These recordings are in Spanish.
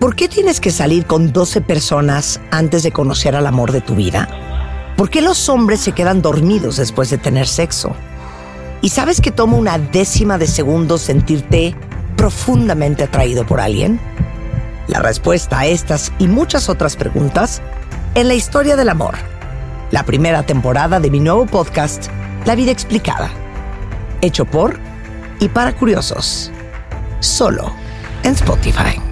¿Por qué tienes que salir con 12 personas antes de conocer al amor de tu vida? ¿Por qué los hombres se quedan dormidos después de tener sexo? ¿Y sabes que toma una décima de segundo sentirte profundamente atraído por alguien? La respuesta a estas y muchas otras preguntas en la historia del amor. La primera temporada de mi nuevo podcast, La vida explicada. Hecho por y para curiosos. Solo en Spotify.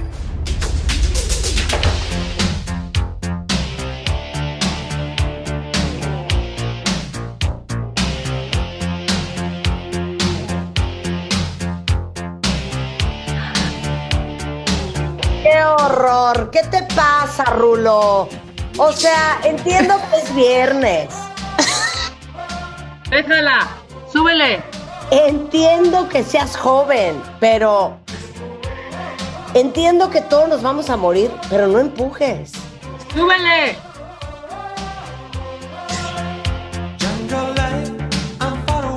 ¿Qué te pasa, Rulo? O sea, entiendo que es viernes. Déjala, súbele. Entiendo que seas joven, pero entiendo que todos nos vamos a morir, pero no empujes. Súbele.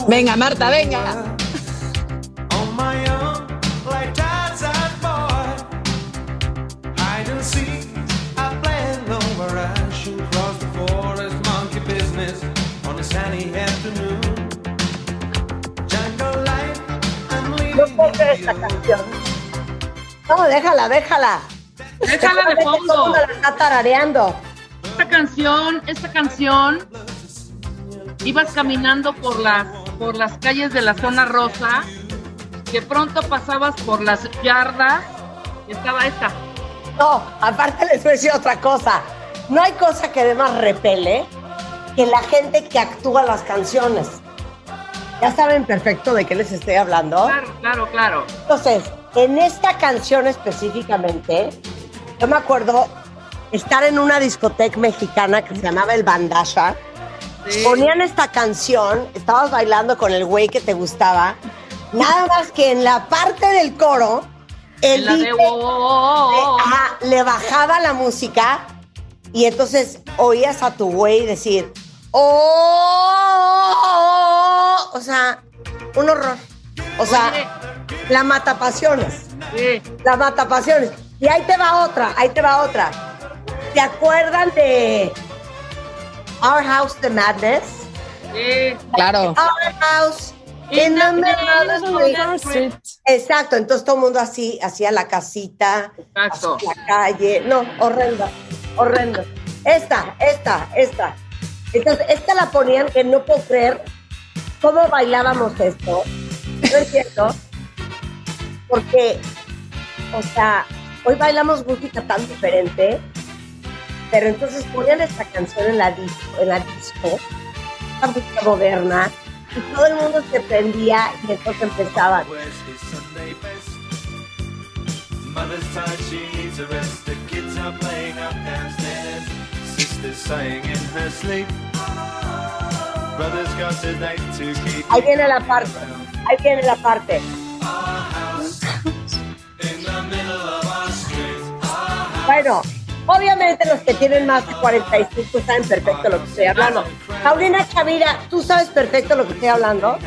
Venga, Marta, venga. No creer esta canción. No, déjala, déjala. Déjala de fondo. la está tarareando. Esta canción, esta canción, ibas caminando por las, por las calles de la zona rosa, que pronto pasabas por las yardas y estaba esta. No, aparte les voy a decir otra cosa. No hay cosa que de más repele que la gente que actúa las canciones. Ya saben perfecto de qué les estoy hablando. Claro, claro, claro. Entonces, en esta canción específicamente, yo me acuerdo estar en una discoteca mexicana que se llamaba El Bandasha. Sí. Ponían esta canción, estabas bailando con el güey que te gustaba. Nada más que en la parte del coro, el de oh, oh, oh, oh. ajá, le bajaba la música y entonces oías a tu güey decir, oh, o sea, un horror. O sea, Oye, la mata pasiones, sí. la mata pasiones. Y ahí te va otra, ahí te va otra. ¿Te acuerdan de Our House the Madness? Sí. Claro. Our House in the middle of the. Exacto, entonces todo el mundo así, hacía la casita, Exacto. hacia la calle. No, horrendo, horrendo. Esta, esta, esta. Entonces, esta la ponían que no puedo creer cómo bailábamos esto. No es cierto. Porque, o sea, hoy bailamos música tan diferente, pero entonces ponían esta canción en la disco, en la disco, esta música moderna, y todo el mundo se prendía y entonces empezaban. Mother's tired, in her sleep. Ahí viene la parte, ahí viene la parte. In the middle of our street. Bueno, obviamente los que tienen más de 45 saben perfecto lo que estoy hablando. Paulina Chavira, ¿tú sabes perfecto lo que estoy hablando?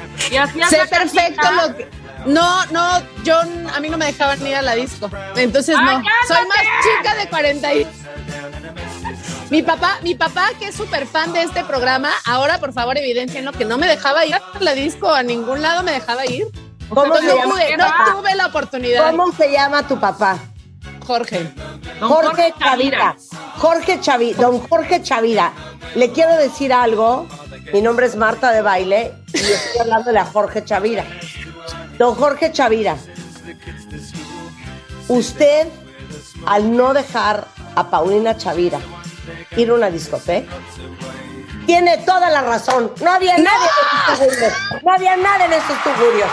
Sé perfecto casita. lo que. No, no, yo a mí no me dejaban ir a la disco. Entonces ¡Ay, no. Soy más chica de 40 y... Mi papá, mi papá, que es súper fan de este programa, ahora por favor evidencienlo que no me dejaba ir a la disco, a ningún lado me dejaba ir. ¿Cómo No, se llama? pude, no tuve la oportunidad. ¿Cómo se llama tu papá? Jorge. Don Jorge Chavira. Jorge Chavira, don Jorge Chavira. Le quiero decir algo. Mi nombre es Marta de Baile y estoy hablándole a Jorge Chavira. Don Jorge Chavira, usted al no dejar a Paulina Chavira ir a una discoteca, tiene toda la razón. No había nadie en esos tugurios. No había nada en esos tugurios.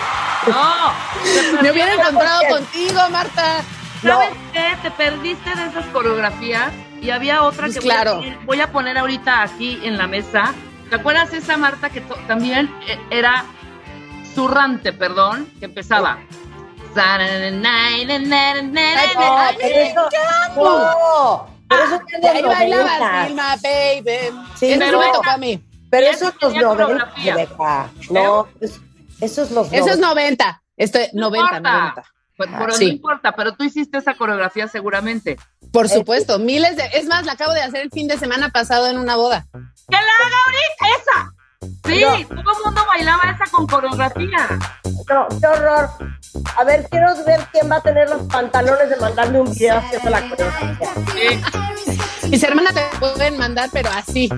No. Me hubiera encontrado contigo, Marta. ¿Sabes qué? Te perdiste de esas coreografías y había otra Pues que claro. voy, a, poner- voy a poner ahorita aquí en la mesa. ¿Te acuerdas esa Marta que también eh, era zurrante, perdón, que empezaba? Ay, no, pero eso, pero eso ahí noventas. Vilma, baby. Sí, Eso pero me tocó a mí. Pero Ya eso es los tenía 90, coreografía. Rebeca. No, es- eso es los Eso es 90. 90. Este, No 90, importa. 90. Pues, pero Sí. no importa, pero tú hiciste esa coreografía seguramente. Por supuesto, miles de. Es más, la acabo de hacer el fin de semana pasado en una boda. ¡Que la haga ahorita esa! Sí, todo el mundo bailaba esa con coreografía. No, qué horror. A ver, quiero ver quién va a tener los pantalones de mandarme un video haciendo la coreografía. Sí. Mis hermanas te pueden mandar, pero así.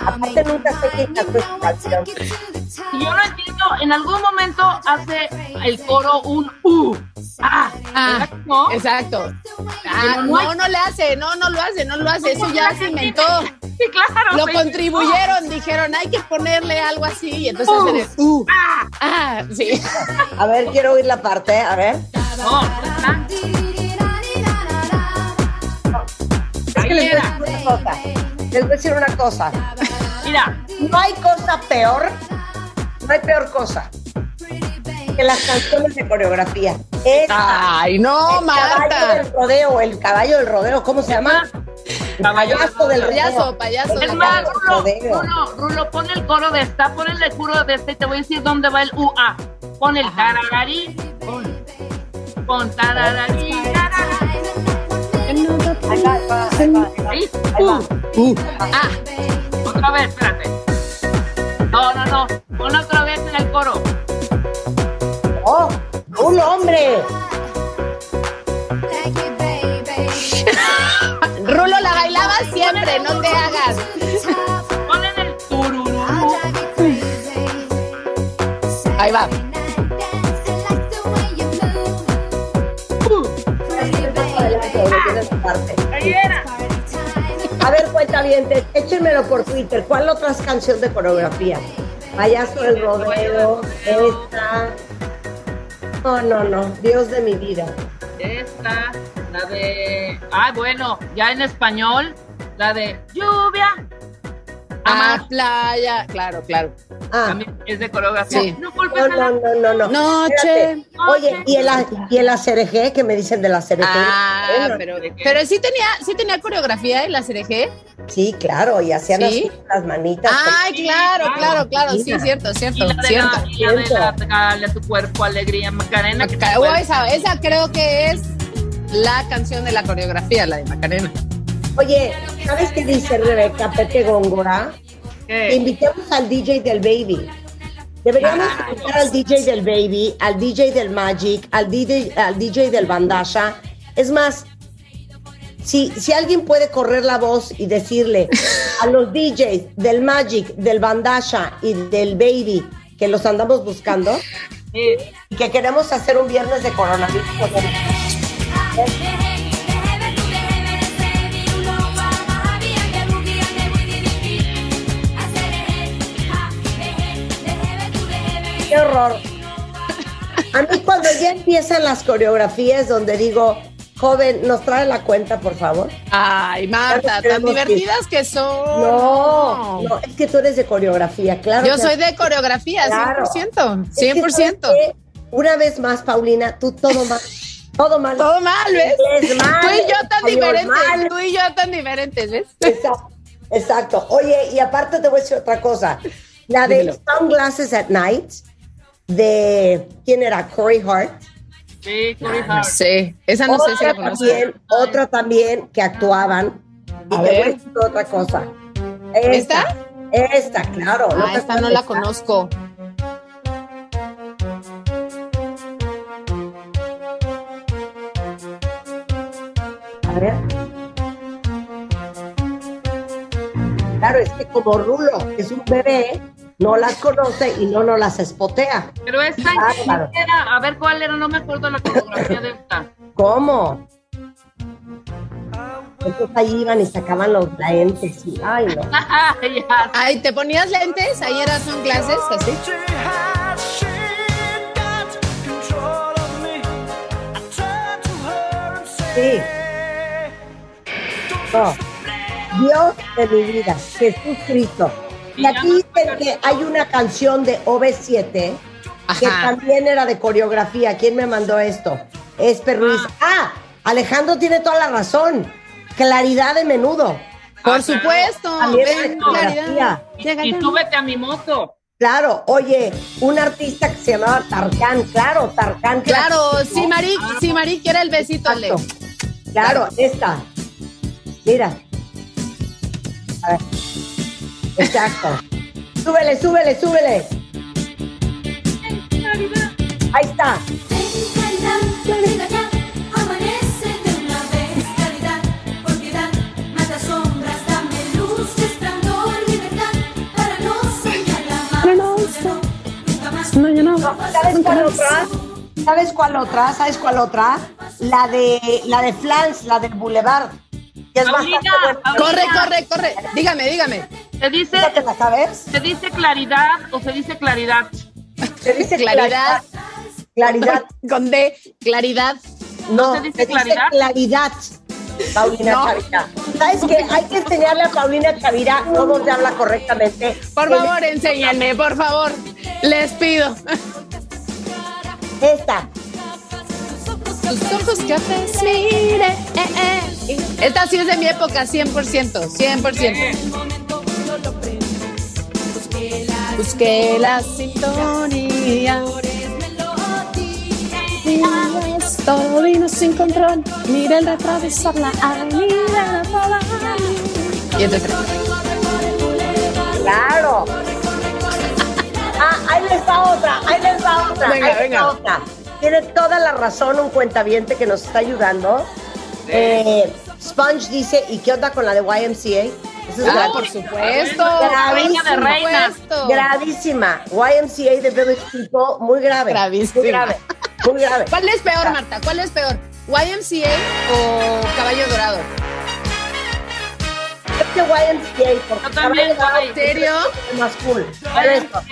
Aparte nunca sé esta canción. Y yo no entiendo, en algún momento hace el coro un U. Ah, Ah, ¿verdad que no? exacto. Ah, no no, no le hace, no, no lo hace, no lo hace. Eso ya se inventó. Sí, claro. Lo contribuyeron, dijeron, hay que ponerle algo así. Y entonces hacen el, uh, Ah, ah, sí. A ver, quiero oír la parte, a ver. no. Es que les voy a era. decir una cosa. Les voy a decir una cosa. Mira, No hay cosa peor, no hay peor cosa que las canciones de coreografía. Esa, Ay, no, el caballo Marta. del rodeo, el caballo del rodeo, ¿cómo se llama? Caballo payaso del rodeo. Payaso, payaso. es más, Rodeo, Rulo. Rulo, Rulo, pon el coro de esta, pon el coro de esta y te voy a decir dónde va el UA. Pon el tarararí, pon, pon tarararí, tarararí. Ahí va, ahí va, ahí ahí va. Ahí, Ah, otra vez, espérate. No, no, no, pon otra vez en el coro. ¡Oh! ¡Un hombre! Rulo la bailaba siempre, no te hagas. Pon en el tururú. Ahí va. Parte. A ver, cuenta bien, échenmelo por Twitter. ¿Cuál otra canción de coreografía? Payaso del rodeo, esta. No, no, no. Dios de mi vida. Esta, la de. Ay, bueno, ya en español, la de lluvia. Ah, Amar. playa. Claro, claro. Ah, También es de coreografía. Sí. No no, a la- no, no, no, no. Noche. Espérate. Oye, ¿y el, a- y el ACRG? ¿Qué me dicen del ACRG? Ah, pero, pero sí tenía, sí tenía coreografía en la CRG. Sí, claro, y hacían ¿Sí? así las manitas. Ay, Sí, claro, claro. claro. Sí, cierto, Y cierto, la de cierto. la, y la de la regale a tu cuerpo alegría Macarena. que oh, esa creo que es la canción de la coreografía, la de Macarena. Oye, ¿sabes qué dice Rebeca Pepe Góngora? ¿Qué? Que invitemos al DJ del Baby. Deberíamos Ah, invitar al DJ del Baby, al DJ del Magic, al DJ, al DJ del Bandasha. Es más, si, si alguien puede correr la voz y decirle a los DJs del Magic, del Bandasha y del Baby que los andamos buscando Sí. y que queremos hacer un viernes de coronavirus. ¡Qué horror! A mí cuando ya empiezan las coreografías donde digo, joven, ¿nos trae la cuenta, por favor? Ay, Marta, tan divertidas que son. No, no, es que tú eres de coreografía, claro. Yo que- soy de coreografía, Claro. 100%. Es que, 100%. ¿sabes qué? Una vez más, Paulina, tú todo mal. Todo mal. Todo mal, ¿ves? Mal, Tú y yo tan diferentes. mal. Tú y yo tan diferentes, ¿ves? Exacto, exacto. Oye, y aparte te voy a decir otra cosa. La de Dímelo. Sunglasses at Night, de, ¿quién era? Corey Hart. Sí, Corey No Hart. sé. Esa no sé si otra la conozco. también, otra también que actuaban. Y A te voy a ver. decir otra cosa. ¿Esta? Esta, claro. Ah, esta no la conozco. A ver. Claro, es que como Rulo es un bebé, no las conoce y no nos las espotea. Pero esta Bárbaro. era, a ver cuál era, no me acuerdo la coreografía de esta. ¿Cómo? Entonces ahí iban y sacaban los lentes y, ay, no. Ay, ¿te ponías lentes? Ahí eras son clases, así. Sí. No. Dios de mi vida, Jesús Cristo. Y aquí dicen que hay una canción de OV7 que también era de coreografía. ¿Quién me mandó esto? Esper Ruiz. Ah, Alejandro tiene toda la razón. Claridad de menudo. Por Ah, supuesto. También Ven, claridad. Y, Llega y súbete a mi moto. Claro, oye, un artista que se llamaba Tarkan, claro, Tarkan. Claro, sí, Mari, sí, Mari quiere el besito, Ale. Claro, esta. Mira. A ver. Exacto. Súbele, súbele, súbele. Ahí está. ¿Sabes cuál otra? ¿Sabes cuál otra? ¿Sabes cuál otra? La de la de Flans, la del Boulevard. Que es Paulina, bastante buena. Paulina. Corre, corre, corre. Dígame, dígame. Se dice, ¿Esa te la sabes? se dice claridad o se dice claridad. Se dice Claridad. Claridad. Con D, claridad. No, se dice se dice claridad? claridad. Paulina No. Chavira. ¿Sabes qué? Hay que enseñarle a Paulina Chavira cómo se habla correctamente. Por favor, enséñenme, por favor. Les pido. Esta. Tus ojos cafés, mire. eh, eh. Esta sí es de mi época, 100%, 100%. Busqué la sintonía. Miras, Todo vino sin control. Mira el atravesar la avenida. Y entonces, Claro. Ah, ahí les va otra, ahí les va otra, Venga, ahí les venga. va otra. Tiene toda la razón un cuentaviente que nos está ayudando. Eh, Sponge dice, ¿y qué onda con la de YMCA? Esa es ah, gravísima. por supuesto. Gravísima. de reina. Por supuesto. Gravísima. YMCA de Village People, muy grave. Gravísima. Muy grave. Muy grave. ¿Cuál es peor, Marta? ¿Cuál es peor? ¿YMCA o Caballo Dorado? Este YMCA, porque Yo también, Caballo. Dorado es más cool. Esto,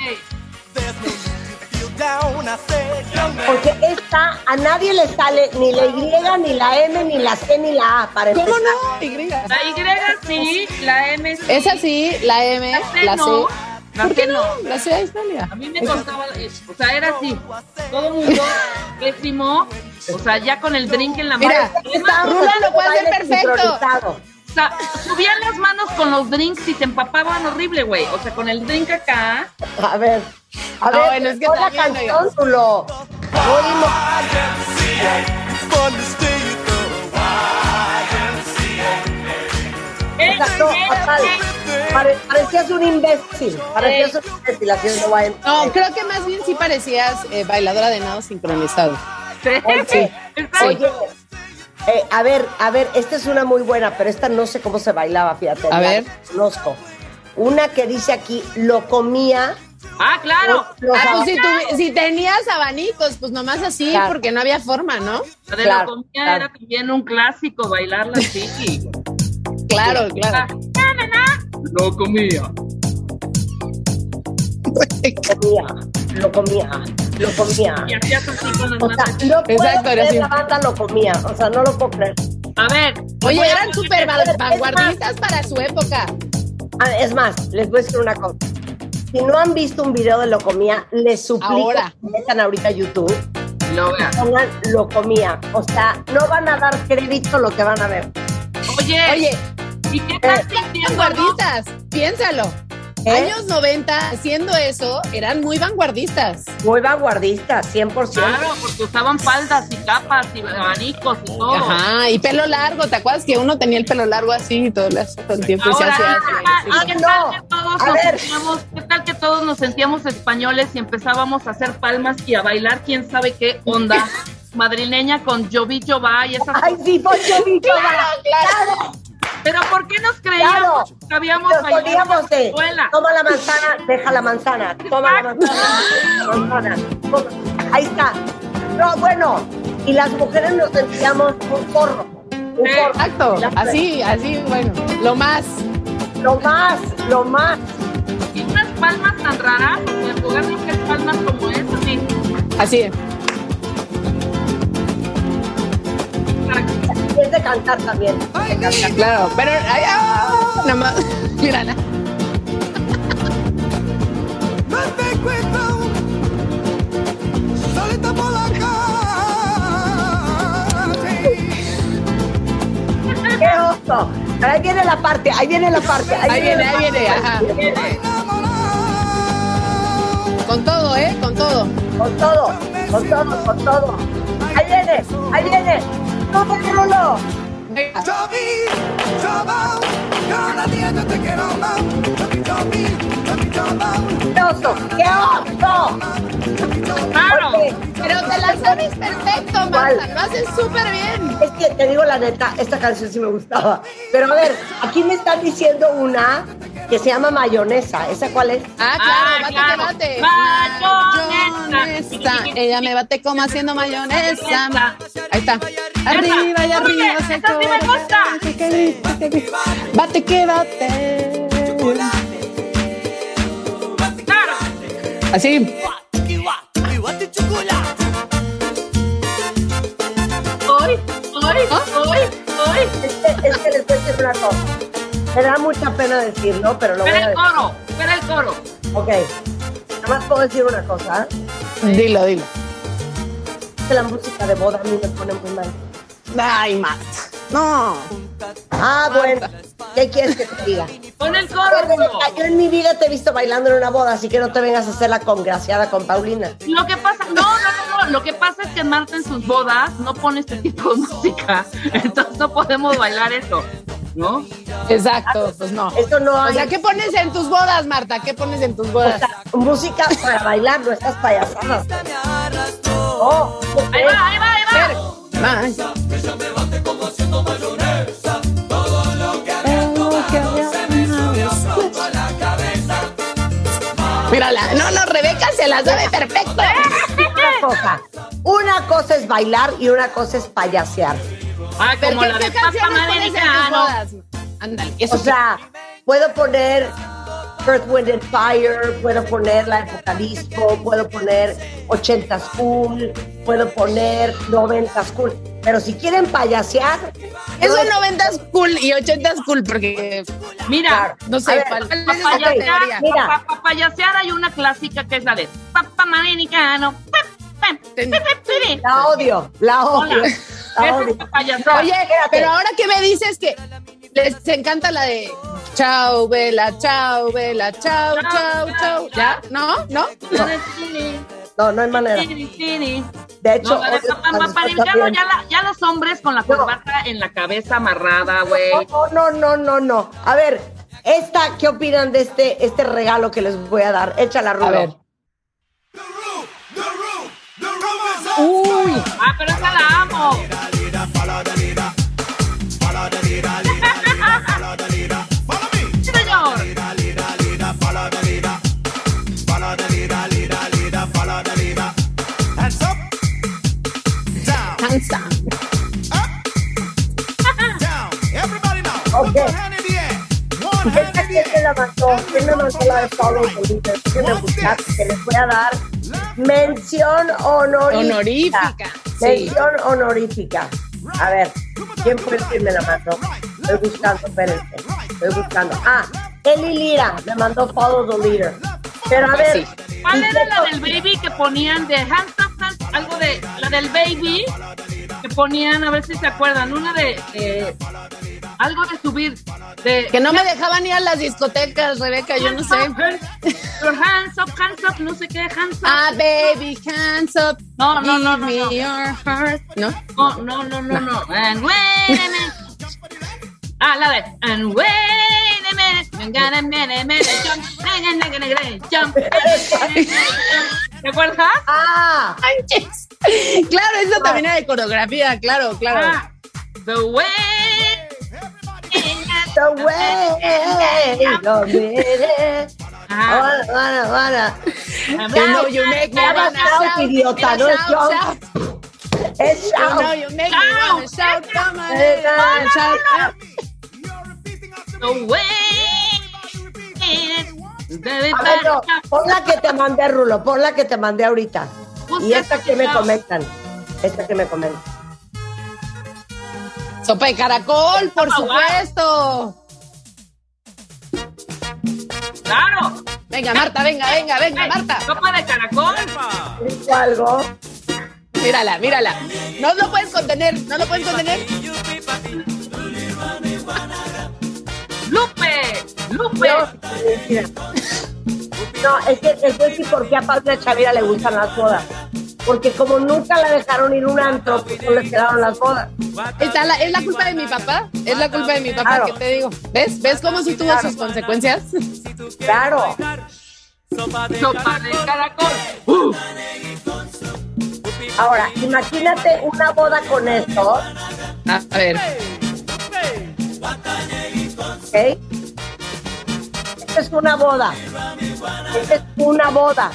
porque esta a nadie le sale ni la Y, ni la M, ni la C, ni la A para ¿Cómo empezar. no? Y. La Y sí, la M sí. Esa sí, la M, La C la C. no. La ¿Por qué no? no. La C ahí está, mira. A mí me costaba, o sea, era así. Todo mundo pésimo. O sea, ya con el drink en la mano. Rula lo puede hacer baile perfecto. O sea, subían las manos con los drinks y te empapaban horrible, güey. O sea, con el drink acá. A ver, a ver, bueno, es que la canción, parecías un imbécil, parecías un imbécil haciendo YMCA. No, creo que más bien sí parecías eh, bailadora de nado sincronizado. Sí. Sí. Oye, eh, a ver, a ver, esta es una muy buena, pero esta no sé cómo se bailaba, fíjate. A ver. Conozco. Una que dice aquí, lo comía. Ah, claro. Los Ah, pues si, tenías abanicos, pues nomás así, Claro. porque no había forma, ¿no? La de Claro, la comida claro. era también un clásico, bailarla así. Claro, claro. Lo comía. Comía, lo comía, lo comía. Y hacías así con las O sea, no puedo Exacto, era creer así. la banda lo comía, o sea, no lo puedo creer. A ver. Oye, eran súper vanguardistas para su época. Ah, es más, les voy a decir una cosa. Si no han visto un video de lo comía, les suplico Ahora. que metan ahorita a YouTube, Lo vean. pongan lo comía. O sea, no van a dar crédito lo que van a ver. Oye, Oye, ¿y qué estás eh, sintiendo? no? vanguardistas, piénsalo. ¿Eh? Años 90, haciendo eso, eran muy vanguardistas. Muy vanguardista, 100%. Claro, porque usaban faldas y capas y abanicos y todo. Ajá, y pelo largo, ¿te acuerdas que uno tenía el pelo largo así y todo, el- todo el tiempo y se Ahora, ah, qué tal que todos A nos ver. sentíamos, qué tal que todos nos sentíamos españoles y empezábamos a hacer palmas y a bailar quién sabe qué onda madrileña con Jovi Jová y esas Ay, sí, Bon Jovi, Claro, claro. claro. Pero ¿por qué nos creíamos Claro. que habíamos Nos de, escuela? toma la manzana, deja la manzana, toma la manzana, deja la manzana. toma. Ahí está. No, bueno, y las mujeres nos sentíamos un porro. Un Sí. porro. Exacto, así, así, bueno, lo más. Lo más, lo más. Y unas palmas tan raras, en lugar de hacer palmas como esas, sí. Así es. Y es de cantar también. Claro, pero ay, ah, nada más, mira, na- ¡Qué oso! Pero ahí viene la parte, ahí viene la parte. ahí viene, la ahí viene, ajá. Con todo, ¿eh? Con todo. Con todo, con todo, con todo. Ahí viene, ahí viene. ¡Qué oso! Claro. Pero te la sabes perfecto. Marta. Lo haces súper bien. Es que te digo la neta, esta canción sí me gustaba. Pero a ver, aquí me están diciendo una que se llama mayonesa. ¿Esa cuál es? Ah, claro, Ah, bate claro. que bate. Mayonesa. Ella me bate como haciendo mayonesa. Ahí está. Arriba y arriba. Oye, se esa sí me cobra. gusta. Bate que bate. Claro. Así. Hoy, hoy, hoy, hoy. Es que, es que les voy a decir una cosa. Me da mucha pena decirlo, pero lo voy a el coro, espera el coro. Ok. Nada más puedo decir una cosa. ¿eh? Dilo, dilo. Que la música de boda a mí me pone muy mal. Ay, Marta. No. Ah, bueno. ¿Qué quieres que te diga? Pon el coro. Yo en mi vida te he visto bailando en una boda, así que no te vengas a hacer la congraciada con Paulina. Lo que pasa, no, no, no, no, lo que pasa es que Marta en sus bodas no pone este tipo de música, entonces no podemos bailar eso, ¿no? Exacto, pues no. Eso no O sea, ¿qué pones en tus bodas, Marta? ¿Qué pones en tus O bodas? sea, música para bailar, no estas payasadas. Oh, Ahí va, ahí va, ahí va. Ay. Mírala, no, no, Rebeca se la sabe perfecto. una cosa. Una cosa es bailar y una cosa es payasear. Ah, ¿Pero como la de Papa Americano. Ándale, eso O sea, puedo poner Earth, Wind and Fire, puedo poner la época disco, puedo poner 80s cool, puedo poner 90s cool. Pero si quieren payasear, Es yo- un 90s cool y 80s cool porque Mira, no sé es para payasear, categoría. Mira. pa- pa- payasear hay una clásica que es la de Papa Americano. la odio, la odio, Hola. Payasear. Oye, pero ahora que me dices que les encanta la de chao, vela, chao, vela, chao, chao, chao. ¿Ya? ¿No? ¿No? No, no hay manera. De hecho, ya, la- ya los hombres con la corbata en la cabeza amarrada, güey. No, no, no, no, no. A ver, esta, ¿qué opinan de este, este regalo que les voy a dar? Échala, Rulo. Uy, Ah, pero esa la amo. Sí, señor. Hands up, down, cansa. down. Everybody now. Okay. Quién me mandó, me la de Follow the Leader, déjenme buscar, que les voy a dar mención honorífica. Honorífica, sí. Mención honorífica. A ver, ¿quién fue el que me la mandó? Estoy buscando, espérense. Estoy buscando. Ah, Eli Lira me mandó Follow the Leader. Pero a ver. ¿Cuál ¿y era la del baby que ponían de hands up, hands algo de la del baby que ponían, a ver si se acuerdan, una de eh, algo de subir de Que no me dejaban ir a las discotecas, Rebeca, yo no sé. Your hands up, hands up, no sé qué, hands up. Ah, baby, hands up. No, no, no, no, me no. your heart. ¿No? No, no, no, no, no. And wait a minute. Ah, la de And wait a minute. I'm gonna minute, minute, jump, jump. ¿Te acuerdas? Ah. Claro, eso también era de coreografía, claro, claro. Ah, the way. The way you did it. Ajá. Wanna, wanna, wanna. You know you make me wanna shout, shout, idiota, no es shout, jump. shout. Es You know you make me wanna shout, come on, shout, ah. The way. A no, pon la que te mandé, Rulo, pon la que te mandé ahorita. Y esta que me comentan. Esta que me comentan. Sopa de caracol, por supuesto. Claro. Venga, Marta, venga, venga, venga, Marta. Sopa de caracol. ¿Dijo algo? Mírala, mírala. No lo puedes contener, no lo puedes contener. Lupe. Lupe. No, es que es decir, ¿por qué a Paula Chavira le gustan las bodas? Porque como nunca la dejaron ir un antro, pues no le quedaron las bodas. Está la- es la culpa de mi papá. Es la culpa de mi papá, Claro. que te digo. ¿Ves? ¿Ves cómo sí tuvo sus consecuencias? Claro. Sopa de caracol. Ahora, imagínate una boda con esto, A, a ver. ¿ok? Esta es una boda. Esta es una boda.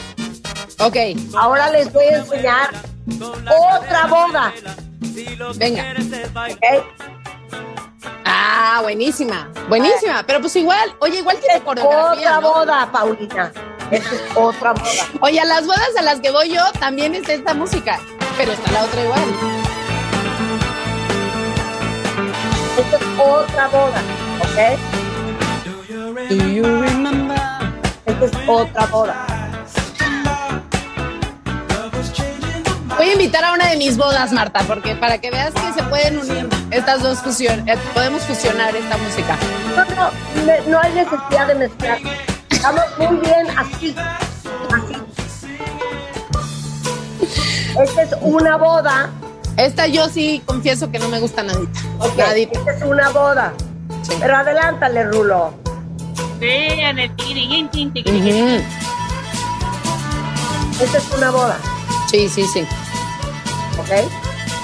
Ok, Ahora les voy a enseñar otra boda, venga. ¿ok? Ah, buenísima. Buenísima. Pero pues igual, oye, igual tiene Otra coreografía. ¿no? boda, Paulina. Esta es otra boda. Oye, a las bodas a las que voy yo también está esta música. Pero está la otra igual. Esta es otra boda, ¿ok? Do you remember? Esta es otra boda. Invitar a una de mis bodas, Marta, porque para que veas que se pueden unir estas dos fusiones, podemos fusionar esta música. No, no, me- no hay necesidad de mezclar. Estamos muy bien así. Así. Esta es una boda. Esta yo sí confieso que no me gusta nadita. Ok, Nadita. Esta es una boda. Sí. Pero adelántale, Rulo. Esta es una boda. Sí, sí, sí. ¿Ok?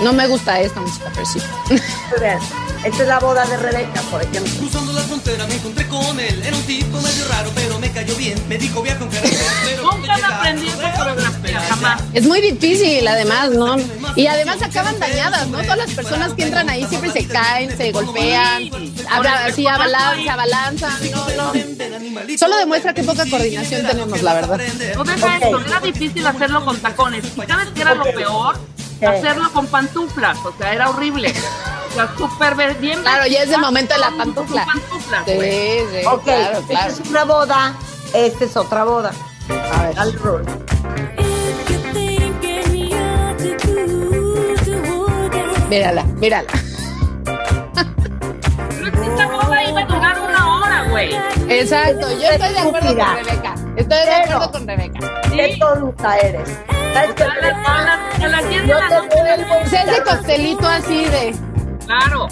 No me gusta esta música, pero sí. Muy bien. Esta es la boda de Rebeca, por ejemplo. Cruzando la frontera me encontré con él. Era un tipo medio raro, pero me cayó bien. Me dijo viaja con caracol, pero Nunca han aprendido esa coreografía, jamás. Es muy difícil, además, ¿no? Y además acaban dañadas, ¿no? Todas las personas que entran ahí siempre se caen, se golpean, habla- así abalanzan, se abalanzan. No, no. Solo demuestra qué poca coordinación tenemos, la verdad. No deja eso, era difícil hacerlo con tacones. ¿Y sabes qué era lo peor? Hacerlo con pantuflas, o sea, era horrible. O sea, súper bien. Claro, ya es el momento de la pantufla. pantuflas, Sí, sí, Ok, claro, claro. esta es una boda. Esta es otra boda. A ver. Dale, Rulo. Mírala, mírala. Pero es que esta boda iba a durar una hora, güey. Exacto, yo estoy de acuerdo con Rebeca. Estoy de acuerdo con Rebeca. Qué tonta eres. ¿Sabes qué, A las, a Rebeca? las, a las 10 de No la te vuelvo a O sea, ese invitar. coctelito así de. Claro.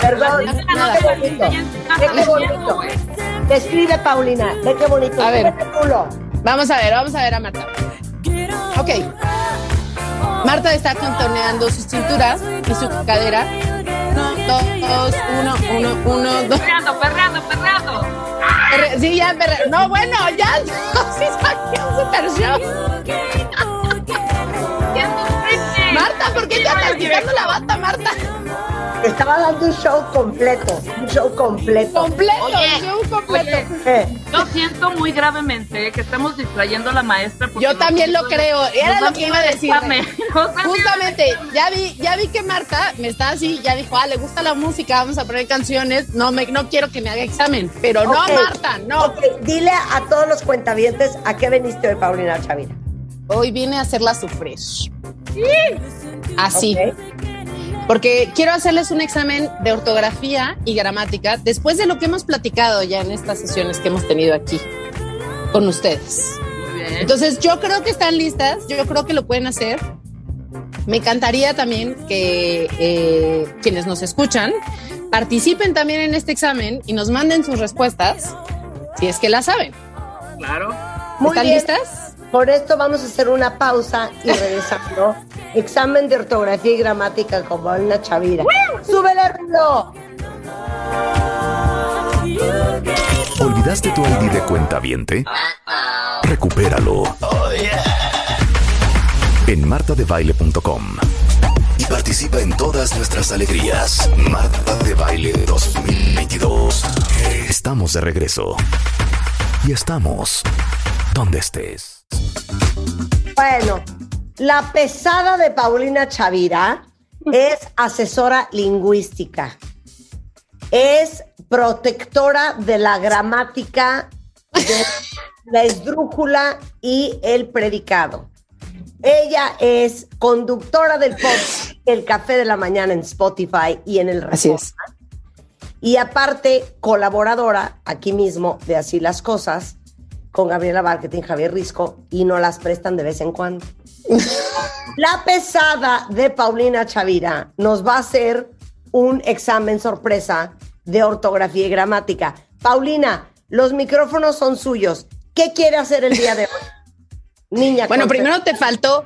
Perdón, A las 10 de la Nada. qué bonito. Ve qué bonito. Describe, Paulina. Ve qué bonito. A ver. Vamos a ver, vamos a ver a Marta. Ok. Marta está contorneando su cintura y su cadera. Dos, uno, uno, uno, dos. Perreando, perreando, perreando. Perre- Sí, ya, perre- No, bueno, ya. Sí, saqué un super show. Marta, ¿por qué te andas quitando la bata, Marta? Estaba dando un show completo. Un show completo. Completo, Oye, show completo. oye, Eh, Yo siento muy gravemente que estamos distrayendo a la maestra. porque Yo también lo creo. Era lo que iba a decir. Justamente, ya vi, ya vi que Marta me está así, ya dijo, ah, le gusta la música, vamos a poner canciones, no me, no quiero que me haga examen, pero no, ok. Marta, no. Ok, dile a todos los cuentavientes a qué veniste hoy, Paulina Chavira. Hoy vine a hacerla sufrir. Así, porque quiero hacerles un examen de ortografía y gramática después de lo que hemos platicado ya en estas sesiones que hemos tenido aquí con ustedes. Entonces, yo creo que están listas, yo creo que lo pueden hacer. Me encantaría también que eh, quienes nos escuchan participen también en este examen y nos manden sus respuestas si es que las saben. Claro. Muy ¿Están bien. listas? Por esto vamos a hacer una pausa y regresando. Examen de ortografía y gramática con Paulina Chavira. ¡Súbele, Rulo! ¿Olvidaste tu ID de cuenta viente? Recupéralo. En martadebaile.com. Y participa en todas nuestras alegrías. Marta de Baile 2022. Estamos de regreso. Y estamos donde estés. Bueno, la pesada de Paulina Chavira es asesora lingüística. Es protectora de la gramática, de la esdrújula y el predicado. Ella es conductora del podcast El Café de la Mañana en Spotify y en el Así es. y aparte colaboradora aquí mismo de Así las Cosas, con Gabriela Marketing, Javier Risco, y no las prestan de vez en cuando. La pesada de Paulina Chavira nos va a hacer un examen sorpresa de ortografía y gramática. Paulina, los micrófonos son suyos. ¿Qué quiere hacer el día de hoy? Niña. Bueno, primero te faltó,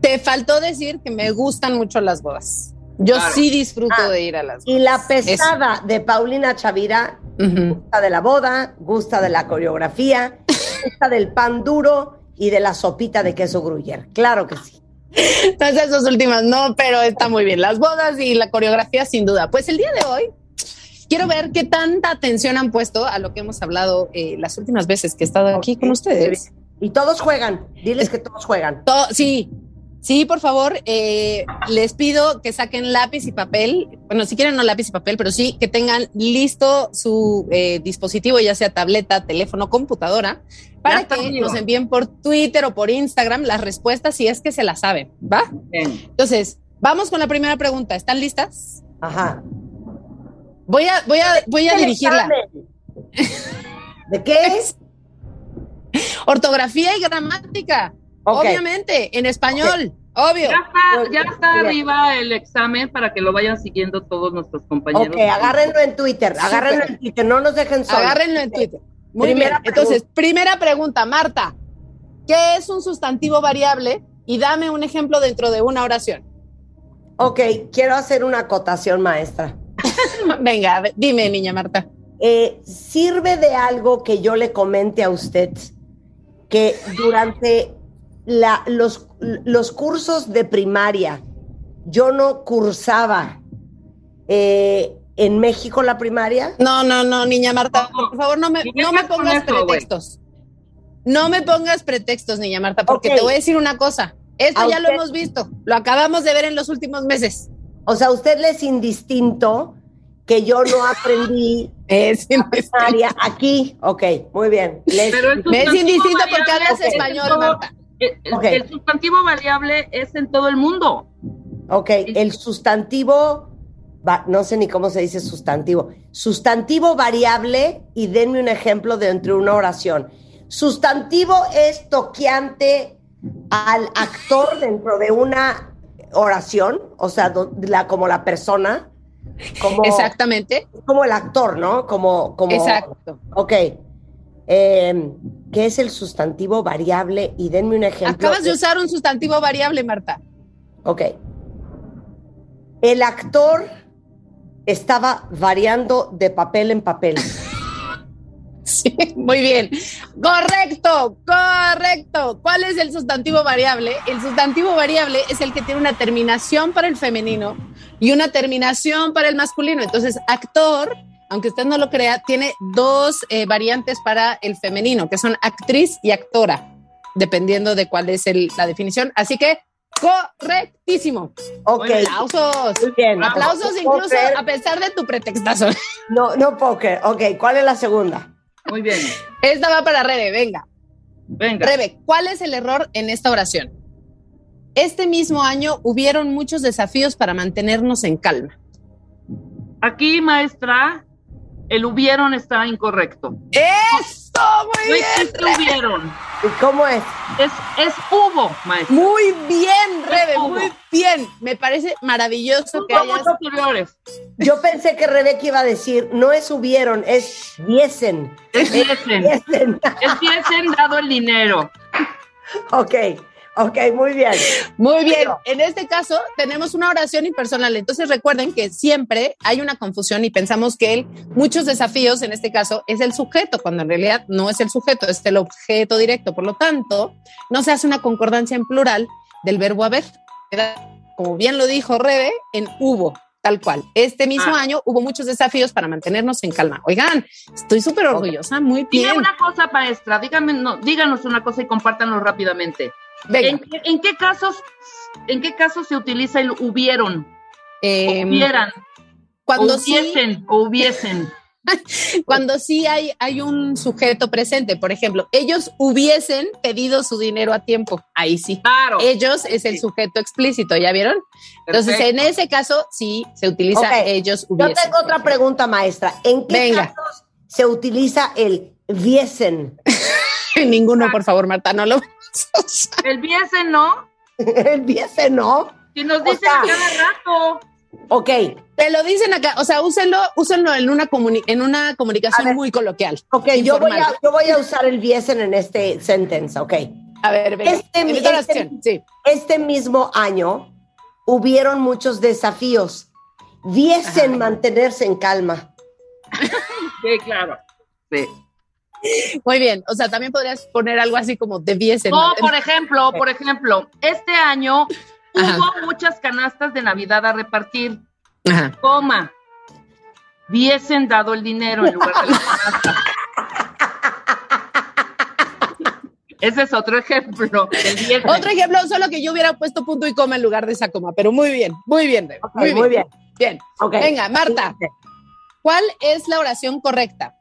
te faltó decir que me gustan mucho las bodas. Yo Claro. sí disfruto Ah, de ir a las Y la pesada de Paulina Chavira Gusta de la boda, gusta de la coreografía, gusta del pan duro y de la sopita de queso gruyere. Claro que sí. Entonces, esas últimas no, pero está muy bien. Las bodas y la coreografía, sin duda. Pues el día de hoy quiero ver qué tanta atención han puesto a lo que hemos hablado eh, las últimas veces que he estado aquí con ustedes. Y todos juegan. Diles que todos juegan. To- sí, sí, por favor, eh, les pido que saquen lápiz y papel. Bueno, si quieren no lápiz y papel, pero sí que tengan listo su eh, dispositivo, ya sea tableta, teléfono, computadora, para que nos envíen por Twitter o por Instagram las respuestas si es que se las saben, ¿va? Bien. Entonces, vamos con la primera pregunta. ¿Están listas? Ajá. Voy a, voy a, voy a dirigirla. ¿De qué es? Ortografía y gramática. Obviamente, en español, obvio. Ya está, ya Muy está bien. arriba el examen para que lo vayan siguiendo todos nuestros compañeros. Ok, agárrenlo en Twitter. Agárrenlo en Twitter. No nos dejen solos. Agárrenlo en Twitter. Muy Primera bien. Entonces, primera pregunta, Marta. ¿Qué es un sustantivo variable? Y dame un ejemplo dentro de una oración. Ok, quiero hacer una acotación, maestra. Venga, dime, niña Marta. Eh, ¿Sirve de algo que yo le comente a usted que durante la- los, los cursos de primaria yo no cursaba eh, en México la primaria? No, no, no, niña Marta, por favor, no me, no me pongas pretextos. No me pongas pretextos, niña Marta, porque te voy a decir una cosa. Esto A ya lo hemos visto, lo acabamos de ver en los últimos meses. O sea, ¿a usted le es indistinto que yo no aprendí Es primaria aquí? Ok, muy bien. Les- Pero Me es indistinto porque hablas español, Marta. El, sustantivo variable es en todo el mundo. Ok, el sustantivo, va- no sé ni cómo se dice sustantivo, sustantivo variable y denme un ejemplo de entre una oración. Sustantivo es toqueante al actor dentro de una oración, o sea, do- la, como la persona, como, Exactamente, como el actor, ¿no? Como, como, exacto. Ok. Eh, ¿Qué es el sustantivo variable? Y denme un ejemplo. Acabas de usar un sustantivo variable, Marta. Ok. El actor estaba variando de papel en papel. Sí, muy bien. Correcto, correcto. ¿Cuál es el sustantivo variable? El sustantivo variable es el que tiene una terminación para el femenino y una terminación para el masculino. Entonces, actor, aunque usted no lo crea, tiene dos eh, variantes para el femenino, que son actriz y actora, dependiendo de cuál es el- la definición. Así que, correctísimo. Ok. Aplausos. Muy bien. Aplausos No incluso a pesar de tu pretextazo. No, no puedo creer. Ok, ¿cuál es la segunda? Muy bien. Esta va para Rebe, venga. Venga. Rebe, ¿cuál es el error en esta oración? Este mismo año hubieron muchos desafíos para mantenernos en calma. Aquí, maestra, el hubieron está incorrecto. ¡Eso! No Muy bien. existe hubieron. ¿Y cómo es? Es, es hubo, maestra. Muy bien, Rebe, muy bien. Me parece maravilloso que hayas. posteriores. Yo pensé que Rebeca iba a decir, no es hubieron, es diesen. Es diesen. Diesen. Es diesen dado el dinero. ok, ok, muy bien. Muy bien. En este caso, tenemos una oración impersonal. Entonces, recuerden que siempre hay una confusión y pensamos que el muchos desafíos, en este caso, es el sujeto, cuando en realidad no es el sujeto, es el objeto directo. Por lo tanto, no se hace una concordancia en plural del verbo haber. Como bien lo dijo Rebe, en hubo. Tal cual. Este mismo Ah. año hubo muchos desafíos para mantenernos en calma. Oigan, estoy súper orgullosa. Muy Dime bien. una cosa, maestra. Dígame, no, díganos una cosa y compártanlo rápidamente. Venga. ¿En, qué- en qué casos, en qué casos se utiliza el hubieron? Em, hubieran, cuando o sí, hubiesen, o hubiesen. cuando sí hay, hay un sujeto presente, por ejemplo, ellos hubiesen pedido su dinero a tiempo, ahí sí. Claro. Ellos es el sujeto explícito, ¿ya vieron? Entonces, Perfecto. en ese caso, sí se utiliza ellos Yo hubiesen. tengo otra pregunta, maestra. ¿En qué Venga. casos se utiliza el viesen? Ninguno, por favor, Marta, no lo. El viesen, ¿no? El viese no. Si nos O dicen sea- a cada rato. Ok, Te lo dicen acá, o sea, úsenlo, úsenlo en una, comuni- en una comunicación ver. muy coloquial. ok, yo voy, a, yo voy a usar el viesen en este sentence, ok. A ver, venga, Este- este- sí. Este mismo año hubieron muchos desafíos. Viesen mantenerse en calma. Sí, claro. Sí. Muy bien, o sea, también podrías poner algo así como debiesen. O, por ejemplo, por ejemplo, este año Ajá. hubo muchas canastas de Navidad a repartir. Ajá. Coma. Hubiesen dado el dinero en lugar de la canasta. Ese es otro ejemplo. Otro ejemplo, solo que yo hubiera puesto punto y coma en lugar de esa coma, pero muy bien, muy bien, Rebe, Ok, muy bien. Bien. Ok. Venga, Marta, ¿cuál es la oración correcta?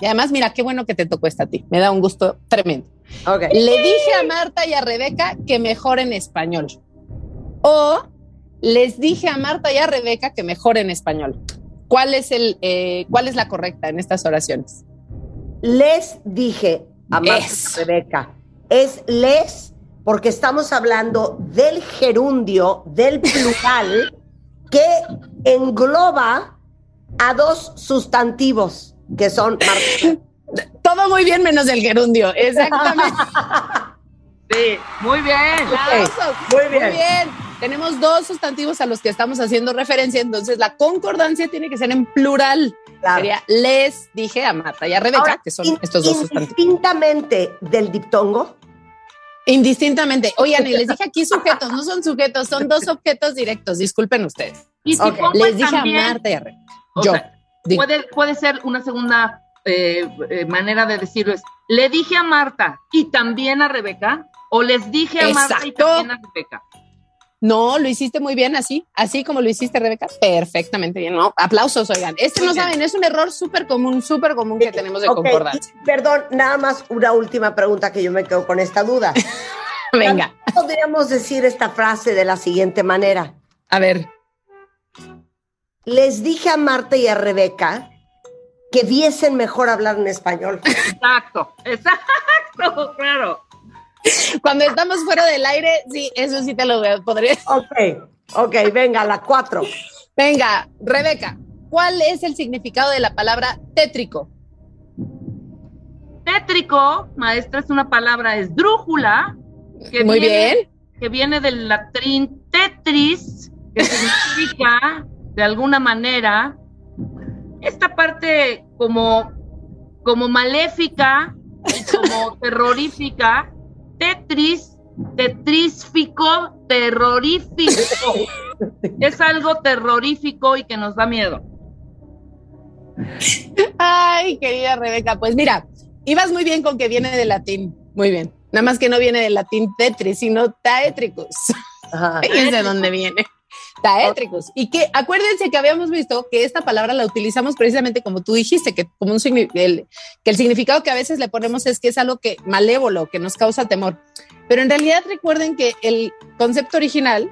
Y además, mira, qué bueno que te tocó esta a ti. Me da un gusto tremendo. Le dije a Marta y a Rebeca que mejoren español. O les dije a Marta y a Rebeca que mejoren español. ¿Cuál es el, eh, cuál es la correcta en estas oraciones? Les dije a Marta y a Rebeca, es les porque estamos hablando del gerundio, del plural, que engloba a dos sustantivos, que son. Todo muy bien menos el gerundio. Exactamente. Sí, muy bien. Aplausos. muy bien. Muy bien. Tenemos dos sustantivos a los que estamos haciendo referencia, entonces la concordancia tiene que ser en plural. Claro. Sería les dije a Marta y a Rebeca, Ahora, que son in- estos dos sustantivos. Indistintamente del diptongo, Indistintamente. Oigan, y les dije aquí sujetos, no son sujetos, son dos objetos directos. Disculpen ustedes. Y si Les dije también, a Marta y a Rebeca. o Yo. sea, puede, puede ser una segunda eh, eh, manera de decirlo es, le dije a Marta y también a Rebeca, o les dije a Marta y también a Rebeca. no, lo hiciste muy bien así, así como lo hiciste, Rebeca. Perfectamente bien. No, aplausos, oigan. Este no bien. saben, es un error súper común, súper común que tenemos de Ok, concordancia. Perdón, nada más una última pregunta que yo me quedo con esta duda. Venga, Podríamos decir esta frase de la siguiente manera. a ver. Les dije a Marta y a Rebeca que viesen mejor hablar en español. Exacto, exacto, claro. Cuando estamos fuera del aire, sí, eso sí te lo podría. Ok, ok, venga, la cuatro. Venga, Rebeca, ¿cuál es el significado de la palabra tétrico? Tétrico, maestra, es una palabra esdrújula. Que Muy viene- bien. Que viene del latín tetris, que significa, de alguna manera, esta parte como, como maléfica, y como terrorífica. Tetris, tetrísfico, terrorífico. Es algo terrorífico y que nos da miedo. Ay, querida Rebeca, pues mira, ibas muy bien con que viene del latín. Muy bien. Nada más que no viene del latín tetris, sino taétricos. Ajá. Fíjense de dónde viene. Taétricos. Y que acuérdense que habíamos visto que esta palabra la utilizamos precisamente como tú dijiste, que como un el, que el significado que a veces le ponemos es que es algo que malévolo, que nos causa temor. Pero en realidad recuerden que el concepto original,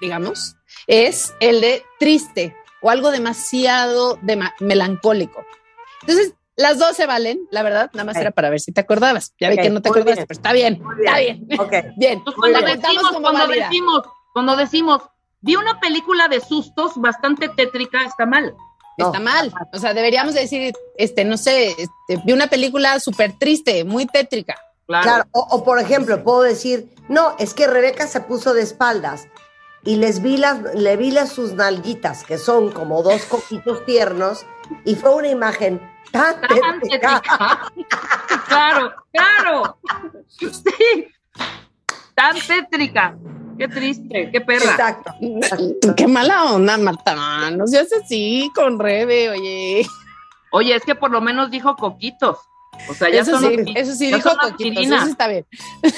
digamos, es el de triste o algo demasiado de melancólico. Entonces, las dos se valen, la verdad, nada más Ok. era para ver si te acordabas. Ya vi Ok, que no te acordaste, bien. pero está bien, Muy está bien. Ok. Bien, Entonces, cuando bien. decimos, como cuando decimos, cuando decimos, vi una película de sustos bastante tétrica, está mal. No. Está mal. O sea, deberíamos decir, este, no sé, este, vi una película súper triste, muy tétrica. Claro. Claro, o, o, por ejemplo, puedo decir, no, es que Rebeca se puso de espaldas y les vi las, le vi las sus nalguitas, que son como dos coquitos tiernos, y fue una imagen tan Tan tétrica. tétrica. claro, claro. Sí. Tan tétrica. Qué triste, qué perra. Exacto. Qué mala onda, Marta. No seas así con Rebe, oye. Oye, es que por lo menos dijo coquitos. O sea, ya Eso son sí, eso sí dijo Coquitos, eso está bien.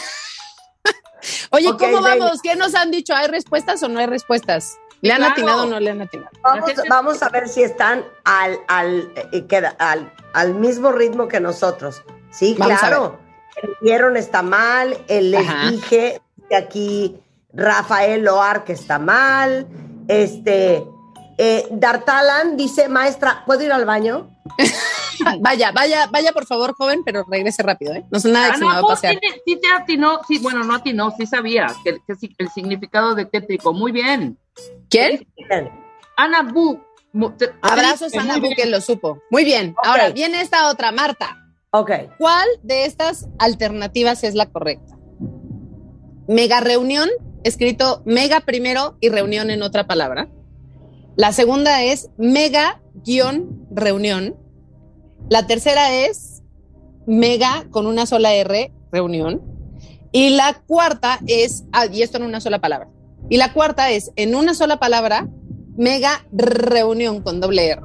Oye, ¿cómo vamos? ¿Qué nos han dicho? ¿Hay respuestas o no hay respuestas? ¿Le han Claro. atinado o no le han atinado? Vamos, a ver si están al, al, eh, queda- al, al mismo ritmo que nosotros. Sí, Vamos claro. El vieron está mal, el les Ajá. dije de aquí Rafael Loar que está mal. Este eh, Dartalan dice, maestra, ¿puedo ir al baño? Vaya, vaya, vaya por favor, joven, pero regrese rápido, ¿eh? No sé nada que se me va a pasear. tiene- sí te atinó, sí, bueno, no atinó, sí sabía que, que sí- el significado de tétrico. Muy bien. ¿Quién? Mu- te- Abrazos a Nabu bien. que lo supo. Muy bien. Ahora viene esta otra, Marta. Ok. ¿Cuál de estas alternativas es la correcta? Mega reunión, escrito mega primero y reunión en otra palabra. La segunda es mega guion reunión. La tercera es mega con una sola R, reunión. Y la cuarta es, ah, y esto en una sola palabra. Y la cuarta es en una sola palabra, mega reunión con doble R.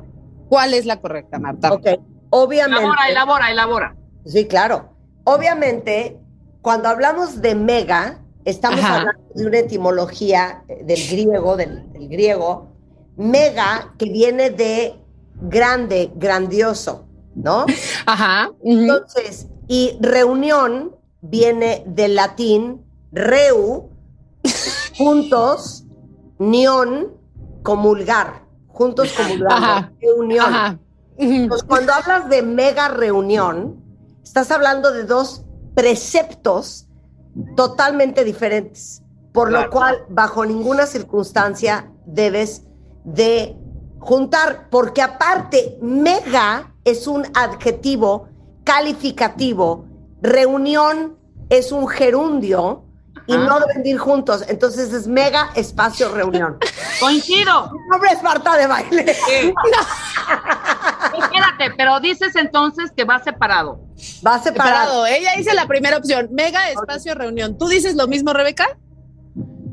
¿Cuál es la correcta, Marta? Ok. Obviamente. Elabora, elabora, elabora. Sí, claro. Obviamente, cuando hablamos de mega, estamos Ajá. hablando de una etimología eh, del griego, del, del griego, mega, que viene de grande, grandioso, ¿no? Ajá. Entonces, y reunión viene del latín reu, juntos, nión, comulgar, juntos comulgar, reunión. Ajá. Pues cuando hablas de mega reunión, estás hablando de dos preceptos totalmente diferentes, por lo cual bajo ninguna circunstancia debes de juntar, porque aparte mega es un adjetivo calificativo, reunión es un gerundio y Ajá. no deben de ir juntos, entonces es mega espacio reunión. Coincido. Mi nombre es Marta de baile. Sí. Espérate, pero dices entonces que va separado. Va separado. Separado. Ella dice la primera opción, mega espacio reunión. ¿Tú dices lo mismo, Rebeca?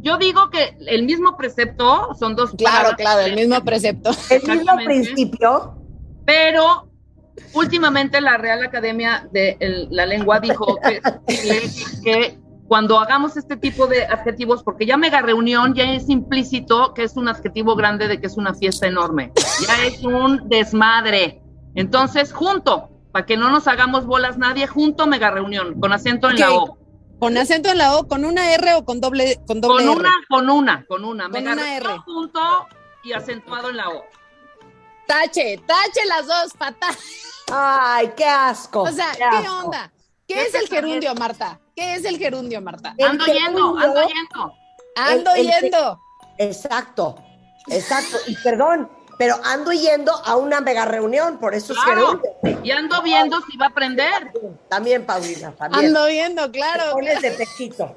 Yo digo que el mismo precepto son dos Claro, palabras claro, el mismo precepto. El mismo principio. Pero últimamente la Real Academia de el- la Lengua dijo que cuando hagamos este tipo de adjetivos, porque ya mega reunión ya es implícito que es un adjetivo grande de que es una fiesta enorme, ya es un desmadre. Entonces, junto, para que no nos hagamos bolas nadie, junto mega reunión, con acento en la. O. ¿Con acento en la O, con una R o con doble, con doble Con R? una, con una, con una, Con mega una reunión R. junto y acentuado en la O. Tache, tache las dos patas. Ay, qué asco. O sea, qué ¿qué asco. onda? ¿Qué ¿Qué es el gerundio, Marta? ¿Qué es el gerundio, Marta? El Ando yendo, gerundio- ando yendo. Ando el- el- yendo. Exacto, exacto. Y perdón, pero ando yendo a una mega reunión, por eso es gerundio. Y ando viendo si va a aprender. También, Paulina, también. Ando viendo, Te claro. pones de pechito.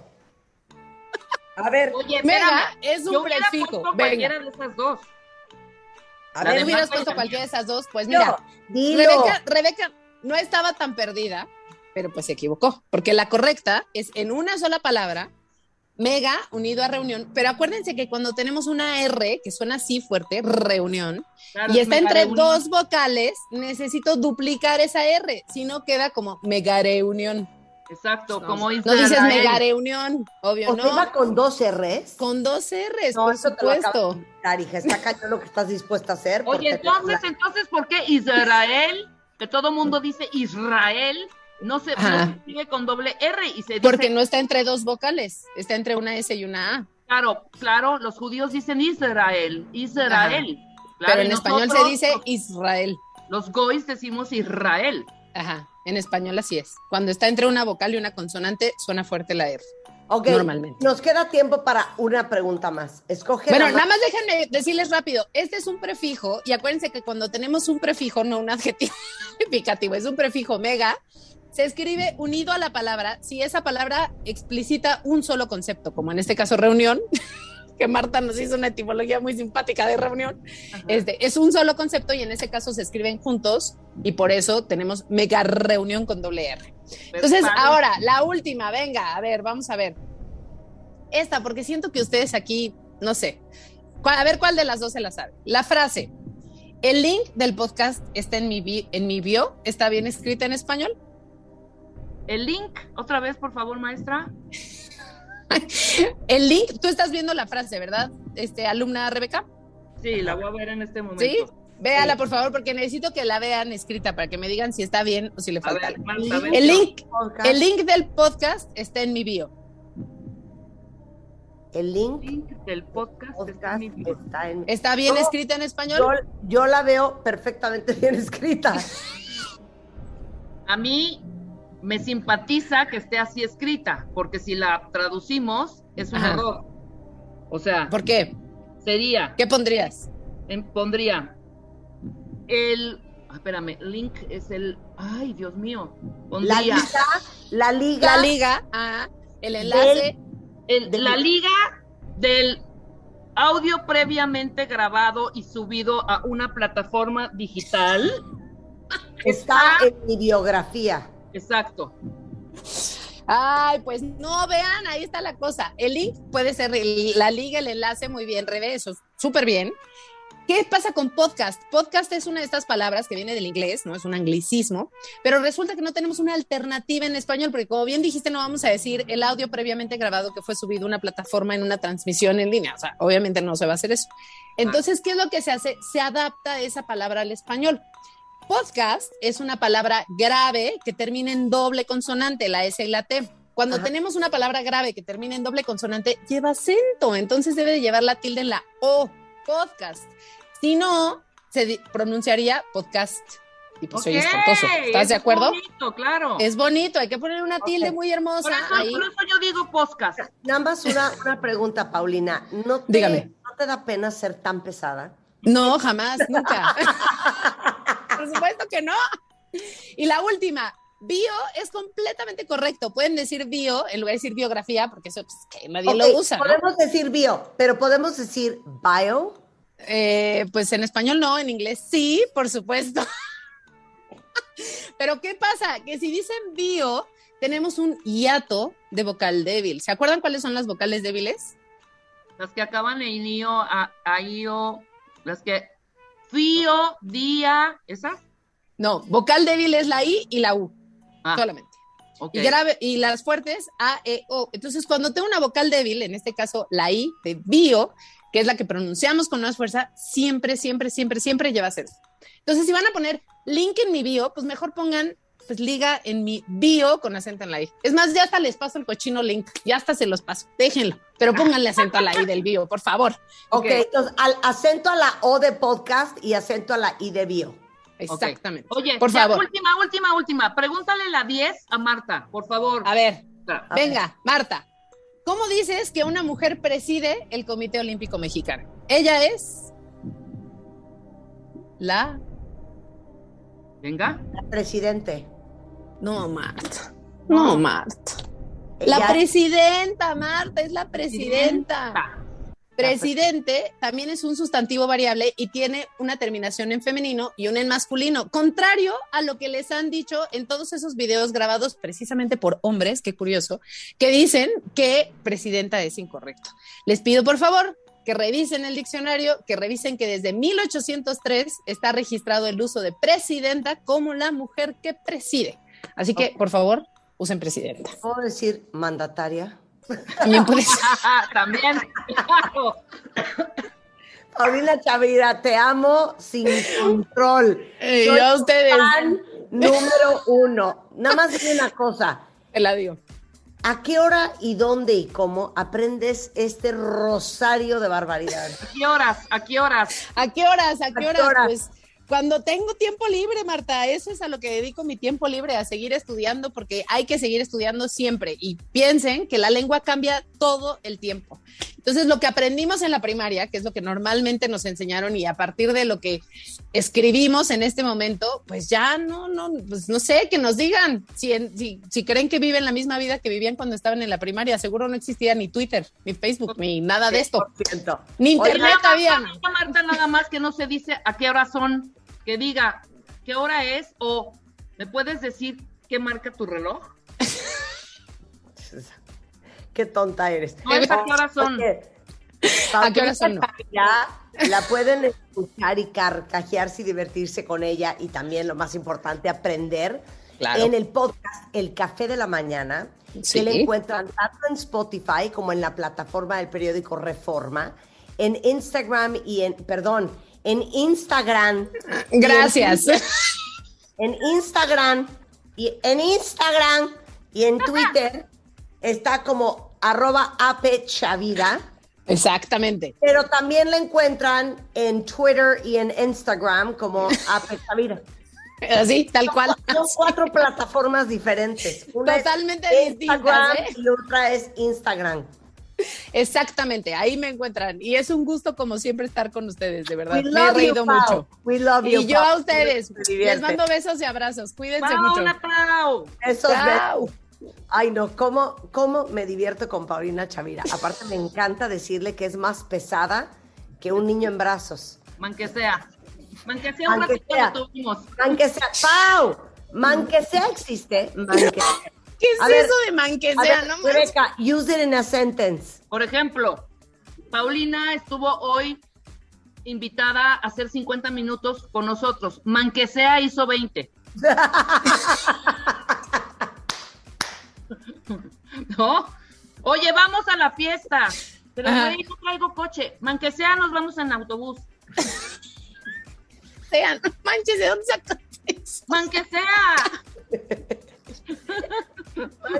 A ver, Oye, Mega es un yo prefijo. Venga. cualquiera de esas dos. a la ver, ¿Tú hubieras puesto cualquiera de esas dos? Pues mira, dilo. Rebeca, Rebeca no estaba tan perdida, pero pues se equivocó, porque la correcta es en una sola palabra, mega unido a reunión, pero acuérdense que cuando tenemos una R que suena así fuerte, reunión, Claro, y es está entre reunión. dos vocales, necesito duplicar esa R, si no queda como mega reunión. Exacto, No, como no Israel. dices mega reunión, obvio, ¿O no. iba con dos R's? Con dos R's, No, por eso te lo supuesto. hija. Está cañón lo que estás dispuesta a hacer. Oye, te- entonces, entonces, ¿por qué Israel, que todo mundo dice Israel, no se, no se escribe con doble R y se dice, Porque no está entre dos vocales, está entre una S y una A. claro, claro, los judíos dicen Israel, Israel. Claro, pero en español se dice Israel. Los goys decimos Israel. Ajá, en español así es. Cuando está entre una vocal y una consonante, suena fuerte la R. Ok, normalmente. Nos queda tiempo para una pregunta más. Escoge. Bueno, nada más- más déjenme decirles rápido. Este es un prefijo y acuérdense que cuando tenemos un prefijo, no un adjetivo significativo, es un prefijo mega, se escribe unido a la palabra si esa palabra explicita un solo concepto, como en este caso reunión, que Marta nos hizo una etimología muy simpática de reunión. Este, es un solo concepto y en ese caso se escriben juntos y por eso tenemos mega reunión con doble R. Entonces, Vale. ahora, la última, venga, a ver, vamos a ver. Esta, porque siento que ustedes aquí, no sé, a ver cuál de las dos se la sabe. La frase, el link del podcast está en mi, en mi bio, ¿está bien escrita en español? El link, otra vez, por favor, maestra. El link, tú estás viendo la frase, ¿verdad? Este, alumna Rebeca. Sí, la voy a ver en este momento. ¿Sí? Véala, por favor, porque necesito que la vean escrita para que me digan si está bien o si le falta ver. Marta. El link, podcast. el link del podcast está en mi bio. El link El link del podcast, está en mi bio. está en. ¿Está bien Yo- escrita en español? Yo, yo la veo perfectamente bien escrita. a mí me simpatiza que esté así escrita, porque si la traducimos es un Ajá. error. O sea, ¿Por qué? sería, ¿Qué pondrías? em, pondría el, ah, espérame, link es el, ay, Dios mío, La liga, la liga, La liga, ah, el enlace. el- del- la liga del audio previamente grabado y subido a una plataforma digital. está en mi biografía. Exacto. Ay, pues no, vean, ahí está la cosa. El link puede ser el- la liga, el enlace, muy bien, eso, súper bien. ¿Qué pasa con podcast? Podcast es una de estas palabras que viene del inglés, ¿no? Es un anglicismo, pero resulta que no tenemos una alternativa en español, porque como bien dijiste, no vamos a decir el audio previamente grabado que fue subido a una plataforma en una transmisión en línea. O sea, obviamente no se va a hacer eso. Entonces, ¿qué es lo que se hace? Se adapta esa palabra al español. Podcast es una palabra grave que termina en doble consonante, la S y la T. Cuando Ajá. tenemos una palabra grave que termina en doble consonante, lleva acento, entonces debe de llevar la tilde en la O, podcast. Si no, se pronunciaría podcast. Y pues soy espantoso. ¿Estás de es acuerdo? bonito, claro. Es bonito, hay que poner una tilde muy por, hermosa eso, ahí. por eso yo digo podcast. Nada más una, una pregunta, Paulina. ¿No te, Dígame. ¿No te da pena ser tan pesada? No, jamás, nunca. Por supuesto que no. Y la última, bio es completamente correcto. Pueden decir bio en lugar de decir biografía, porque eso pues, que nadie lo usa. ¿no? Podemos decir bio, pero podemos decir bio. Eh, pues en español no, en inglés sí, por supuesto. Pero ¿qué pasa? Que si dicen bio, tenemos un hiato de vocal débil. ¿Se acuerdan cuáles son las vocales débiles? Las que acaban en io, a, a io, las que fío, día, ¿esas? No, vocal débil es la I y la U, Ah, solamente. Y, grave, y las fuertes, A, E, O. Entonces, cuando tengo una vocal débil, en este caso la I de bio, que es la que pronunciamos con más fuerza, siempre, siempre, siempre, siempre lleva acento. Entonces, si van a poner link en mi bio, pues mejor pongan pues liga en mi bio con acento en la I. Es más, ya hasta les paso el cochino link, ya hasta se los paso, déjenlo, pero pónganle acento a la I del bio, por favor. Ok, entonces al acento a la O de podcast y acento a la I de bio. Exactamente. Oye, por ya, favor. última, última, última. Pregúntale la 10 a Marta, por favor. A ver, A Venga, Marta, ¿cómo dices que una mujer preside el Comité Olímpico Mexicano? Ella es la... Venga. Presidente. No, Marta. No, Marta. La presidenta, Marta, es la presidenta. Presidente también es un sustantivo variable y tiene una terminación en femenino y una en masculino, contrario a lo que les han dicho en todos esos videos grabados precisamente por hombres, qué curioso, que dicen que presidenta es incorrecto. Les pido por favor que revisen el diccionario, que revisen que desde 1803 está registrado el uso de presidenta como la mujer que preside. Así que, por favor, usen presidenta. ¿Puedo decir mandataria? También puede ser. También. claro. Paulina Chavira, te amo sin control. Soy yo a ustedes. fan número uno. Nada más dime una cosa. Te la digo. ¿A qué hora y dónde y cómo aprendes este rosario de barbaridad? ¿A qué horas? ¿A qué horas? ¿A qué horas? ¿A qué qué horas? horas? Pues cuando tengo tiempo libre, Marta, eso es a lo que dedico mi tiempo libre, a seguir estudiando, porque hay que seguir estudiando siempre. Y piensen que la lengua cambia todo el tiempo. Entonces, lo que aprendimos en la primaria, que es lo que normalmente nos enseñaron, y a partir de lo que escribimos en este momento, pues ya no, no, pues no sé, que nos digan si, en- si, si creen que viven la misma vida que vivían cuando estaban en la primaria. Seguro no existía ni Twitter, ni Facebook, ni nada de esto. 100%. Ni Oye, internet había. Marta, nada más que no se dice a qué hora son, que diga qué hora es o me puedes decir qué marca tu reloj. Qué tonta eres. No es a qué hora son. Oye, ¿A qué hora son? Paulina Chavira, la pueden escuchar y carcajearse y divertirse con ella y también, lo más importante, aprender Claro. en el podcast El Café de la Mañana, Sí. que le encuentran tanto en Spotify como en la plataforma del periódico Reforma, en Instagram y en, perdón, en Instagram. en Gracias. En Instagram y en Instagram y en Twitter está como arroba apchavira. Exactamente. Pero también la encuentran en Twitter y en Instagram como apchavira. Así, tal cual. Son cuatro plataformas diferentes. Una es Totalmente Instagram distintas, ¿eh? y otra es Instagram. Exactamente, ahí me encuentran. Y es un gusto, como siempre, estar con ustedes, de verdad. We Me he you, reído Pau. mucho. We love you, Y yo Pau. a ustedes. Les mando besos y abrazos. Cuídense Pau, mucho. Pau. Esos besos. Ay, no, ¿cómo, ¿cómo me divierto con Paulina Chavira? Aparte, me encanta decirle que es más pesada que un niño en brazos. Man que sea. Man que sea un ratito sea. lo tuvimos. Man que sea, ¡Pau! Man que sea existe. Man que sea. ¿Qué es A ver, eso de man que sea? ver, No. Rebeca, use it in a sentence. Por ejemplo, Paulina estuvo hoy invitada a hacer 50 minutos con nosotros. Man que sea hizo 20. ¿No? Oye, vamos a la fiesta. Pero no traigo coche. Man que sea, nos vamos en autobús. Sean, manches, ¿de dónde sacaste eso? Man que sea.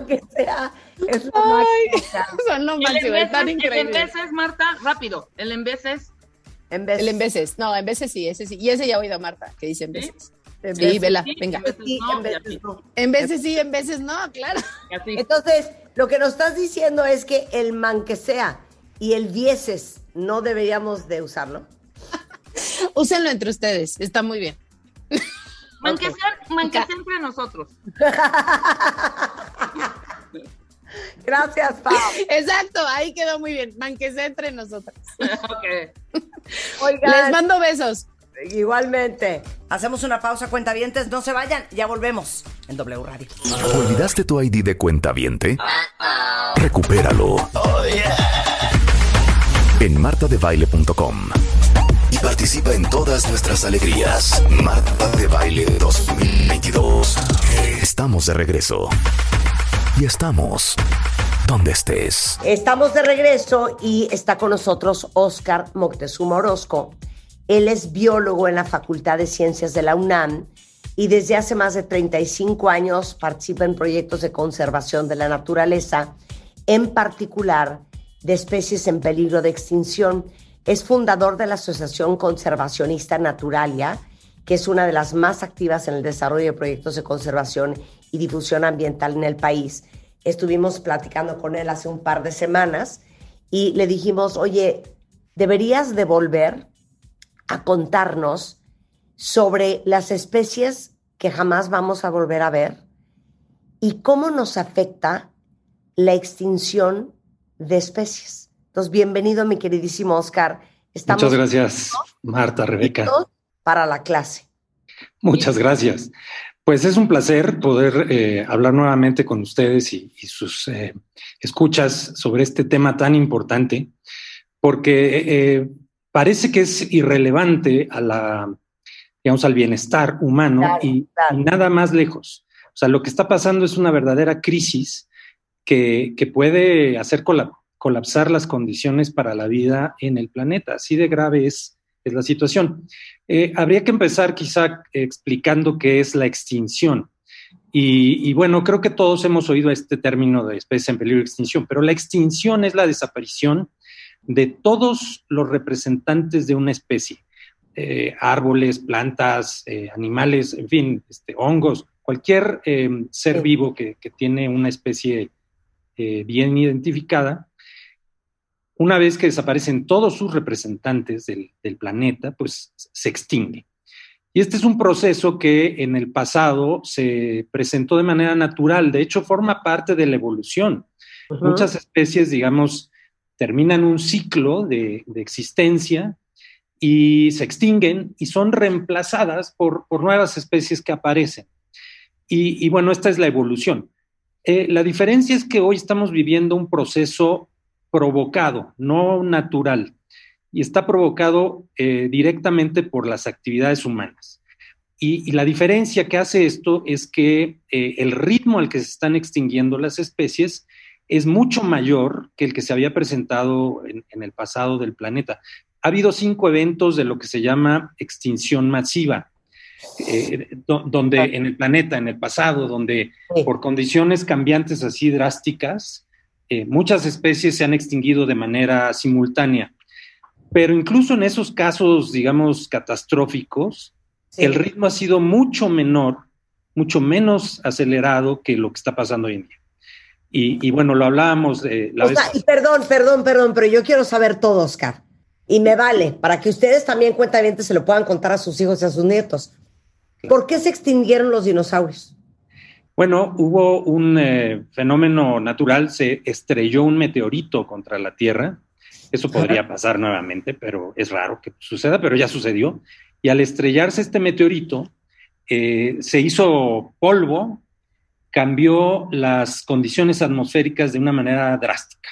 Que sea. Es lo Ay, son lo El máximo, están en veces, el en veces, Marta, rápido. El en veces. En El en veces, no, en veces sí, ese sí. Y ese ya he oído a Marta, que dice en ¿Sí? veces. en Sí, veces vela, sí, venga. en veces sí, no, en veces no. En veces sí, en veces no, claro. así. Entonces, lo que nos estás diciendo es que el man que sea y el vieses no deberíamos de usarlo. Úsenlo entre ustedes, está muy bien. Man que Ok. sea, man que sea entre nosotros. Gracias, Pau. Exacto, ahí quedó muy bien. Man, que sea entre nosotros. ok. Oigan, Les mando besos. igualmente. Hacemos una pausa, cuentavientes. No se vayan, ya volvemos en W Radio. ¿Olvidaste tu ID de cuenta viente? Recupéralo. En martadebaile.com. Participa en todas nuestras alegrías. Marta de Baile 2022. Estamos de regreso. Y estamos donde estés. Estamos de regreso y está con nosotros Oscar Moctezuma Orozco. Él es biólogo en la Facultad de Ciencias de la UNAM y desde hace más de 35 años participa en proyectos de conservación de la naturaleza, en particular de especies en peligro de extinción. Es fundador de la Asociación Conservacionista Naturalia, que es una de las más activas en el desarrollo de proyectos de conservación y difusión ambiental en el país. Estuvimos platicando con él hace un par de semanas y le dijimos, oye, deberías de volver a contarnos sobre las especies que jamás vamos a volver a ver y cómo nos afecta la extinción de especies. Entonces, bienvenido, mi queridísimo Oscar. Estamos Muchas gracias, Marta, Rebeca. para la clase. Muchas gracias. Pues es un placer poder eh, hablar nuevamente con ustedes y, y sus eh, escuchas sobre este tema tan importante, porque eh, parece que es irrelevante a la, digamos, al bienestar humano Claro, y, claro. y nada más lejos. O sea, lo que está pasando es una verdadera crisis que, que puede hacer colap- colapsar las condiciones para la vida en el planeta. Así de grave es, es la situación. Eh, habría que empezar quizá explicando qué es la extinción. Y, y bueno, creo que todos hemos oído este término de especie en peligro de extinción, pero la extinción es la desaparición de todos los representantes de una especie, eh, árboles, plantas, eh, animales, en fin, este, hongos, cualquier eh, ser vivo que, que tiene una especie bien identificada, una vez que desaparecen todos sus representantes del, del planeta, pues se extingue. Y este es un proceso que en el pasado se presentó de manera natural, de hecho forma parte de la evolución. Ujú. Muchas especies, digamos, terminan un ciclo de, de existencia y se extinguen y son reemplazadas por, por nuevas especies que aparecen. Y, y bueno, esta es la evolución. Eh, la diferencia es que hoy estamos viviendo un proceso provocado, no natural, y está provocado eh, directamente por las actividades humanas. Y, y la diferencia que hace esto es que eh, el ritmo al que se están extinguiendo las especies es mucho mayor que el que se había presentado en, en el pasado del planeta. Ha habido cinco eventos de lo que se llama extinción masiva, eh, do- donde en el planeta, en el pasado, donde por condiciones cambiantes así drásticas, eh, muchas especies se han extinguido de manera simultánea. Pero incluso en esos casos, digamos, catastróficos, Sí. el ritmo ha sido mucho menor, mucho menos acelerado que lo que está pasando hoy en día. Y, y bueno, lo hablábamos eh, la O vez sea, y perdón, perdón, perdón, pero yo quiero saber todo, Oscar. Y me vale, para que ustedes también, cuentavientes, se lo puedan contar a sus hijos y a sus nietos. ¿Por qué se extinguieron los dinosaurios? Bueno, hubo un eh, fenómeno natural, se estrelló un meteorito contra la Tierra. Eso podría pasar nuevamente, pero es raro que suceda, pero ya sucedió. Y al estrellarse este meteorito, eh, se hizo polvo, cambió las condiciones atmosféricas de una manera drástica.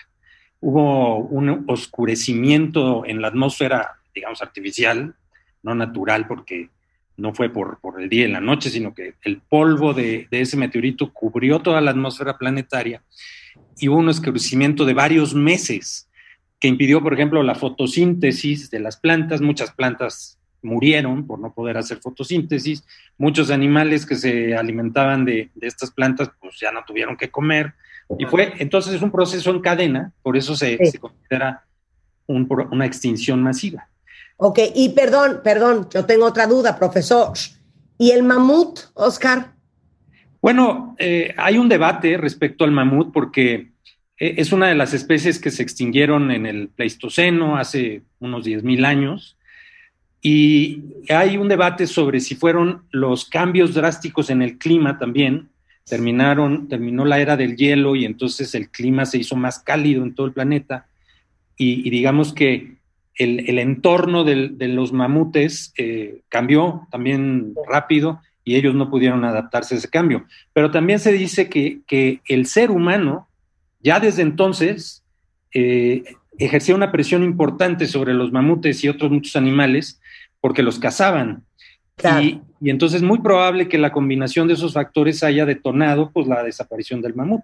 Hubo un oscurecimiento en la atmósfera, digamos, artificial, no natural, porque no fue por, por el día y la noche, sino que el polvo de, de, ese meteorito cubrió toda la atmósfera planetaria y hubo un oscurecimiento de varios meses que impidió, por ejemplo, la fotosíntesis de las plantas. Muchas plantas murieron por no poder hacer fotosíntesis. Muchos animales que se alimentaban de, de estas plantas, pues ya no tuvieron que comer. Y fue, entonces es un proceso en cadena, por eso se, Sí. se considera un una extinción masiva. Ok, y perdón, perdón, yo tengo otra duda, profesor. ¿Y el mamut, Oscar? Bueno, eh, hay un debate respecto al mamut porque eh, es una de las especies que se extinguieron en el Pleistoceno hace unos 10.000 años y hay un debate sobre si fueron los cambios drásticos en el clima también. Terminaron, terminó la era del hielo y entonces el clima se hizo más cálido en todo el planeta y, y digamos que el, el entorno del- de los mamutes eh, cambió también rápido y ellos no pudieron adaptarse a ese cambio. Pero también se dice que, que el ser humano, ya desde entonces, eh, ejercía una presión importante sobre los mamutes y otros muchos animales porque los cazaban. Claro. Y, y entonces es muy probable que la combinación de esos factores haya detonado pues, la desaparición del mamut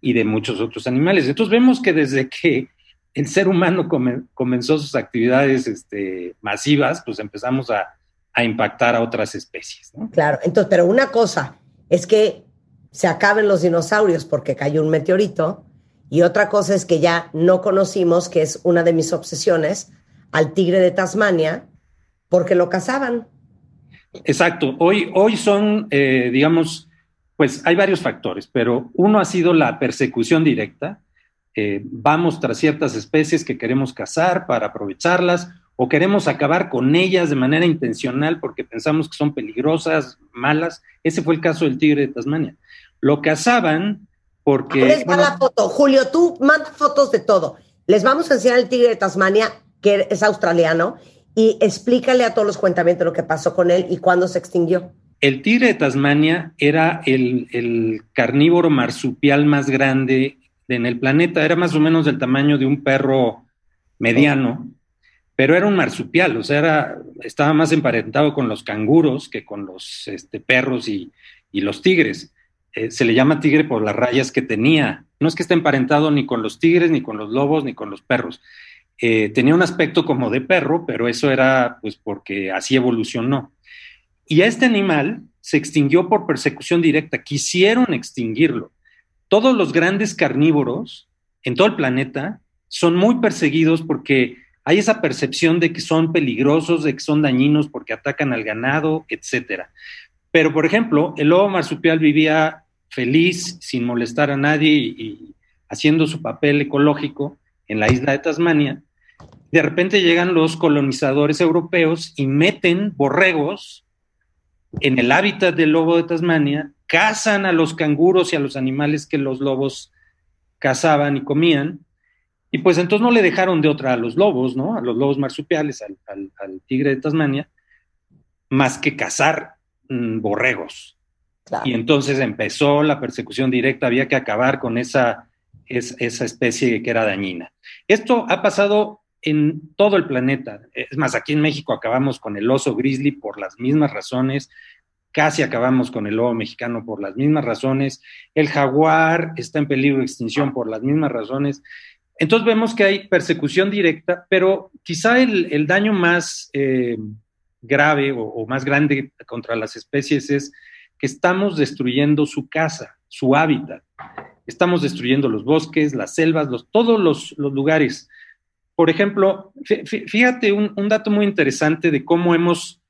y de muchos otros animales. Entonces vemos que desde que el ser humano come- comenzó sus actividades este, masivas, pues empezamos a, a impactar a otras especies. ¿no? Claro, entonces, pero una cosa es que se acaben los dinosaurios porque cayó un meteorito y otra cosa es que ya no conocimos, que es una de mis obsesiones, al tigre de Tasmania porque lo cazaban. Exacto. Hoy, hoy son, eh, digamos, pues hay varios factores, pero uno ha sido la persecución directa. Eh, vamos tras ciertas especies que queremos cazar para aprovecharlas o queremos acabar con ellas de manera intencional porque pensamos que son peligrosas, malas. Ese fue el caso del tigre de Tasmania. Lo cazaban porque... Les va bueno, la foto. Julio, tú manda fotos de todo. Les vamos a enseñar el tigre de Tasmania, que es australiano, y explícale a todos los cuentamientos lo que pasó con él y cuándo se extinguió. El tigre de Tasmania era el, el carnívoro marsupial más grande en el planeta. Era más o menos del tamaño de un perro mediano, pero era un marsupial, o sea, estaba más emparentado con los canguros que con los este, perros y, y los tigres. Eh, se le llama tigre por las rayas que tenía. No es que esté emparentado ni con los tigres, ni con los lobos, ni con los perros. Eh, tenía un aspecto como de perro, pero eso era pues porque así evolucionó. Y a este animal se extinguió por persecución directa. Quisieron extinguirlo. Todos los grandes carnívoros en todo el planeta son muy perseguidos porque hay esa percepción de que son peligrosos, de que son dañinos porque atacan al ganado, etcétera. Pero, por ejemplo, el lobo marsupial vivía feliz, sin molestar a nadie y, y haciendo su papel ecológico en la isla de Tasmania. De repente llegan los colonizadores europeos y meten borregos en el hábitat del lobo de Tasmania, cazan a los canguros y a los animales que los lobos cazaban y comían, y pues entonces no le dejaron de otra a los lobos, ¿no? A los lobos marsupiales, al, al, al tigre de Tasmania, más que cazar mmm, borregos. Claro. Y entonces empezó la persecución directa, había que acabar con esa, es, esa especie que era dañina. Esto ha pasado en todo el planeta. Es más, aquí en México acabamos con el oso grizzly por las mismas razones, casi acabamos con el lobo mexicano por las mismas razones, el jaguar está en peligro de extinción por las mismas razones. Entonces vemos que hay persecución directa, pero quizá el, el daño más eh, grave o, más grande contra las especies es que estamos destruyendo su casa, su hábitat. Estamos destruyendo los bosques, las selvas, los, todos los lugares. Por ejemplo, fíjate un, un, dato muy interesante de cómo hemos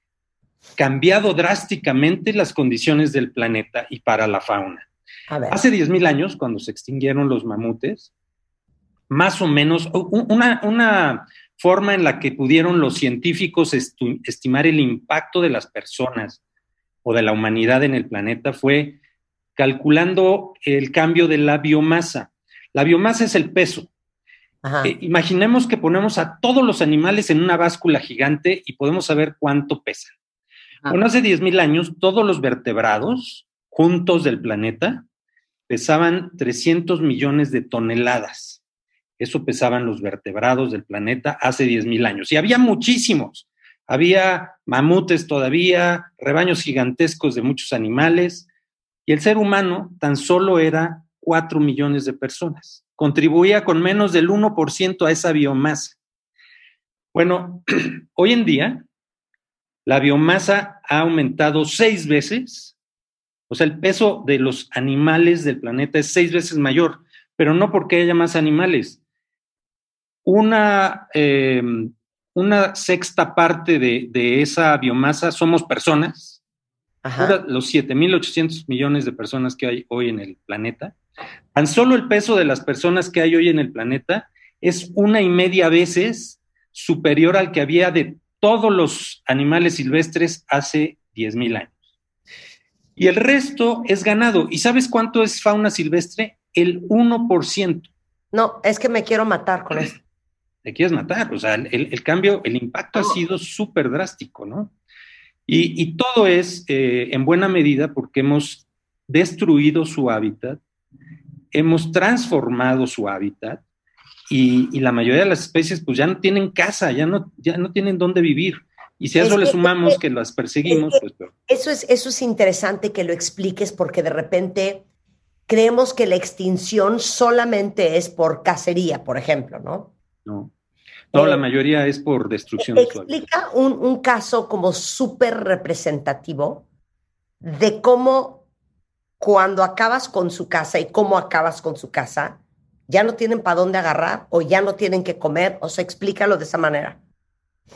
cambiado drásticamente las condiciones del planeta y para la fauna. A ver. Hace 10.000 años, cuando se extinguieron los mamutes, más o menos una, una forma en la que pudieron los científicos estimar el impacto de las personas o de la humanidad en el planeta fue calculando el cambio de la biomasa. La biomasa es el peso. Ajá. Eh, imaginemos que ponemos a todos los animales en una báscula gigante y podemos saber cuánto pesan. Ah. Bueno, hace 10.000 años, todos los vertebrados juntos del planeta pesaban 300 millones de toneladas. Eso pesaban los vertebrados del planeta hace 10.000 años. Y había muchísimos. Había mamutes todavía, rebaños gigantescos de muchos animales. Y el ser humano tan solo era 4 millones de personas. Contribuía con menos del 1% a esa biomasa. Bueno, hoy en día la biomasa ha aumentado seis veces. O sea, el peso de los animales del planeta es seis veces mayor, pero no porque haya más animales. Una, eh, una sexta parte de, de esa biomasa somos personas, Ajá. Los 7.800 millones de personas que hay hoy en el planeta, tan solo el peso de las personas que hay hoy en el planeta es una y media veces superior al que había de todos los animales silvestres hace 10.000 años. Y el resto es ganado. ¿Y sabes cuánto es fauna silvestre? El 1%. No, es que me quiero matar con esto. Te quieres matar. O sea, el, el cambio, el impacto ha sido súper drástico, ¿no? Y, y todo es eh, en buena medida porque hemos destruido su hábitat, hemos transformado su hábitat y, y la mayoría de las especies pues ya no tienen casa, ya no, ya no tienen dónde vivir. Y si a eso Es le sumamos que- que las perseguimos, es que- pues. Eso es, eso es interesante que lo expliques porque de repente creemos que la extinción solamente es por cacería, por ejemplo, ¿no? no. No, Eh, la mayoría es por destrucción de. Explica un, un caso como súper representativo de cómo cuando acabas con su casa y cómo acabas con su casa, ya no tienen para dónde agarrar o ya no tienen que comer, o sea, explícalo de esa manera.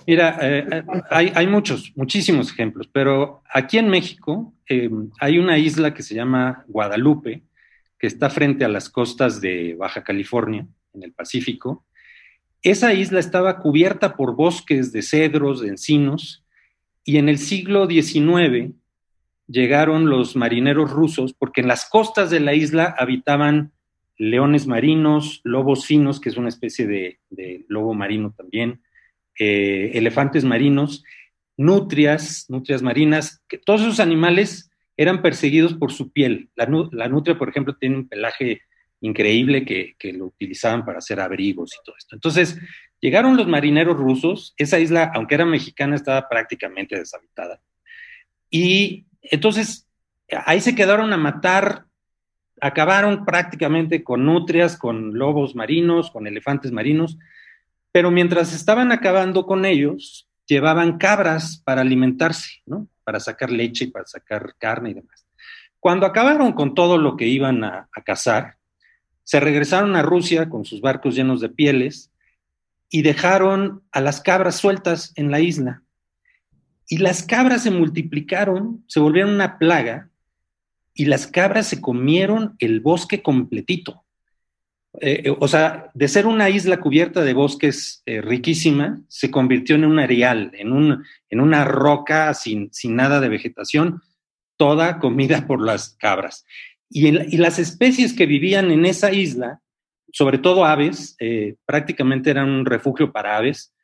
Mira, eh, eh, hay, muchos, muchísimos ejemplos, pero aquí en México eh, hay una isla que se llama Guadalupe, que está frente a las costas de Baja California, en el Pacífico. Esa isla estaba cubierta por bosques de cedros, de encinos, y en el siglo XIX llegaron los marineros rusos, porque en las costas de la isla habitaban leones marinos, lobos finos, que es una especie de, lobo marino también, eh, elefantes marinos, nutrias, nutrias marinas, que todos esos animales eran perseguidos por su piel. La nutria, por ejemplo, tiene un pelaje increíble que, que lo utilizaban para hacer abrigos y todo esto. Entonces, llegaron los marineros rusos, esa isla, aunque era mexicana, estaba prácticamente deshabitada. Y entonces, ahí se quedaron a matar, acabaron prácticamente con nutrias, con lobos marinos, con elefantes marinos, pero mientras estaban acabando con ellos, llevaban cabras para alimentarse, ¿no? Para sacar leche y para sacar carne y demás. Cuando acabaron con todo lo que iban a, a cazar, se regresaron a Rusia con sus barcos llenos de pieles y dejaron a las cabras sueltas en la isla. Y las cabras se multiplicaron, se volvieron una plaga y las cabras se comieron el bosque completito. Eh, eh, o sea, de ser una isla cubierta de bosques eh, riquísima, se convirtió en un areal, en, un, en una roca sin, sin nada de vegetación, toda comida por las cabras. Y, las especies que vivían en esa isla, sobre todo aves, eh, prácticamente eran un refugio para aves,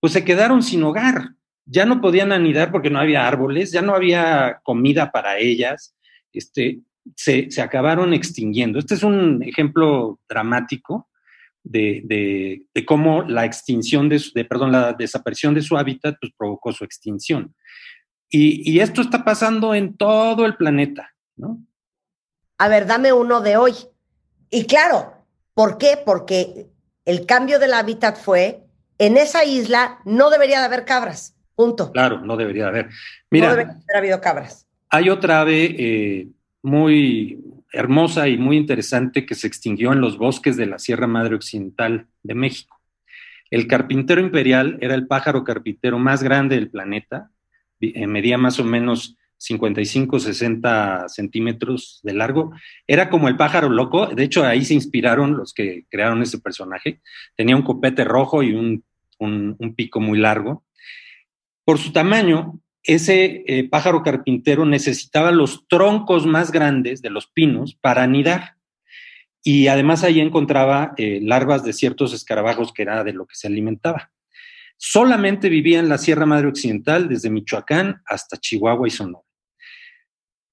pues se quedaron sin hogar. Ya no podían anidar porque no había árboles, ya no había comida para ellas. Este, se, se acabaron extinguiendo. Este es un ejemplo dramático de, de- de cómo la extinción de, de, perdón, la desaparición de su hábitat pues, provocó su extinción. Y, y esto está pasando en todo el planeta, ¿no? A ver, dame uno de hoy. Y claro, ¿por qué? Porque el cambio del hábitat fue, en esa isla no debería de haber cabras, punto. Claro, no debería de haber. no Mira, debería de haber habido cabras. hay otra ave eh, muy hermosa y muy interesante que se extinguió en los bosques de la Sierra Madre Occidental de México. El carpintero imperial era el pájaro carpintero más grande del planeta, eh, medía más o menos 55, 60 centímetros de largo. Era como el pájaro loco. De hecho, ahí se inspiraron los que crearon ese personaje. Tenía un copete rojo y un, un- un pico muy largo. Por su tamaño, ese eh, pájaro carpintero necesitaba los troncos más grandes de los pinos para anidar. Y además ahí encontraba eh, larvas de ciertos escarabajos que era de lo que se alimentaba. Solamente vivía en la Sierra Madre Occidental, desde Michoacán hasta Chihuahua y Sonora.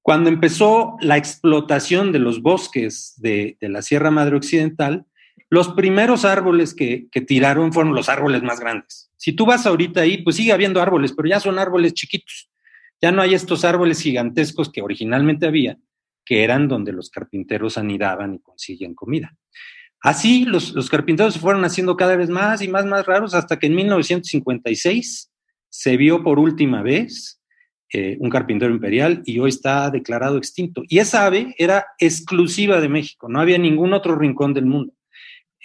Cuando empezó la explotación de los bosques de, de la Sierra Madre Occidental, los primeros árboles que, que tiraron fueron los árboles más grandes. Si tú vas ahorita ahí, pues sigue habiendo árboles, pero ya son árboles chiquitos. Ya no hay estos árboles gigantescos que originalmente había, que eran donde los carpinteros anidaban y consiguen comida. Así los, los carpinteros se fueron haciendo cada vez más y más, más raros hasta que en 1956 se vio por última vez eh, un carpintero imperial y hoy está declarado extinto. Y esa ave era exclusiva de México, no había ningún otro rincón del mundo.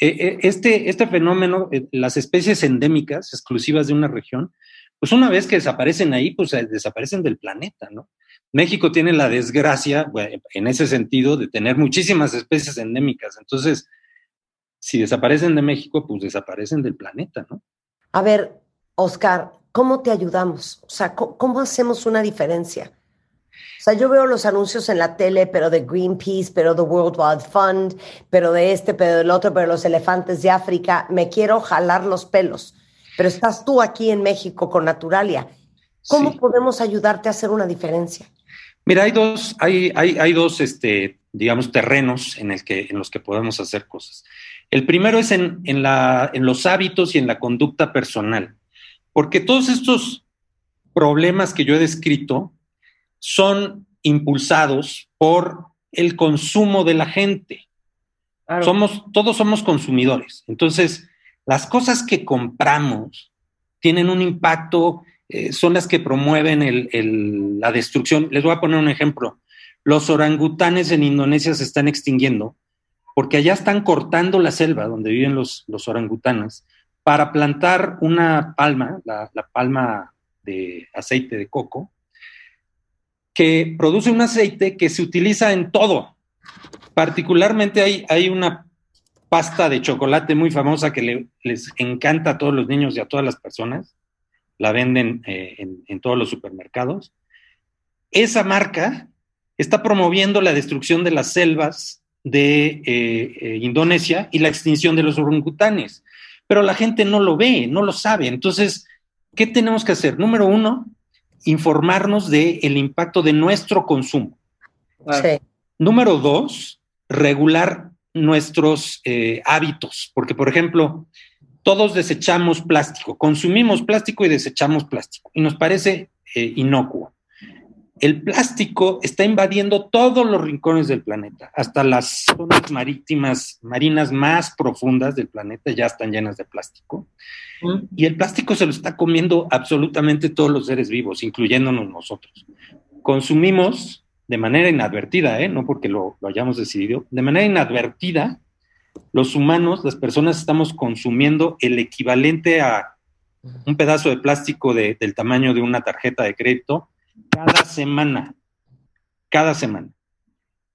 Eh, eh, este, este fenómeno, eh, las especies endémicas exclusivas de una región, pues una vez que desaparecen ahí, pues desaparecen del planeta, ¿no? México tiene la desgracia, en ese sentido, de tener muchísimas especies endémicas. Entonces, si desaparecen de México, pues desaparecen del planeta, ¿no? A ver, Oscar, ¿cómo te ayudamos? O sea, ¿cómo, cómo hacemos una diferencia? Sea, yo veo los anuncios en la tele, pero de Greenpeace, pero de World Wide Fund, pero de este, pero del otro, pero los elefantes de África. Me quiero jalar los pelos. Pero estás tú aquí en México con Naturalia. ¿Cómo Sí. podemos ayudarte a hacer una diferencia? Mira, hay dos, hay, hay, hay dos, este, digamos, terrenos en, el que, en los que podemos hacer cosas. El primero es en, en, la, en los hábitos y en la conducta personal, porque todos estos problemas que yo he descrito son impulsados por el consumo de la gente. Claro. Somos, todos somos consumidores. Entonces, las cosas que compramos tienen un impacto, eh, son las que promueven el- el- la destrucción. Les voy a poner un ejemplo. Los orangutanes en Indonesia se están extinguiendo porque allá están cortando la selva donde viven los, los orangutanes para plantar una palma, la, la palma de aceite de coco, que produce un aceite que se utiliza en todo. Particularmente hay, hay una pasta de chocolate muy famosa que le- les encanta a todos los niños y a todas las personas. La venden eh, en, en todos los supermercados. Esa marca está promoviendo la destrucción de las selvas de eh, eh, Indonesia y la extinción de los orangutanes. Pero la gente no lo ve, no lo sabe. Entonces, ¿qué tenemos que hacer? Número uno, informarnos del el impacto de nuestro consumo. Sí. Número dos, regular nuestros eh, hábitos, porque por ejemplo, todos desechamos plástico, consumimos plástico y desechamos plástico, y nos parece eh, inocuo. El plástico está invadiendo todos los rincones del planeta, hasta las zonas marítimas, marinas más profundas del planeta ya están llenas de plástico. Mm. Y el plástico se lo está comiendo absolutamente todos los seres vivos, incluyéndonos nosotros. Consumimos de manera inadvertida, ¿eh? no porque lo, lo hayamos decidido, de manera inadvertida, los humanos, las personas, estamos consumiendo el equivalente a un pedazo de plástico de- del tamaño de una tarjeta de crédito cada semana. Cada semana.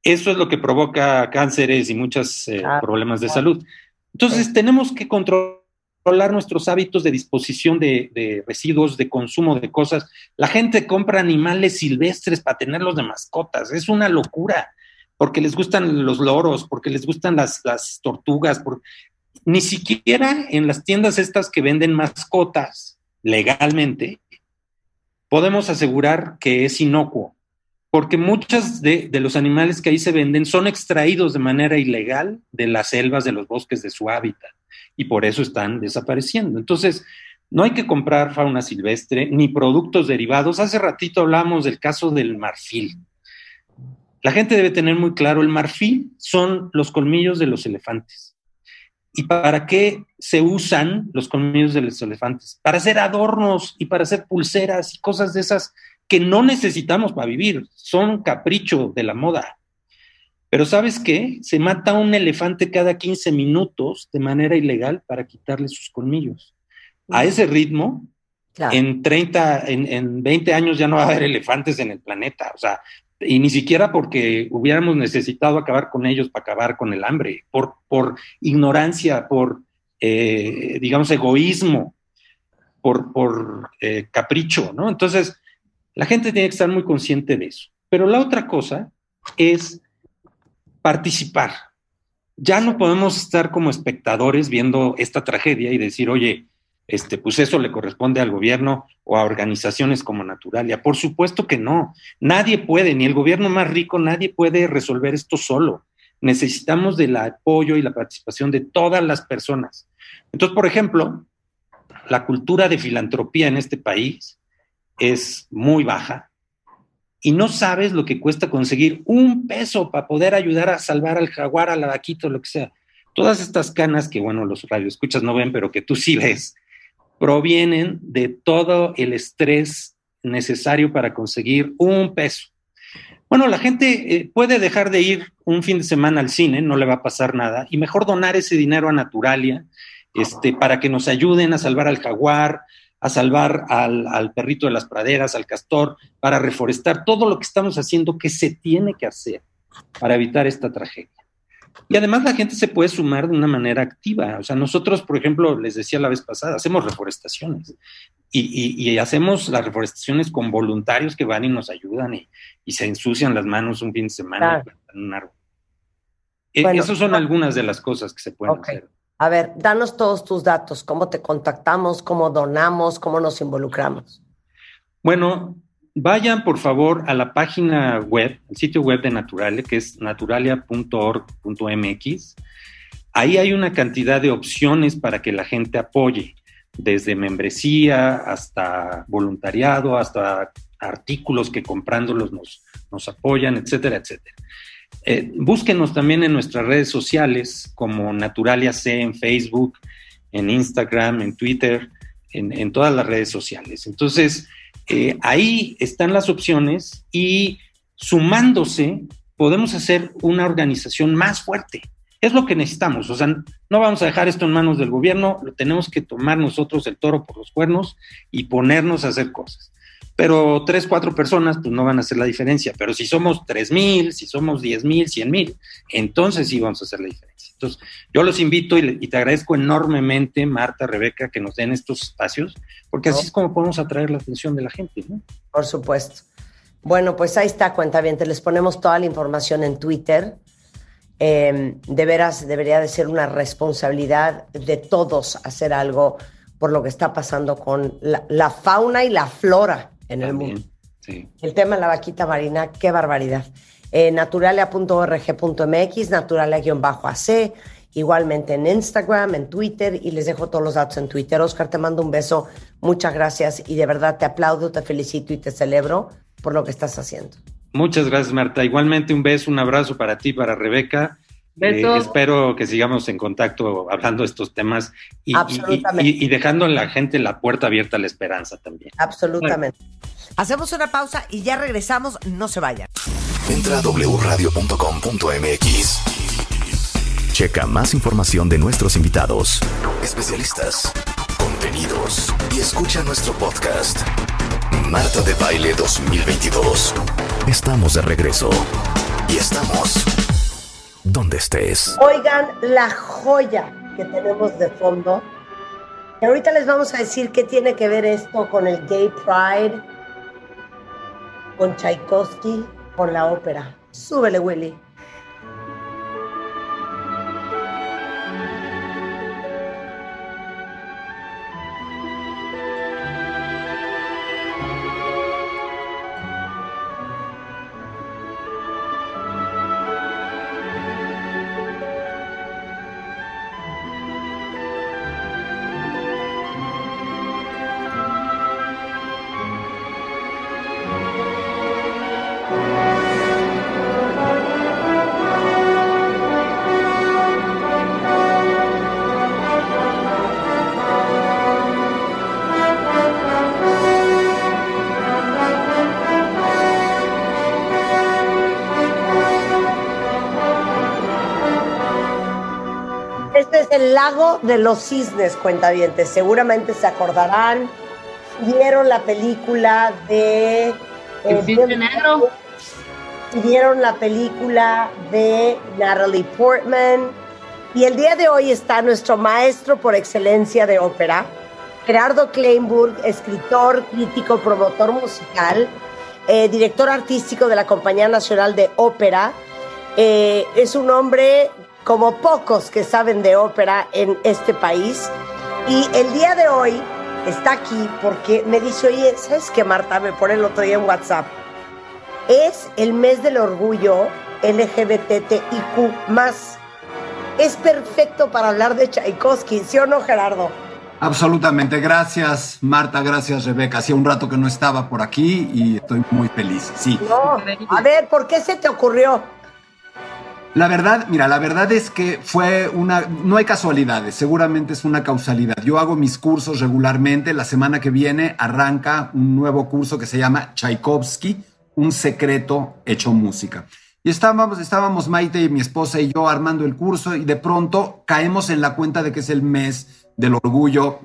Eso es lo que provoca cánceres y muchos eh, Claro, problemas de claro. salud. Entonces, tenemos que controlar nuestros hábitos de disposición de, de residuos, de consumo de cosas. La gente compra animales silvestres para tenerlos de mascotas. Es una locura, porque les gustan los loros, porque les gustan las, las tortugas. por- Ni siquiera en las tiendas estas que venden mascotas legalmente podemos asegurar que es inocuo, porque muchos de, de los animales que ahí se venden son extraídos de manera ilegal de las selvas, de los bosques, de su hábitat, y por eso están desapareciendo. Entonces, no hay que comprar fauna silvestre ni productos derivados. Hace ratito hablamos del caso del marfil. La gente debe tener muy claro, el marfil son los colmillos de los elefantes. ¿Y para qué se usan los colmillos de los elefantes? Para hacer adornos y para hacer pulseras y cosas de esas que no necesitamos para vivir. Son capricho de la moda. Pero ¿sabes qué? Se mata un elefante cada 15 minutos de manera ilegal para quitarle sus colmillos. A ese ritmo, Claro. En 30, en, en 20 años ya no va a haber elefantes en el planeta. O sea, y ni siquiera porque hubiéramos necesitado acabar con ellos para acabar con el hambre, por, por ignorancia, por, eh, digamos, egoísmo, por, por eh, capricho, ¿no? Entonces, la gente tiene que estar muy consciente de eso. Pero la otra cosa es participar. Ya no podemos estar como espectadores viendo esta tragedia y decir, oye, este, pues eso le corresponde al gobierno o a organizaciones como Naturalia. Por supuesto que no. Nadie puede, ni el gobierno más rico, nadie puede resolver esto solo. Necesitamos del apoyo y la participación de todas las personas. Entonces, por ejemplo, la cultura de filantropía en este país es muy baja y no sabes lo que cuesta conseguir un peso para poder ayudar a salvar al jaguar, a la vaquita, lo que sea. Todas estas canas que, bueno, los radioescuchas no ven, pero que tú sí ves, provienen de todo el estrés necesario para conseguir un peso. Bueno, la gente eh, puede dejar de ir un fin de semana al cine, no le va a pasar nada, y mejor donar ese dinero a Naturalia este, para que nos ayuden a salvar al jaguar, a salvar al, al perrito de las praderas, al castor, para reforestar todo lo que estamos haciendo que se tiene que hacer para evitar esta tragedia. Y además la gente se puede sumar de una manera activa. O sea, nosotros, por ejemplo, les decía la vez pasada, hacemos reforestaciones y, y- y hacemos las reforestaciones con voluntarios que van y nos ayudan y, y se ensucian las manos un fin de semana Claro. y plantan un árbol. E- Bueno, Esas son algunas de las cosas que se pueden hacer. A ver, danos todos tus datos, cómo te contactamos, cómo donamos, cómo nos involucramos. Bueno, vayan por favor a la página web, el sitio web de Naturalia, que es naturalia.org.mx. Ahí hay una cantidad de opciones para que la gente apoye, desde membresía hasta voluntariado, hasta artículos que comprándolos nos, nos apoyan, etcétera, etcétera. Eh, búsquenos también en nuestras redes sociales como Naturalia C en Facebook, en Instagram, en Twitter, en, en todas las redes sociales. Entonces, eh, ahí están las opciones y sumándose podemos hacer una organización más fuerte. Es lo que necesitamos. O sea, no vamos a dejar esto en manos del gobierno, lo tenemos que tomar nosotros el toro por los cuernos y ponernos a hacer cosas. Pero tres, cuatro personas, pues no van a hacer la diferencia. Pero si somos tres mil, si somos diez mil, cien mil, entonces sí vamos a hacer la diferencia. Entonces, yo los invito y, y te agradezco enormemente, Marta, Rebeca, que nos den estos espacios, porque así es como podemos atraer la atención de la gente. ¿no? Por supuesto. Bueno, pues ahí está, cuenta bien. Les ponemos toda la información en Twitter. Eh, de veras, debería de ser una responsabilidad de todos hacer algo por lo que está pasando con la, la fauna y la flora en el mundo. Sí. El tema de la vaquita marina, qué barbaridad. Eh, naturalia.org.mx, naturalia-ac, igualmente en Instagram, en Twitter, y les dejo todos los datos en Twitter. Oscar, te mando un beso, muchas gracias y de verdad te aplaudo, te felicito y te celebro por lo que estás haciendo. Muchas gracias, Marta. Igualmente un beso, un abrazo para ti, para Rebeca. Eh, espero que sigamos en contacto hablando de estos temas y, y- Absolutamente. y- y dejando a la gente la puerta abierta a la esperanza también. Absolutamente. Hacemos una pausa y ya regresamos, no se vayan. Entra a wradio.com.mx. Checa más información de nuestros invitados, especialistas, contenidos y escucha nuestro podcast. Marta de Baile 2022. Estamos de regreso. Y estamos donde estés. Oigan la joya que tenemos de fondo. Y ahorita les vamos a decir qué tiene que ver esto con el Gay Pride, con Tchaikovsky, con la ópera. Súbele, Willy. De los cisnes, cuentavientes. Seguramente se acordarán vieron la película de... eh, El cisne negro. y vieron la película de Natalie Portman. Y el día de hoy está nuestro maestro por excelencia de ópera, Gerardo Kleinburg, escritor, crítico, promotor musical, eh, director artístico de la Compañía Nacional de Ópera. Eh, es un hombre como pocos que saben de ópera en este país. Y el día de hoy está aquí porque me dice, oye, ¿sabes qué, Marta? Me pone el otro día en WhatsApp es el mes del orgullo LGBTIQ+. Es perfecto para hablar de Tchaikovsky, ¿sí o no, Gerardo? Absolutamente, gracias Marta, gracias Rebeca. Hacía un rato que no estaba por aquí y estoy muy feliz. Sí, No. A ver, ¿por qué se te ocurrió? La verdad, mira, la verdad es que fue una, no hay casualidades, seguramente es una causalidad. Yo hago mis cursos regularmente, la semana que viene arranca un nuevo curso que se llama Tchaikovsky, un secreto hecho música. Y estábamos, estábamos Maite, mi esposa y yo armando el curso y de pronto caemos en la cuenta de que es el mes del orgullo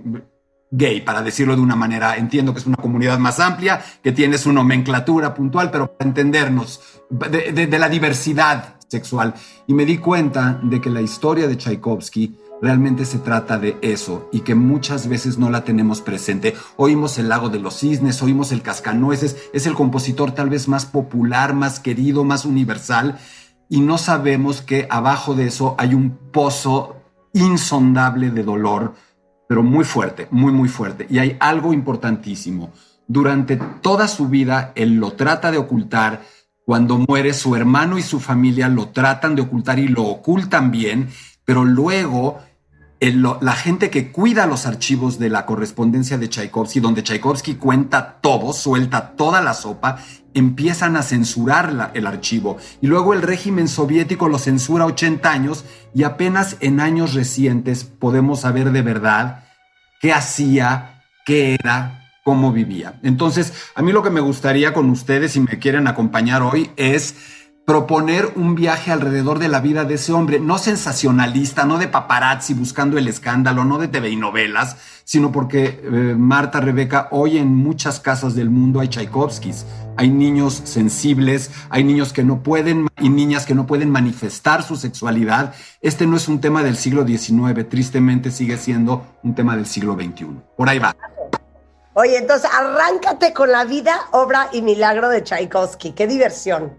gay, para decirlo de una manera. Entiendo que es una comunidad más amplia, que tiene su nomenclatura puntual, pero para entendernos de, de- de la diversidad sexual. Y me di cuenta de que la historia de Tchaikovsky realmente se trata de eso y que muchas veces no la tenemos presente. Oímos el lago de los cisnes, oímos el cascanueces, es el compositor tal vez más popular, más querido, más universal y no sabemos que abajo de eso hay un pozo insondable de dolor, pero muy fuerte, muy, muy fuerte. Y hay algo importantísimo. Durante toda su vida, él lo trata de ocultar. Cuando muere su hermano y su familia lo tratan de ocultar y lo ocultan bien, pero luego la gente que cuida los archivos de la correspondencia de Tchaikovsky, donde Tchaikovsky cuenta todo, suelta toda la sopa, empiezan a censurar el archivo. Y luego el régimen soviético lo censura 80 años y apenas en años recientes podemos saber de verdad qué hacía, qué era, cómo vivía. Entonces, a mí lo que me gustaría con ustedes, si me quieren acompañar hoy, es proponer un viaje alrededor de la vida de ese hombre, no sensacionalista, no de paparazzi buscando el escándalo, no de TV y novelas, sino porque, eh, Marta, Rebeca, hoy en muchas casas del mundo hay Tchaikovskis, hay niños sensibles, hay niños que no pueden y niñas que no pueden manifestar su sexualidad. Este no es un tema del siglo XIX, tristemente sigue siendo un tema del siglo XXI. Por ahí va. Oye, entonces arráncate con la vida, obra y milagro de Tchaikovsky. ¡Qué diversión!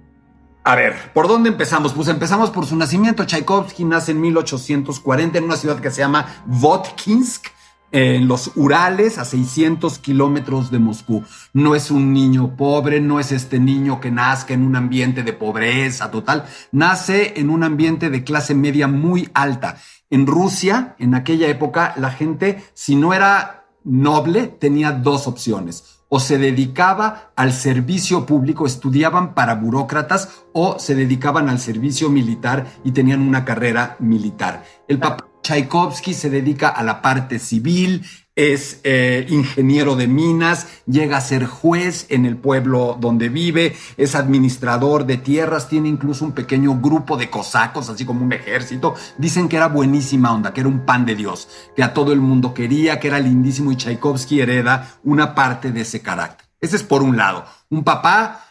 A ver, ¿por dónde empezamos? Pues empezamos por su nacimiento. Tchaikovsky nace en 1840 en una ciudad que se llama Votkinsk, en los Urales, a 600 kilómetros de Moscú. No es un niño pobre, no es este niño que nazca en un ambiente de pobreza total. Nace en un ambiente de clase media muy alta. En Rusia, en aquella época, la gente, si no era noble, tenía dos opciones o se dedicaba al servicio público, estudiaban para burócratas o se dedicaban al servicio militar y tenían una carrera militar. El papá Tchaikovsky se dedica a la parte civil, es eh, ingeniero de minas, llega a ser juez en el pueblo donde vive, es administrador de tierras, tiene incluso un pequeño grupo de cosacos, así como un ejército. Dicen que era buenísima onda, que era un pan de Dios, que a todo el mundo quería, que era lindísimo y Tchaikovsky hereda una parte de ese carácter. Ese es por un lado. Un papá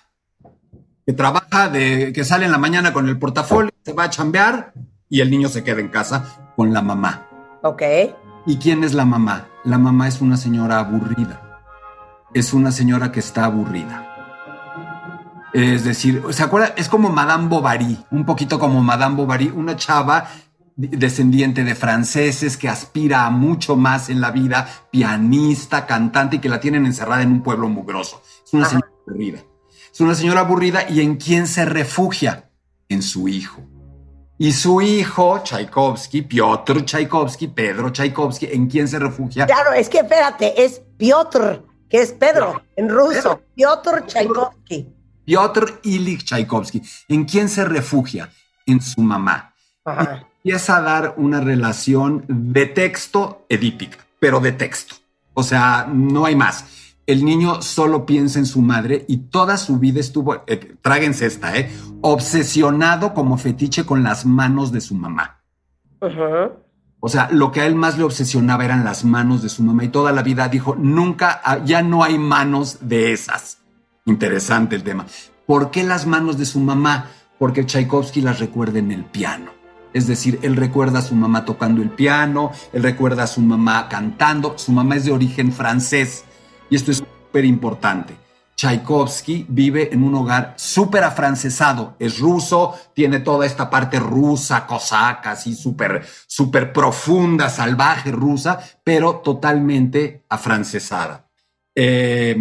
que trabaja, de, que sale en la mañana con el portafolio, se va a chambear y el niño se queda en casa con la mamá. Ok. ¿Y quién es la mamá? La mamá es una señora aburrida. Es una señora que está aburrida. Es decir, ¿se acuerda? Es como Madame Bovary, un poquito como Madame Bovary, una chava de- descendiente de franceses que aspira a mucho más en la vida, pianista, cantante y que la tienen encerrada en un pueblo mugroso. Es una señora aburrida. Es una señora aburrida y en quién se refugia? En su hijo. Y su hijo, Tchaikovsky, Piotr Tchaikovsky, Pedro Tchaikovsky, ¿en quién se refugia? Claro, es que espérate, es Piotr, que es Pedro en ruso. Piotr Tchaikovsky. Piotr Ilich Tchaikovsky. ¿En quién se refugia? En su mamá. Ajá. Empieza a dar una relación de texto edípica, pero de texto. O sea, no hay más. El niño solo piensa en su madre y toda su vida estuvo, eh, tráguense esta, ¿eh? Obsesionado como fetiche con las manos de su mamá. O sea, lo que a él más le obsesionaba eran las manos de su mamá y toda la vida dijo, nunca, ah, ya no hay manos de esas. Interesante el tema. ¿Por qué las manos de su mamá? Porque Tchaikovsky las recuerda en el piano. Es decir, él recuerda a su mamá tocando el piano, él recuerda a su mamá cantando, su mamá es de origen francés y esto es súper importante. Tchaikovsky vive en un hogar súper afrancesado, es ruso, tiene toda esta parte rusa, cosaca, así súper, súper profunda, salvaje rusa, pero totalmente afrancesada. Eh,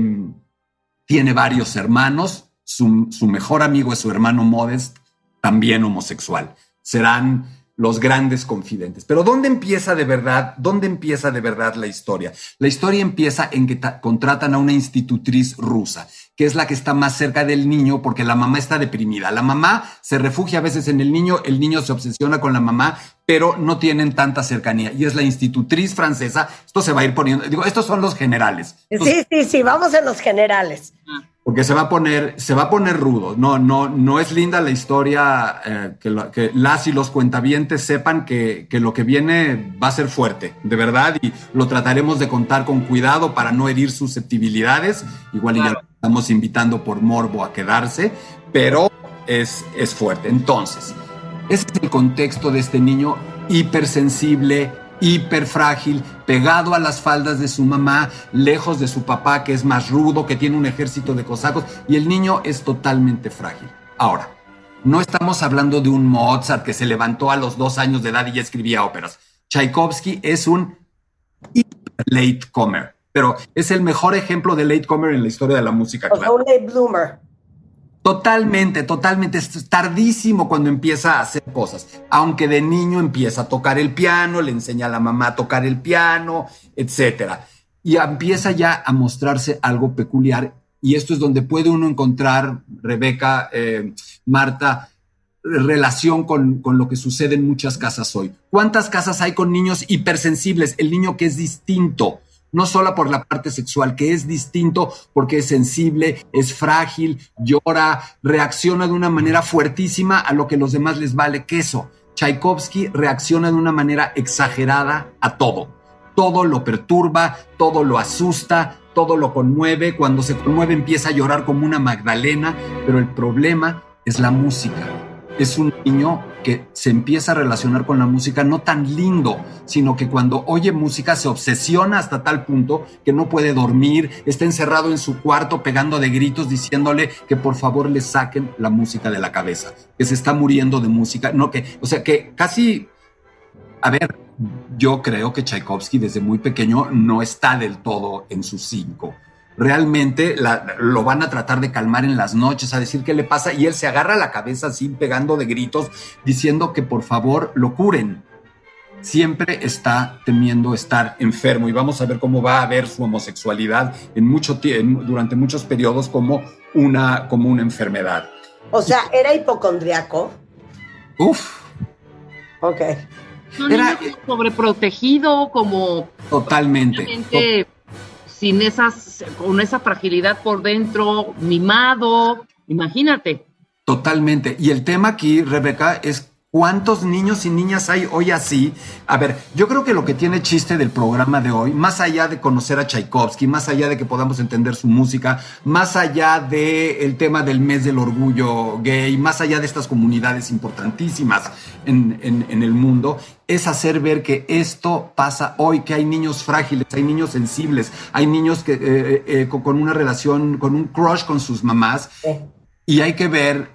tiene varios hermanos, su, su mejor amigo es su hermano Modest, también homosexual. Serán los grandes confidentes. Pero ¿dónde empieza de verdad? ¿Dónde empieza de verdad la historia? La historia empieza en que ta- contratan a una institutriz rusa, que es la que está más cerca del niño porque la mamá está deprimida. La mamá se refugia a veces en el niño, el niño se obsesiona con la mamá, pero no tienen tanta cercanía. Y es la institutriz francesa. Esto se va a ir poniendo, digo, estos son los generales. Estos- Sí, sí, sí, vamos en los generales. Porque se va a poner, se va a poner rudo. No, no, no es linda la historia eh, que, lo- que las y los cuentavientes sepan que, que lo que viene va a ser fuerte, de verdad, y lo trataremos de contar con cuidado para no herir susceptibilidades. Igual y ya lo estamos invitando por morbo a quedarse, pero es, es fuerte. Entonces, ese es el contexto de este niño hipersensible, hiperfrágil, pegado a las faldas de su mamá, lejos de su papá que es más rudo, que tiene un ejército de cosacos, y el niño es totalmente frágil. Ahora, no estamos hablando de un Mozart que se levantó a los dos años de edad y ya escribía óperas. Tchaikovsky es un latecomer, pero es el mejor ejemplo de latecomer en la historia de la música O sea, clásica. un late bloomer. Totalmente, totalmente. Es tardísimo cuando empieza a hacer cosas. Aunque de niño empieza a tocar el piano, le enseña a la mamá a tocar el piano, etcétera. Y empieza ya a mostrarse algo peculiar. Y esto es donde puede uno encontrar, Rebeca, eh, Marta, relación con, con lo que sucede en muchas casas hoy. ¿Cuántas casas hay con niños hipersensibles? El niño que es distinto, no solo por la parte sexual, que es distinto porque es sensible, es frágil, llora, reacciona de una manera fuertísima a lo que los demás les vale queso. Tchaikovsky reacciona de una manera exagerada a todo. Todo lo perturba, todo lo asusta, todo lo conmueve. Cuando se conmueve empieza a llorar como una Magdalena, pero el problema es la música. Es un niño que se empieza a relacionar con la música no tan lindo, sino que cuando oye música se obsesiona hasta tal punto que no puede dormir, está encerrado en su cuarto pegando de gritos diciéndole que por favor le saquen la música de la cabeza, que se está muriendo de música, no que, o sea, que casi a ver, yo creo que Tchaikovsky desde muy pequeño no está del todo en sus cinco. Realmente la- lo van a tratar de calmar en las noches, a decir qué le pasa, y él se agarra la cabeza así, pegando de gritos, diciendo que por favor lo curen. Siempre está temiendo estar enfermo y vamos a ver cómo va a ver su homosexualidad en mucho tie- en- durante muchos periodos como una, como una enfermedad. O sea, era hipocondriaco. Uf, Ok. Era- sobreprotegido, como totalmente. Sin esas, con esa fragilidad por dentro, mimado. Imagínate. Totalmente. Y el tema aquí, Rebeca, es cuántos niños y niñas hay hoy así. A ver, yo creo que lo que tiene chiste del programa de hoy, más allá de conocer a Tchaikovsky, más allá de que podamos entender su música, más allá del el tema del mes del orgullo gay, más allá de estas comunidades importantísimas en, en- en el mundo, es hacer ver que esto pasa hoy, que hay niños frágiles, hay niños sensibles, hay niños que, eh, eh, con, con una relación, con un crush con sus mamás. Y hay que ver,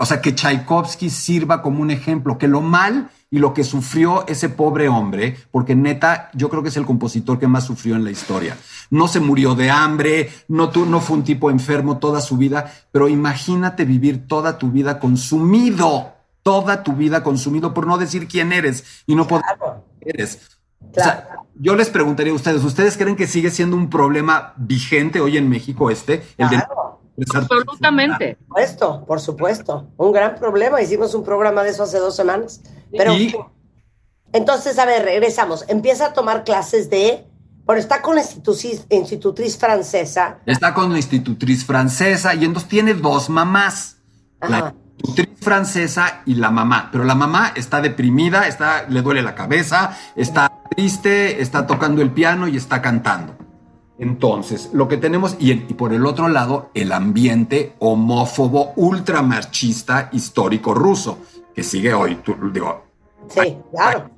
o sea, que Tchaikovsky sirva como un ejemplo, que lo mal y lo que sufrió ese pobre hombre, porque neta, yo creo que es el compositor que más sufrió en la historia. No se murió de hambre, no, tu- no fue un tipo enfermo toda su vida, pero imagínate vivir toda tu vida consumido, toda tu vida consumido por no decir quién eres y no poder eres. O sea, yo les preguntaría a ustedes, ¿ustedes creen que sigue siendo un problema vigente hoy en México este? El tu Absolutamente. Por supuesto, por supuesto. Un gran problema. Hicimos un programa de eso hace dos semanas. Pero Y- entonces, a ver, regresamos. Empieza a tomar clases de. Bueno, está con la institutriz, institutriz francesa. Está con una institutriz francesa y entonces tiene dos mamás. La, Ajá. tutriz francesa y la mamá. Pero la mamá está deprimida, está, le duele la cabeza, está triste, está tocando el piano y está cantando. Entonces, lo que tenemos, y, y por el otro lado, el ambiente homófobo, ultramarchista, histórico ruso, que sigue hoy. Tú- digo, Sí, claro.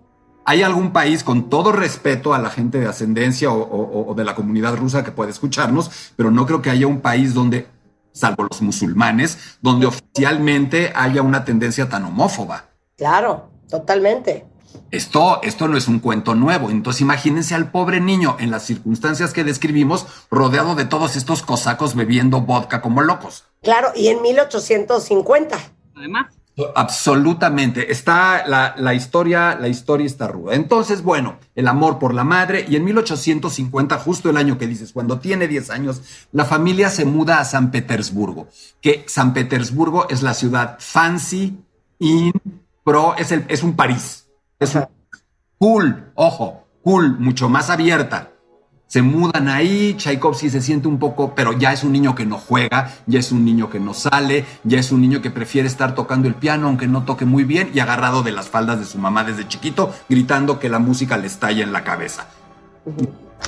¿Hay algún país, con todo respeto a la gente de ascendencia o, o- o de la comunidad rusa que puede escucharnos, pero no creo que haya un país donde, salvo los musulmanes, donde oficialmente haya una tendencia tan homófoba? Claro, totalmente. Esto, esto no es un cuento nuevo. Entonces imagínense al pobre niño en las circunstancias que describimos, rodeado de todos estos cosacos bebiendo vodka como locos. Claro, y en 1850. Además, Absolutamente. Está la, la historia, la historia está ruda. Entonces, bueno, el amor por la madre. Y en 1850, justo el año que dices, cuando tiene 10 años, la familia se muda a San Petersburgo. Que San Petersburgo es la ciudad fancy, in, pro, es, el, es un París. Es cool, ojo, cool, mucho más abierta. Se mudan ahí, Tchaikovsky se siente un poco, pero ya es un niño que no juega, ya es un niño que no sale, ya es un niño que prefiere estar tocando el piano aunque no toque muy bien y agarrado de las faldas de su mamá desde chiquito, gritando que la música le estalla en la cabeza.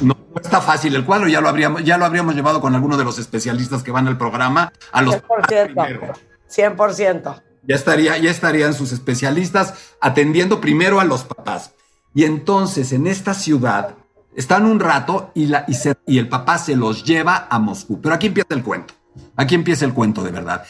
No está fácil el cuadro, ya lo habríamos, ya lo habríamos llevado con alguno de los especialistas que van al programa a los 100%. 100%. Ya estaría, ya estarían sus especialistas atendiendo primero a los papás. Y entonces en esta ciudad están un rato y, la, y, y el papá se los lleva a Moscú. Pero aquí empieza el cuento. Aquí empieza el cuento de verdad.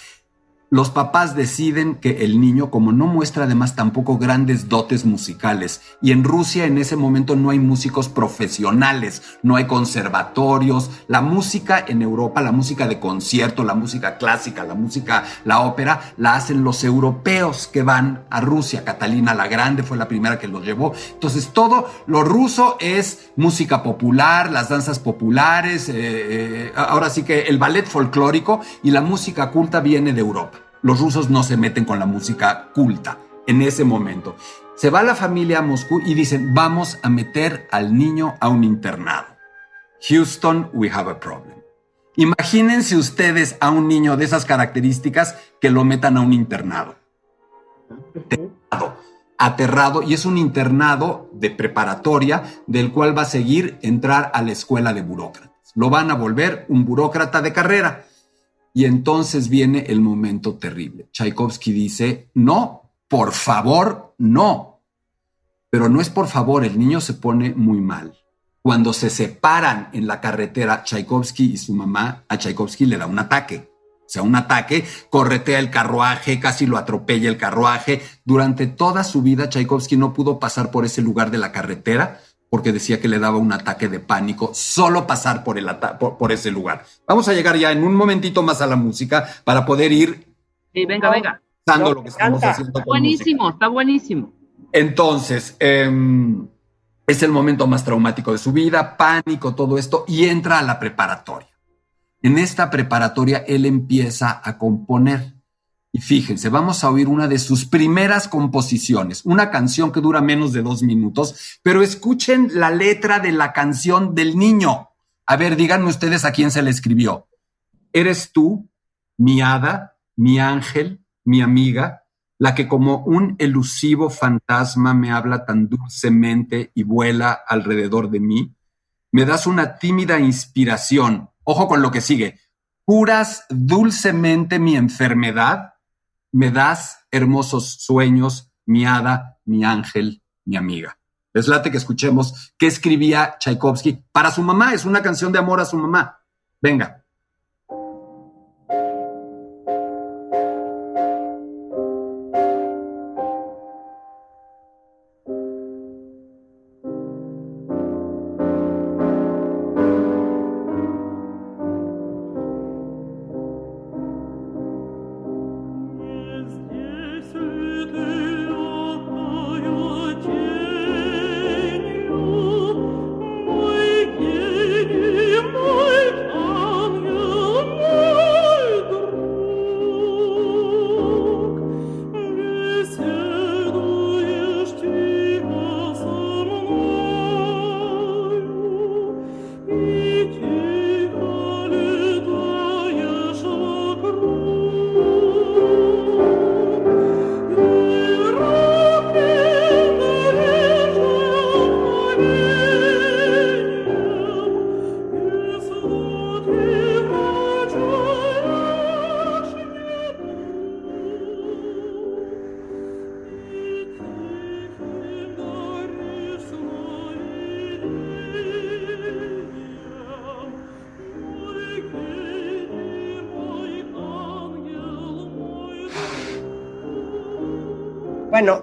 Los papás deciden que el niño, como no muestra además tampoco grandes dotes musicales, y en Rusia en ese momento no hay músicos profesionales, no hay conservatorios, la música en Europa, la música de concierto, la música clásica, la música, la ópera, la hacen los europeos que van a Rusia. Catalina la Grande fue la primera que los llevó. Entonces todo lo ruso es música popular, las danzas populares, eh, eh, ahora sí que el ballet folclórico y la música culta viene de Europa. Los rusos no se meten con la música culta en ese momento. Se va la familia a Moscú y dicen, vamos a meter al niño a un internado. Houston, we have a problem. Imagínense ustedes a un niño de esas características que lo metan a un internado. Aterrado, aterrado, y es un internado de preparatoria del cual va a seguir entrar a la escuela de burócratas. Lo van a volver un burócrata de carrera. Y entonces viene el momento terrible. Tchaikovsky dice, no, por favor, no. Pero no es por favor, el niño se pone muy mal. Cuando se separan en la carretera, Tchaikovsky y su mamá, a Tchaikovsky le da un ataque. O sea, un ataque, corretea el carruaje, casi lo atropella el carruaje. Durante toda su vida, Tchaikovsky no pudo pasar por ese lugar de la carretera porque decía que le daba un ataque de pánico solo pasar por, el ata- por, por ese lugar. Vamos a llegar ya en un momentito más a la música para poder ir sí, venga, venga. No, lo que estamos haciendo con Buenísimo, está buenísimo. entonces, em, es el momento más traumático de su vida, pánico, todo esto, y entra a la preparatoria. En esta preparatoria él empieza a componer. Y fíjense, vamos a oír una de sus primeras composiciones, una canción que dura menos de dos minutos, pero escuchen la letra de la canción del niño. A ver, díganme ustedes a quién se le escribió. Eres tú, mi hada, mi ángel, mi amiga, la que como un elusivo fantasma me habla tan dulcemente y vuela alrededor de mí. Me das una tímida inspiración. Ojo con lo que sigue. Curas dulcemente mi enfermedad. Me das hermosos sueños, mi hada, mi ángel, mi amiga. Les late que escuchemos qué escribía Tchaikovsky para su mamá. Es una canción de amor a su mamá. Venga.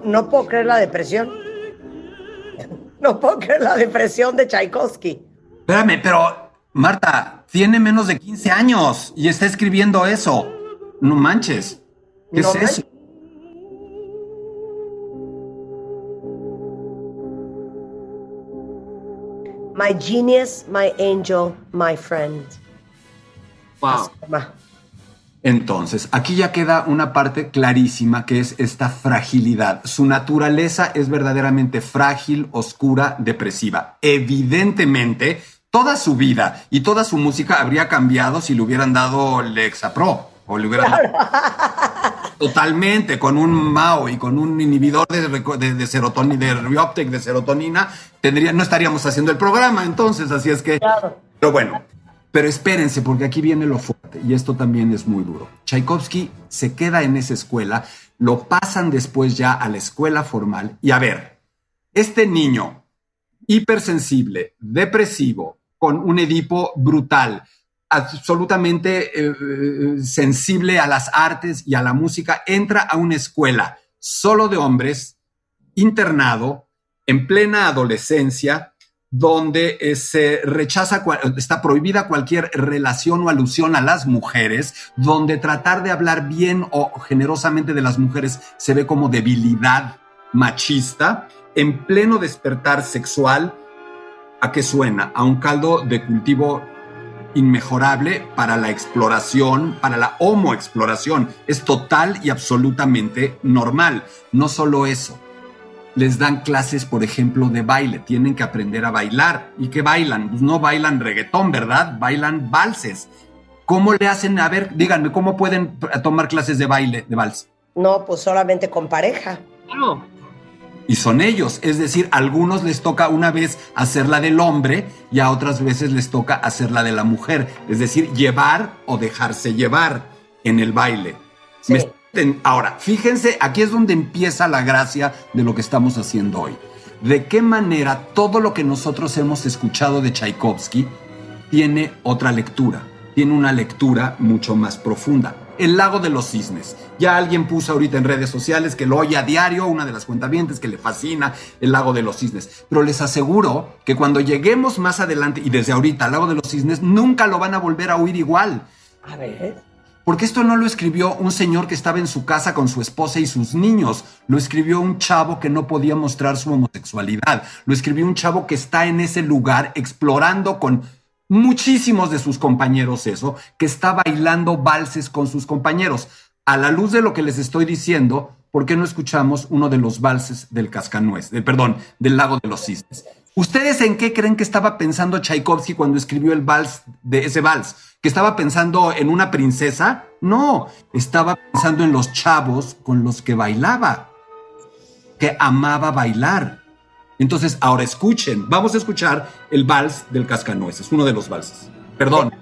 No puedo creer la depresión. No puedo creer la depresión de Tchaikovsky. Espérame, pero Marta, tiene menos de 15 años y está escribiendo eso. No manches. ¿Qué No es eso? My genius, my angel, my friend. Wow. Entonces, aquí ya queda una parte clarísima que es esta fragilidad. Su naturaleza es verdaderamente frágil, oscura, depresiva. Evidentemente, toda su vida y toda su música habría cambiado si le hubieran dado Lexapro o le hubieran dado totalmente con un Mao y con un inhibidor de, de, de serotonina, de Rioptec de serotonina, tendría, no estaríamos haciendo el programa entonces, así es que... Pero bueno, pero espérense, porque aquí viene lo fuerte, y esto también es muy duro. Tchaikovsky se queda en esa escuela, lo pasan después ya a la escuela formal, y a ver, este niño hipersensible, depresivo, con un Edipo brutal, absolutamente eh, eh, sensible a las artes y a la música, entra a una escuela solo de hombres, internado, en plena adolescencia, donde eh, se rechaza, está prohibida cualquier relación o alusión a las mujeres, donde tratar de hablar bien o generosamente de las mujeres se ve como debilidad machista, en pleno despertar sexual, ¿a qué suena? A un caldo de cultivo inmejorable para la exploración, para la homoexploración. Es total y absolutamente normal. No solo eso, les dan clases, por ejemplo, de baile. Tienen que aprender a bailar. ¿Y qué bailan? Pues no bailan reggaetón, ¿verdad? Bailan valses. ¿Cómo le hacen? A ver, díganme, ¿cómo pueden tomar clases de baile, de vals? No, pues solamente con pareja. Claro. Y son ellos. Es decir, a algunos les toca una vez hacer la del hombre y a otras veces les toca hacer la de la mujer. Es decir, llevar o dejarse llevar en el baile. Sí. Me Ahora, fíjense, aquí es donde empieza la gracia de lo que estamos haciendo hoy. De qué manera todo lo que nosotros hemos escuchado de Tchaikovsky tiene otra lectura, tiene una lectura mucho más profunda. El lago de los cisnes. Ya alguien puso ahorita en redes sociales que lo oye a diario, una de las cuentavientes que le fascina el lago de los cisnes. Pero les aseguro que cuando lleguemos más adelante y desde ahorita al lago de los cisnes, nunca lo van a volver a oír igual. A ver. Porque esto no lo escribió un señor que estaba en su casa con su esposa y sus niños. Lo escribió un chavo que no podía mostrar su homosexualidad. Lo escribió un chavo que está en ese lugar explorando con muchísimos de sus compañeros eso, que está bailando valses con sus compañeros. A la luz de lo que les estoy diciendo, ¿por qué no escuchamos uno de los valses del Cascanuez, de, perdón, del Lago de los Cisnes? ¿Ustedes en qué creen que estaba pensando Tchaikovsky cuando escribió el vals de ese vals? ¿Que estaba pensando en una princesa? No, estaba pensando en los chavos con los que bailaba, que amaba bailar. Entonces, ahora escuchen, vamos a escuchar el vals del Cascanueces, uno de los valses. Perdón,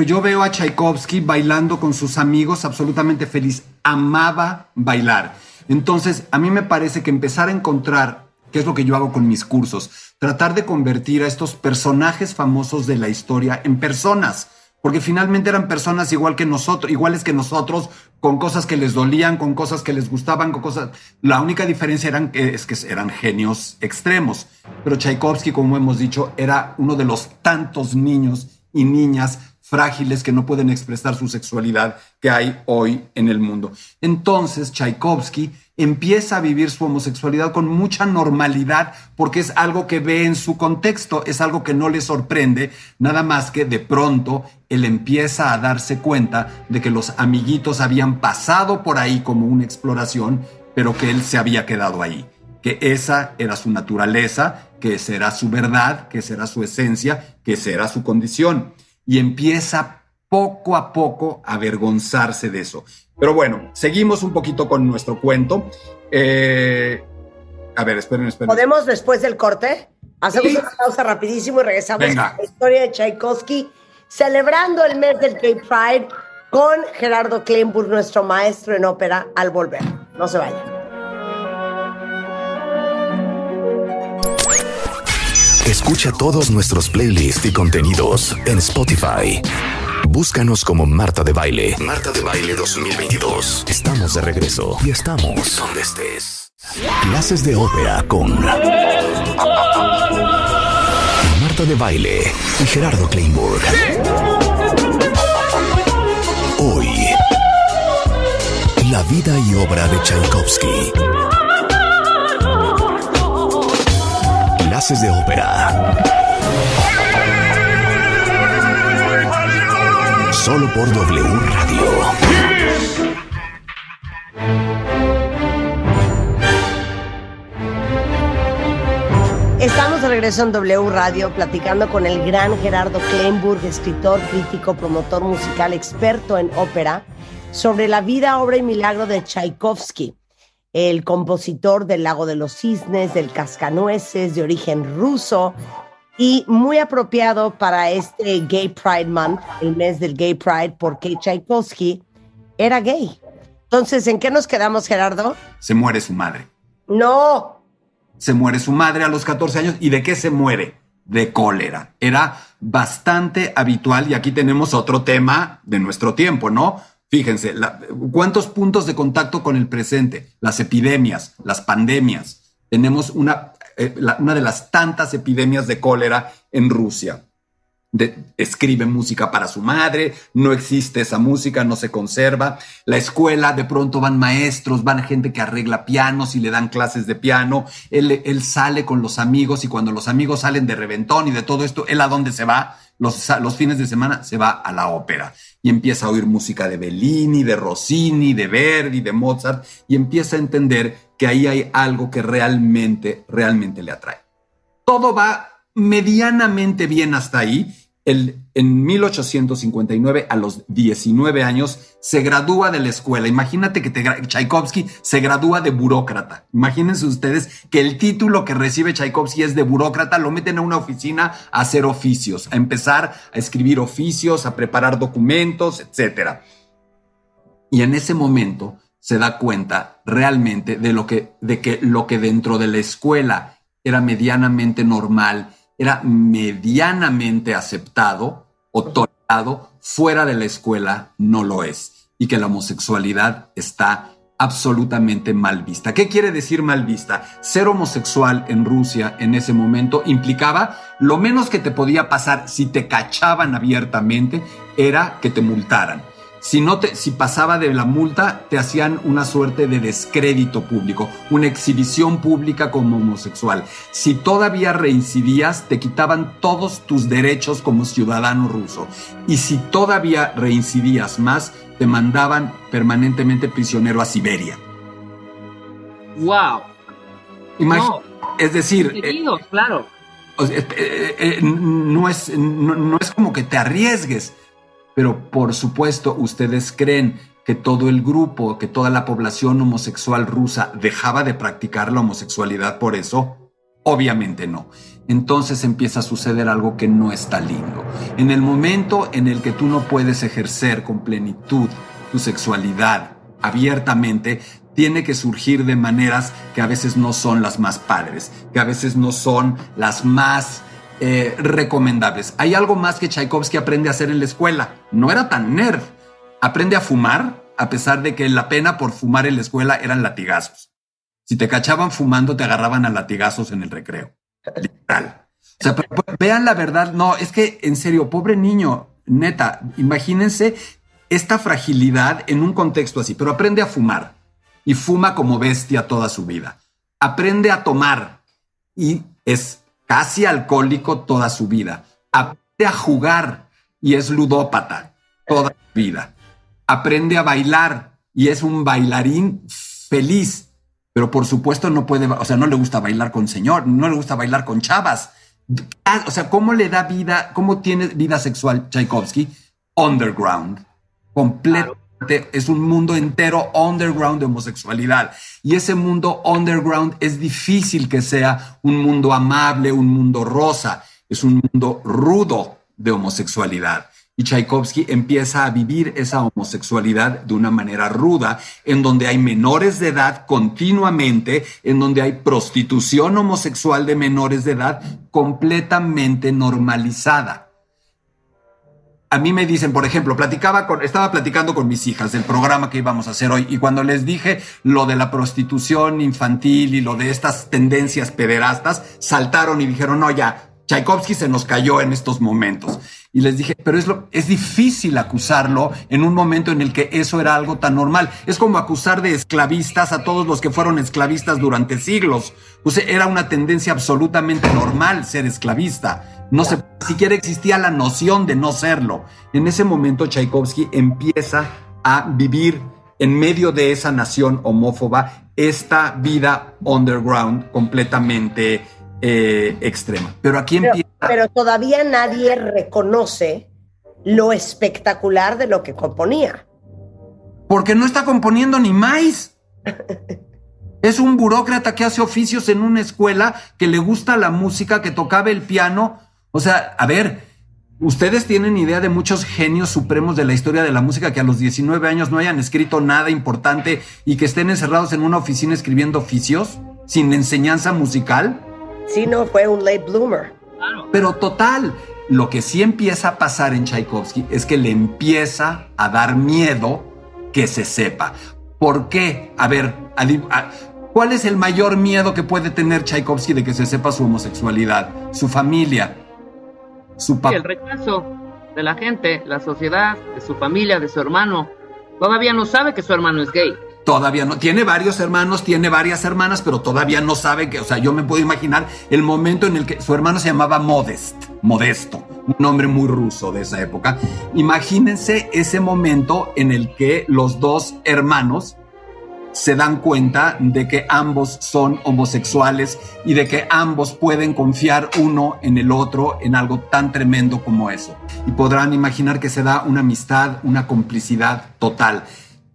pero yo veo a Tchaikovsky bailando con sus amigos absolutamente feliz. Amaba bailar. Entonces, a mí me parece que empezar a encontrar, que es lo que yo hago con mis cursos, tratar de convertir a estos personajes famosos de la historia en personas. Porque finalmente eran personas igual que nosotros, iguales que nosotros, con cosas que les dolían, con cosas que les gustaban, con cosas. La única diferencia eran es que eran genios extremos. Pero Tchaikovsky, como hemos dicho, era uno de los tantos niños y niñas frágiles que no pueden expresar su sexualidad que hay hoy en el mundo. Entonces, Tchaikovsky empieza a vivir su homosexualidad con mucha normalidad porque es algo que ve en su contexto, es algo que no le sorprende, nada más que de pronto él empieza a darse cuenta de que los amiguitos habían pasado por ahí como una exploración, pero que él se había quedado ahí, que esa era su naturaleza, que esa era su verdad, que esa era su esencia, que esa era su condición. Y empieza poco a poco a avergonzarse de eso. Pero bueno, seguimos un poquito con nuestro cuento. Eh, a ver, esperen, esperen. ¿Podemos después del corte? Hacemos Sí. una pausa rapidísimo y regresamos Venga. a la historia de Tchaikovsky, celebrando el mes del Gay Pride con Gerardo Kleinburg, nuestro maestro en ópera, al volver. No se vayan. Escucha todos nuestros playlists y contenidos en Spotify. Búscanos como Marta de Baile. Marta de Baile 2022. Estamos de regreso y estamos donde estés. Clases de ópera con Marta de Baile y Gerardo Kleinburg. Hoy, la vida y obra de Tchaikovsky. De ópera. Solo por W Radio. Estamos de regreso en W Radio platicando con el gran Gerardo Kleinburg, escritor, crítico, promotor musical, experto en ópera, sobre la vida, obra y milagro de Tchaikovsky, el compositor del Lago de los Cisnes, del Cascanueces, de origen ruso y muy apropiado para este Gay Pride Month, el mes del Gay Pride, porque Tchaikovsky era gay. Entonces, ¿en qué nos quedamos, Gerardo? Se muere su madre. No, Se muere su madre a los 14 años. ¿Y de qué se muere? De cólera. Era bastante habitual y aquí tenemos otro tema de nuestro tiempo, ¿no? Fíjense, la- ¿cuántos puntos de contacto con el presente? Las epidemias, las pandemias. Tenemos una, eh, una de las tantas epidemias de cólera en Rusia. Escribe música para su madre, no existe esa música, no se conserva. La escuela, de pronto van maestros, van gente que arregla pianos y le dan clases de piano. Él sale con los amigos y cuando los amigos salen de reventón y de todo esto, ¿él a dónde se va? Los, fines de semana se va a la ópera y empieza a oír música de Bellini, de Rossini, de Verdi, de Mozart y empieza a entender que ahí hay algo que realmente, realmente le atrae todo va medianamente bien hasta ahí. El, en 1859, a los 19 años, se gradúa de la escuela. Imagínate que Tchaikovsky se gradúa de burócrata. Imagínense ustedes que el título que recibe Tchaikovsky es de burócrata, lo meten a una oficina a hacer oficios, a empezar a escribir oficios, a preparar documentos, etcétera. Y en ese momento se da cuenta realmente de lo que, de que lo que dentro de la escuela era medianamente normal, era medianamente aceptado o tolerado, fuera de la escuela no lo es. Y que la homosexualidad está absolutamente mal vista. ¿Qué quiere decir mal vista? Ser homosexual en Rusia en ese momento implicaba lo menos que te podía pasar si te cachaban abiertamente era que te multaran. Si, no te, si pasaba de la multa, te hacían una suerte de descrédito público, una exhibición pública como homosexual. Si todavía reincidías, te quitaban todos tus derechos como ciudadano ruso. Y si todavía reincidías más, te mandaban permanentemente prisionero a Siberia. ¡Wow! Imag- Es decir, eh, Seguidos, claro. eh, eh, eh, no, es, no, no es como que te arriesgues, pero por supuesto ustedes creen que todo el grupo, que toda la población homosexual rusa dejaba de practicar la homosexualidad por eso. Obviamente no. Entonces empieza a suceder algo que no está lindo. En el momento en el que tú no puedes ejercer con plenitud tu sexualidad abiertamente, tiene que surgir de maneras que a veces no son las más padres, que a veces no son las más eh, recomendables. Hay algo más que Tchaikovsky aprende a hacer en la escuela. No era tan nerd. Aprende a fumar, a pesar de que la pena por fumar en la escuela eran latigazos. Si te cachaban fumando, te agarraban a latigazos en el recreo. Literal. O sea, pero, pero vean la verdad. No, es que en serio, pobre niño. neta, imagínense esta fragilidad en un contexto así, pero aprende a fumar y fuma como bestia toda su vida. Aprende a tomar y es casi alcohólico toda su vida. Aprende a jugar y es ludópata toda su vida. Aprende a bailar y es un bailarín feliz, pero por supuesto no puede, o sea, no le gusta bailar con señor, no le gusta bailar con chavas. Ah, O sea, ¿cómo le da vida, cómo tiene vida sexual Tchaikovsky? Underground. Completamente, es un mundo entero underground de homosexualidad. Y ese mundo underground es difícil que sea un mundo amable, un mundo rosa. Es un mundo rudo de homosexualidad. Y Tchaikovsky empieza a vivir esa homosexualidad de una manera ruda, en donde hay menores de edad continuamente, en donde hay prostitución homosexual de menores de edad completamente normalizada. A mí me dicen, por ejemplo, platicaba con, estaba platicando con mis hijas del programa que íbamos a hacer hoy y cuando les dije lo de la prostitución infantil y lo de estas tendencias pederastas, saltaron y dijeron, no, ya, Tchaikovsky se nos cayó en estos momentos. Y les dije, pero es, lo, es difícil acusarlo en un momento en el que eso era algo tan normal. Es como acusar de esclavistas a todos los que fueron esclavistas durante siglos. Era una tendencia absolutamente normal ser esclavista. No se, siquiera existía la noción de no serlo. En ese momento Tchaikovsky empieza a vivir en medio de esa nación homófoba esta vida underground completamente eh, extrema. Pero aquí Pero, empieza... pero todavía nadie reconoce lo espectacular de lo que componía. Porque no está componiendo ni más. Es un burócrata que hace oficios en una escuela, que le gusta la música, que tocaba el piano. O sea, a ver, ustedes tienen idea de muchos genios supremos de la historia de la música que a los 19 años no hayan escrito nada importante y que estén encerrados en una oficina escribiendo oficios sin enseñanza musical. Sí, no, fue un late bloomer. Pero total, lo que sí empieza a pasar en Tchaikovsky es que le empieza a dar miedo que se sepa. ¿Por qué? A ver, ¿cuál es el mayor miedo que puede tener Tchaikovsky de que se sepa su homosexualidad? Su familia, su papá. el rechazo de la gente, la sociedad, de su familia, de su hermano. Todavía no sabe que su hermano es gay. Todavía no, tiene varios hermanos, tiene varias hermanas, pero todavía no sabe que, o sea, yo me puedo imaginar el momento en el que su hermano se llamaba Modest, Modesto, un nombre muy ruso de esa época. Imagínense ese momento en el que los dos hermanos se dan cuenta de que ambos son homosexuales y de que ambos pueden confiar uno en el otro en algo tan tremendo como eso. Y podrán imaginar que se da una amistad, una complicidad total.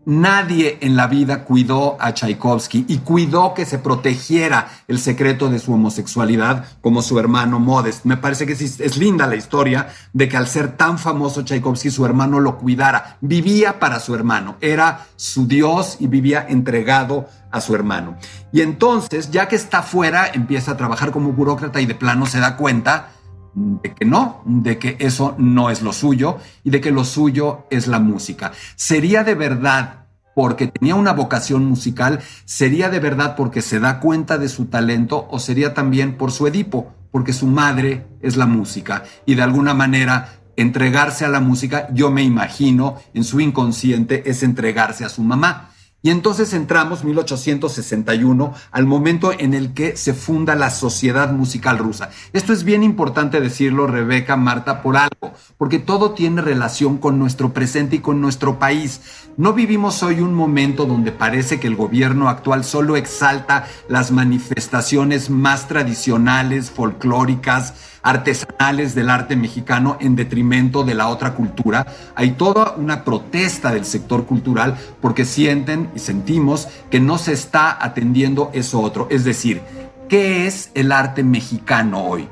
Nadie en la vida cuidó a Tchaikovsky y cuidó que se protegiera el secreto de su homosexualidad como su hermano Modest. Me parece que es linda la historia de que al ser tan famoso Tchaikovsky su hermano lo cuidara. Vivía para su hermano, era su Dios y vivía entregado a su hermano. Y entonces, ya que está fuera, empieza a trabajar como burócrata y de plano se da cuenta de que no, de que eso no es lo suyo y de que lo suyo es la música. Sería de verdad porque tenía una vocación musical, sería de verdad porque se da cuenta de su talento o sería también por su Edipo, porque su madre es la música y de alguna manera entregarse a la música, yo me imagino en su inconsciente es entregarse a su mamá. Y entonces entramos 1861 al momento en el que se funda la Sociedad Musical Rusa. Esto es bien importante decirlo, Rebeca, Marta, por algo, porque todo tiene relación con nuestro presente y con nuestro país. No vivimos hoy un momento donde parece que el gobierno actual solo exalta las manifestaciones más tradicionales, folclóricas, artesanales del arte mexicano en detrimento de la otra cultura. Hay toda una protesta del sector cultural porque sienten y sentimos que no se está atendiendo eso otro. Es decir, ¿qué es el arte mexicano hoy?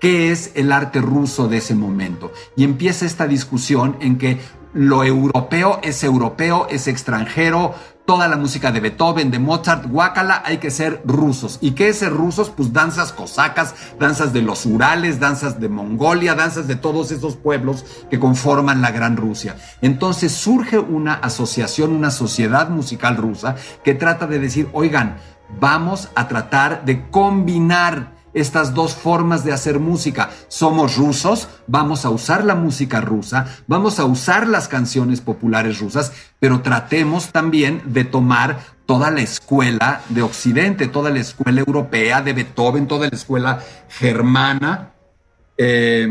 ¿Qué es el arte ruso de ese momento? Y empieza esta discusión en que lo europeo es europeo, es extranjero, toda la música de Beethoven, de Mozart, guácala, hay que ser rusos. ¿Y qué es ser rusos? Pues danzas cosacas, danzas de los Urales, danzas de Mongolia, danzas de todos esos pueblos que conforman la Gran Rusia. Entonces surge una asociación, una sociedad musical rusa que trata de decir, oigan, vamos a tratar de combinar estas dos formas de hacer música. Somos rusos, vamos a usar la música rusa, vamos a usar las canciones populares rusas, pero tratemos también de tomar toda la escuela de Occidente, toda la escuela europea de Beethoven, toda la escuela germana. Eh,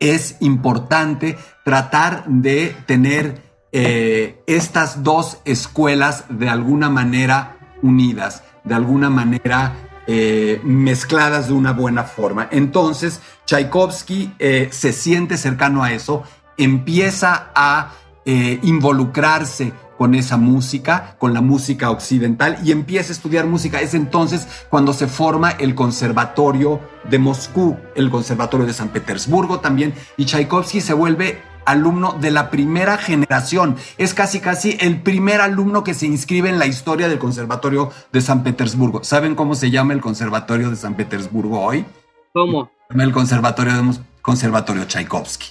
es importante tratar de tener eh, estas dos escuelas de alguna manera unidas, de alguna manera eh, mezcladas de una buena forma. Entonces, Tchaikovsky eh, se siente cercano a eso, empieza a eh, involucrarse con esa música, con la música occidental y empieza a estudiar música. Es entonces cuando se forma el Conservatorio de Moscú, el Conservatorio de San Petersburgo también, y Tchaikovsky se vuelve alumno de la primera generación. Es casi casi el primer alumno que se inscribe en la historia del Conservatorio de San Petersburgo. ¿Saben cómo se llama el Conservatorio de San Petersburgo hoy? ¿Cómo? El Conservatorio de Conservatorio Tchaikovsky.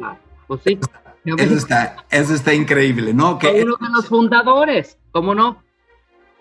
Ah, pues sí. Eso está, eso está increíble, ¿no? Que uno de los fundadores, ¿cómo no?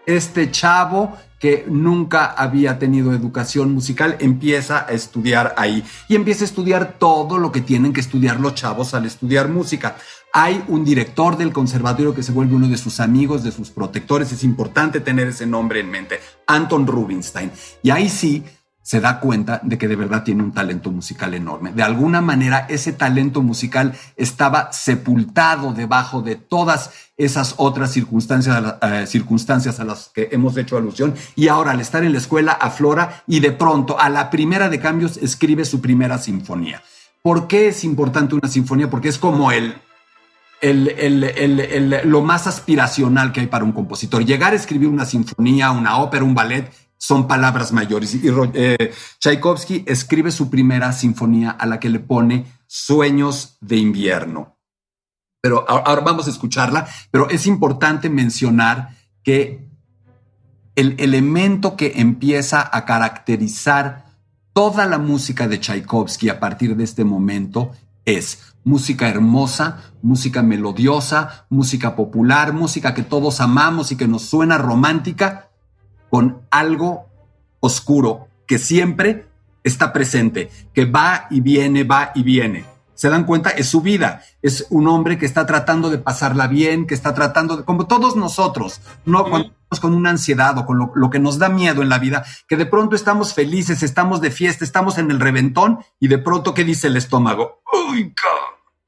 este chavo que nunca había tenido educación musical empieza a estudiar ahí y empieza a estudiar todo lo que tienen que estudiar los chavos al estudiar música. Hay un director del conservatorio que se vuelve uno de sus amigos, de sus protectores. Es importante tener ese nombre en mente, Anton Rubinstein. Y ahí sí se da cuenta de que de verdad tiene un talento musical enorme. De alguna manera ese talento musical estaba sepultado debajo de todas esas otras circunstancias, eh, circunstancias a las que hemos hecho alusión y ahora al estar en la escuela aflora y de pronto a la primera de cambios escribe su primera sinfonía. ¿Por qué es importante una sinfonía? Porque es como el- el- el- el- lo más aspiracional que hay para un compositor. Llegar a escribir una sinfonía, una ópera, un ballet, son palabras mayores. Y eh, Tchaikovsky escribe su primera sinfonía a la que le pone Sueños de invierno. Pero ahora vamos a escucharla, pero es importante mencionar que el elemento que empieza a caracterizar toda la música de Tchaikovsky a partir de este momento es música hermosa, música melodiosa, música popular, música que todos amamos y que nos suena romántica, con algo oscuro que siempre está presente, que va y viene, va y viene. ¿Se dan cuenta? Es su vida. Es un hombre que está tratando de pasarla bien, que está tratando de, como todos nosotros, no cuando estamos con una ansiedad o con lo, lo que nos da miedo en la vida, que de pronto estamos felices, estamos de fiesta, estamos en el reventón y de pronto, ¿qué dice el estómago?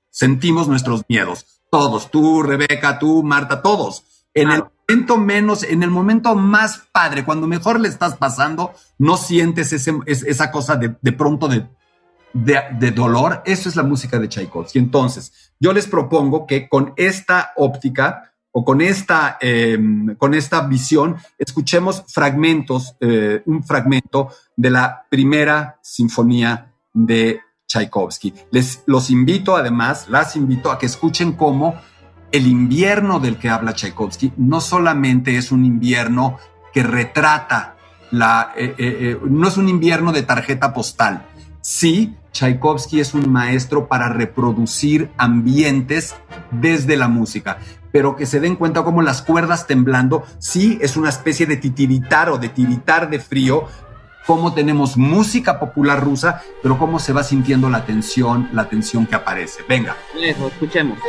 Sentimos nuestros miedos. Todos, tú, Rebeca, tú, Marta, todos. En el momento menos, en el momento más padre, cuando mejor le estás pasando, no sientes ese, es- esa cosa de, de pronto de, de, de dolor. Eso es la música de Tchaikovsky. Entonces, yo les propongo que con esta óptica o con esta, eh, con esta visión, escuchemos fragmentos, eh, un fragmento de la primera sinfonía de Tchaikovsky. Les los invito, además, las invito a que escuchen cómo el invierno del que habla Tchaikovsky no solamente es un invierno que retrata la, eh, eh, eh, no es un invierno de tarjeta postal. Sí, Tchaikovsky es un maestro para reproducir ambientes desde la música, pero que se den cuenta como las cuerdas temblando, sí es una especie de titiritar o de tiritar de frío, cómo tenemos música popular rusa, pero cómo se va sintiendo la tensión, la tensión que aparece. Venga. Eso, escuchemos.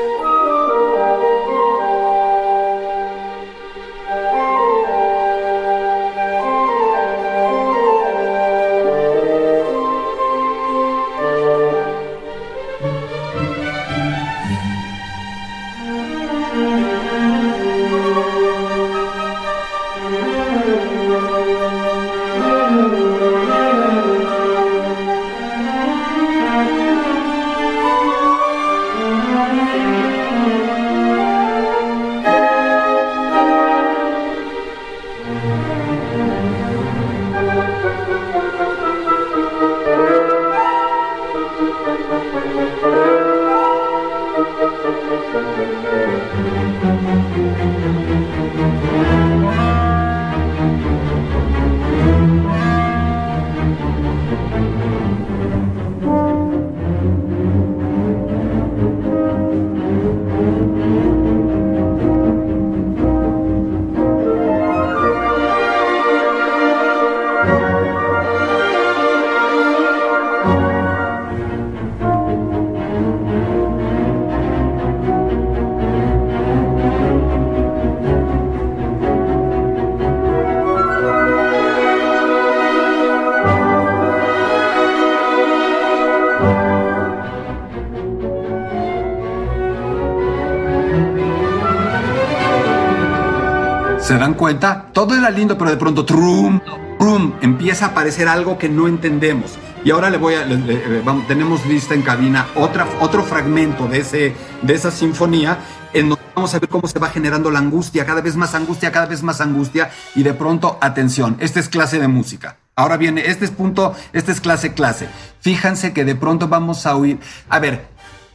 Todo era lindo, pero de pronto, trum, trum, empieza a aparecer algo que no entendemos. Y ahora le voy a, le- le- eh, vamos, tenemos lista en cabina otra, otro fragmento de, ese, de esa sinfonía en donde vamos a ver cómo se va generando la angustia, cada vez más angustia, cada vez más angustia, y de pronto, atención, esta es clase de música. Ahora viene, este es punto, este es clase, clase. Fíjense que de pronto vamos a oír, a ver,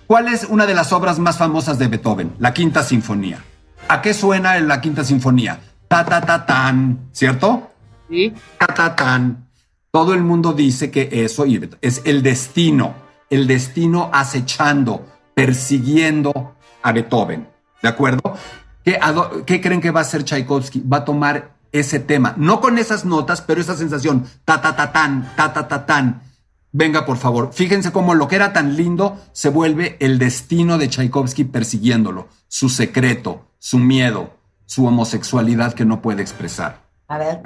¿cuál es una de las obras más famosas de Beethoven? La Quinta Sinfonía. ¿A qué suena en la Quinta Sinfonía? Ta, ta, ta, tan, ¿cierto? Sí. Ta, ta, tan. Todo el mundo dice que eso es el destino, el destino acechando, persiguiendo a Beethoven. ¿De acuerdo? ¿Qué, a do- qué creen que va a hacer Tchaikovsky? Va a tomar ese tema, no con esas notas, pero esa sensación, ta, ta, ta, tan, ta, ta, ta, tan. Venga, por favor, fíjense cómo lo que era tan lindo se vuelve el destino de Tchaikovsky persiguiéndolo, su secreto, su miedo, su homosexualidad que no puede expresar. A ver.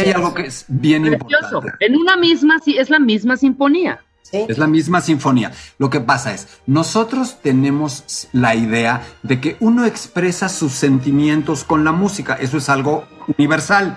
Aquí hay algo que es bien Precioso. importante. En una misma, sí, es la misma sinfonía. ¿Sí? Es la misma sinfonía. Lo que pasa es, nosotros tenemos la idea de que uno expresa sus sentimientos con la música. Eso es algo universal.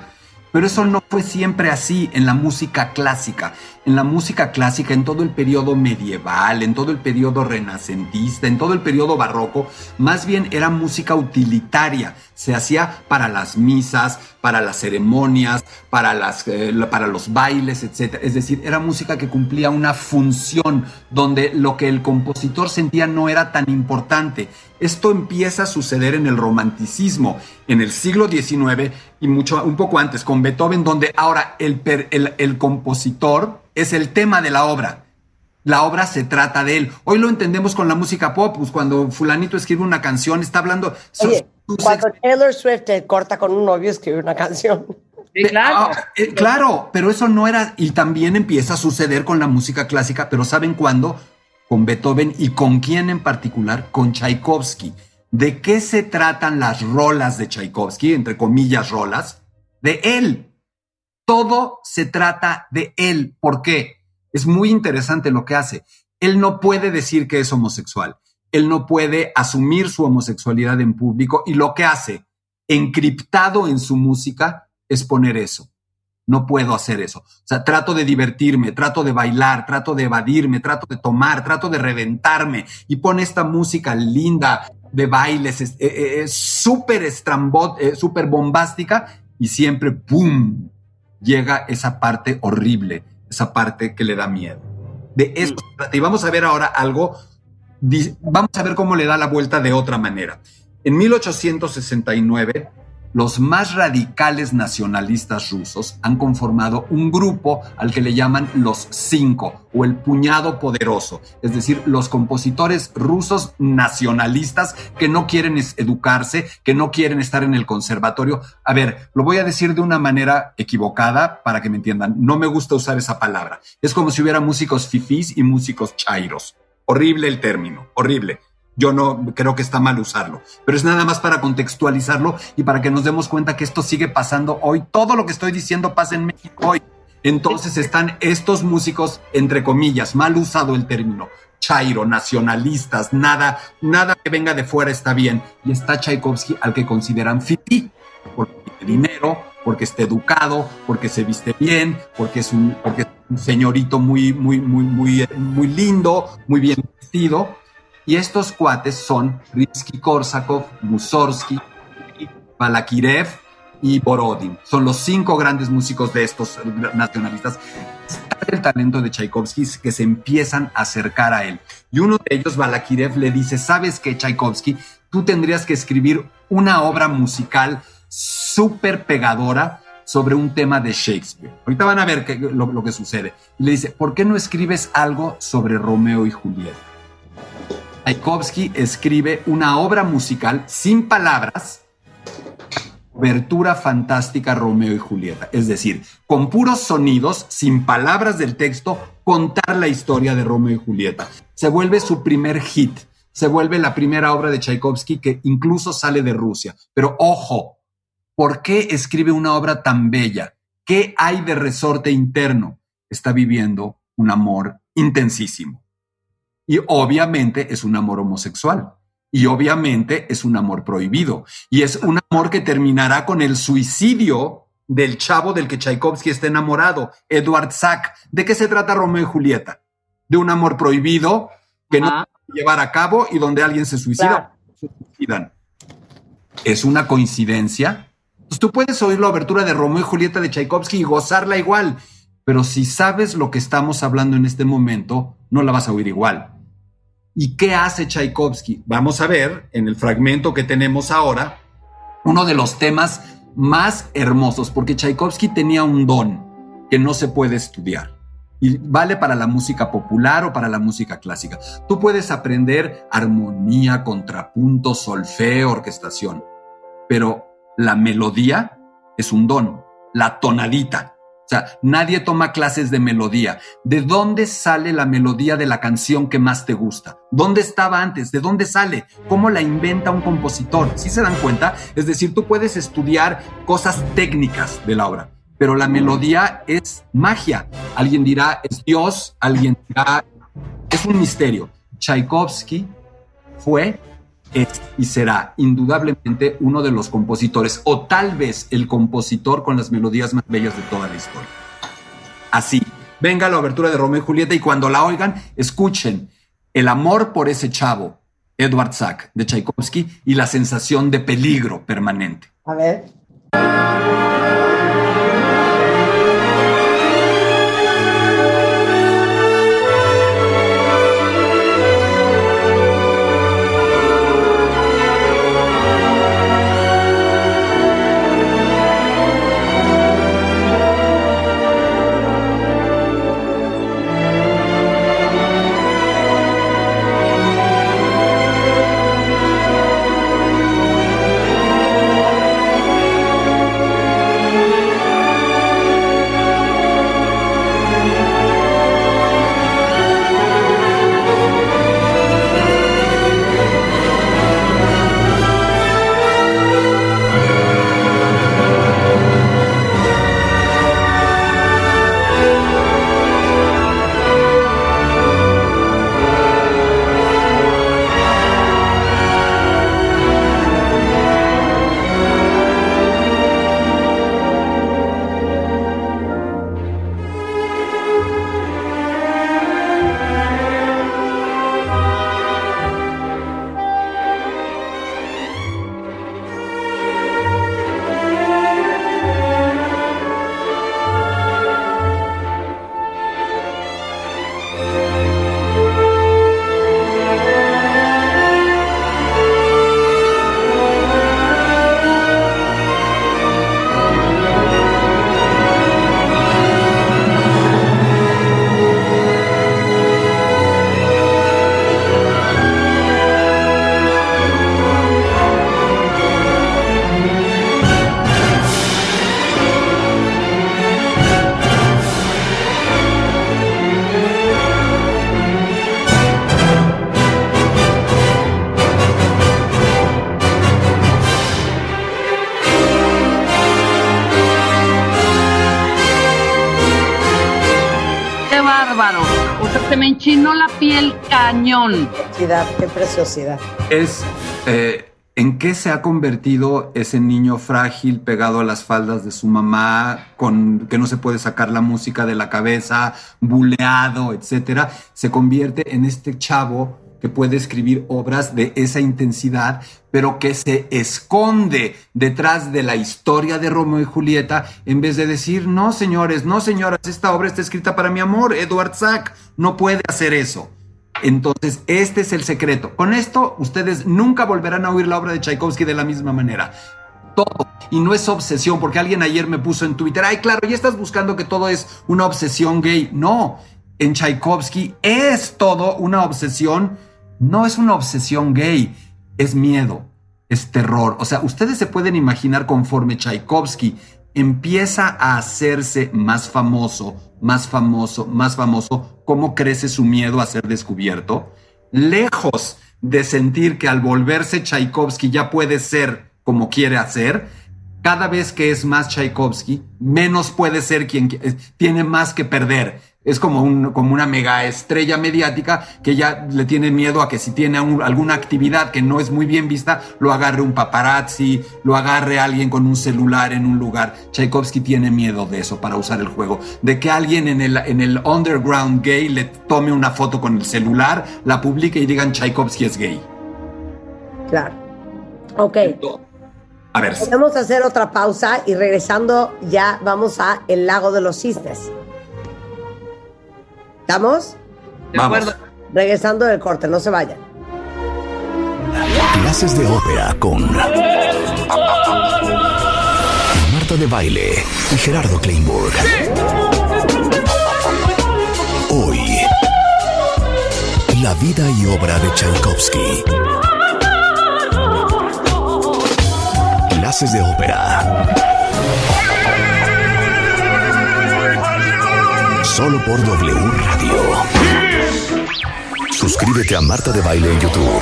Pero eso no fue siempre así en la música clásica. En la música clásica, en todo el periodo medieval, en todo el periodo renacentista, en todo el periodo barroco, más bien era música utilitaria. Se hacía para las misas, para las ceremonias, para, las, eh, para los bailes, etc. Es decir, era música que cumplía una función donde lo que el compositor sentía no era tan importante. Esto empieza a suceder en el romanticismo, en el siglo XIX y mucho, un poco antes, con Beethoven, donde ahora el, per- el, el compositor es el tema de la obra. La obra se trata de él. Hoy lo entendemos con la música pop, pues cuando fulanito escribe una canción, está hablando... Oye, sus- cuando Taylor Swift te corta con un novio, escribe una canción. Sí, claro. Ah, eh, claro, pero eso no era, y también empieza a suceder con la música clásica, pero ¿saben cuándo? Con Beethoven y con quién en particular, con Tchaikovsky. ¿De qué se tratan las rolas de Tchaikovsky, entre comillas rolas? De él. Todo se trata de él. ¿Por qué? Es muy interesante lo que hace. Él no puede decir que es homosexual. Él no puede asumir su homosexualidad en público y lo que hace, encriptado en su música, es poner eso. No puedo hacer eso. O sea, trato de divertirme, trato de bailar, trato de evadirme, trato de tomar, trato de reventarme y pone esta música linda de bailes, es- eh, eh, súper eh, súper bombástica y siempre, ¡pum!, llega esa parte horrible, esa parte que le da miedo. De eso. Y vamos a ver ahora algo, vamos a ver cómo le da la vuelta de otra manera. En 1869, los más radicales nacionalistas rusos han conformado un grupo al que le llaman los cinco o el puñado poderoso, es decir, los compositores rusos nacionalistas que no quieren educarse, que no quieren estar en el conservatorio. A ver, lo voy a decir de una manera equivocada para que me entiendan. No me gusta usar esa palabra. Es como si hubiera músicos fifís y músicos chairos. Horrible el término, horrible. Yo no creo que está mal usarlo, pero es nada más para contextualizarlo y para que nos demos cuenta que esto sigue pasando hoy. Todo lo que estoy diciendo pasa en México hoy. Entonces están estos músicos, entre comillas, mal usado el término, chairo, nacionalistas, nada, nada que venga de fuera está bien. Y está Tchaikovsky al que consideran fifí, porque tiene dinero, porque está educado, porque se viste bien, porque es un, porque es un señorito muy, muy, muy, muy lindo, muy bien vestido. Y estos cuates son Rimsky-Korsakov, Mussorgsky, Balakirev y Borodin. Son los cinco grandes músicos de estos nacionalistas. El talento de Tchaikovsky que se empiezan a acercar a él. Y uno de ellos, Balakirev, le dice, ¿sabes qué, Tchaikovsky? Tú tendrías que escribir una obra musical súper pegadora sobre un tema de Shakespeare. Ahorita van a ver lo, que sucede. Le dice, ¿por qué no escribes algo sobre Romeo y Julieta? Tchaikovsky escribe una obra musical sin palabras, Obertura fantástica Romeo y Julieta. Es decir, con puros sonidos, sin palabras del texto, contar la historia de Romeo y Julieta. Se vuelve su primer hit. Se vuelve la primera obra de Tchaikovsky que incluso sale de Rusia. Pero ojo, ¿por qué escribe una obra tan bella? ¿Qué hay de resorte interno? Está viviendo un amor intensísimo. Y obviamente es un amor homosexual. Y obviamente es un amor prohibido. Y es un amor que terminará con el suicidio del chavo del que Tchaikovsky está enamorado, Edward Sack. ¿De qué se trata Romeo y Julieta? De un amor prohibido que no Ajá. se puede llevar a cabo y donde alguien se suicida. Se suicidan. ¿Es una coincidencia? Pues tú puedes oír la abertura de Romeo y Julieta de Tchaikovsky y gozarla igual, pero si sabes lo que estamos hablando en este momento, no la vas a oír igual. ¿Y qué hace Tchaikovsky? Vamos a ver en el fragmento que tenemos ahora uno de los temas más hermosos, porque Tchaikovsky tenía un don que no se puede estudiar. Y vale para la música popular o para la música clásica. Tú puedes aprender armonía, contrapunto, solfeo, orquestación, pero la melodía es un don, la tonadita. O sea, nadie toma clases de melodía. ¿De dónde sale la melodía de la canción que más te gusta? ¿Dónde estaba antes? ¿De dónde sale? ¿Cómo la inventa un compositor? ¿Sí se dan cuenta? Es decir, tú puedes estudiar cosas técnicas de la obra, pero la melodía es magia. Alguien dirá, es Dios, alguien dirá, es un misterio. Tchaikovsky fue es y será indudablemente uno de los compositores o tal vez el compositor con las melodías más bellas de toda la historia. Así, venga la abertura de Romeo y Julieta y cuando la oigan, escuchen el amor por ese chavo, Edward Sack, de Tchaikovsky, y la sensación de peligro permanente. A ver. Se me enchinó la piel cañón. Preciosidad, qué preciosidad. es eh, en qué se ha convertido ese niño frágil pegado a las faldas de su mamá, con que no se puede sacar la música de la cabeza, buleado, etcétera, se convierte en este chavo que puede escribir obras de esa intensidad, pero que se esconde detrás de la historia de Romeo y Julieta, en vez de decir, no señores, no señoras, esta obra está escrita para mi amor, Edward Sack no puede hacer eso. Entonces, este es el secreto. Con esto, ustedes nunca volverán a oír la obra de Tchaikovsky de la misma manera. Todo. Y no es obsesión, porque alguien ayer me puso en Twitter, ay, claro, ya estás buscando que todo es una obsesión gay. No, en Tchaikovsky es todo una obsesión. No es una obsesión gay, es miedo, es terror. O sea, ustedes se pueden imaginar conforme Tchaikovsky empieza a hacerse más famoso, más famoso, más famoso, cómo crece su miedo a ser descubierto. Lejos de sentir que al volverse Tchaikovsky ya puede ser como quiere hacer, cada vez que es más Tchaikovsky, menos puede ser quien qui- tiene más que perder. Es como, un, como una mega estrella mediática que ya le tiene miedo a que si tiene un- alguna actividad que no es muy bien vista, lo agarre un paparazzi, lo agarre alguien con un celular en un lugar. Tchaikovsky tiene miedo de eso para usar el juego. De que alguien en el, en el underground gay le tome una foto con el celular, la publique y digan Tchaikovsky es gay. Claro. Ok. A ver. Podemos hacer otra pausa y regresando ya vamos a El Lago de los Cisnes. ¿Estamos? De acuerdo. Regresando del corte, no se vayan. Clases de ópera con Marta de Baile y Gerardo Kleinburg. Hoy, la vida y obra de Tchaikovsky. De ópera. Solo por W Radio. Suscríbete a Marta de Baile en YouTube.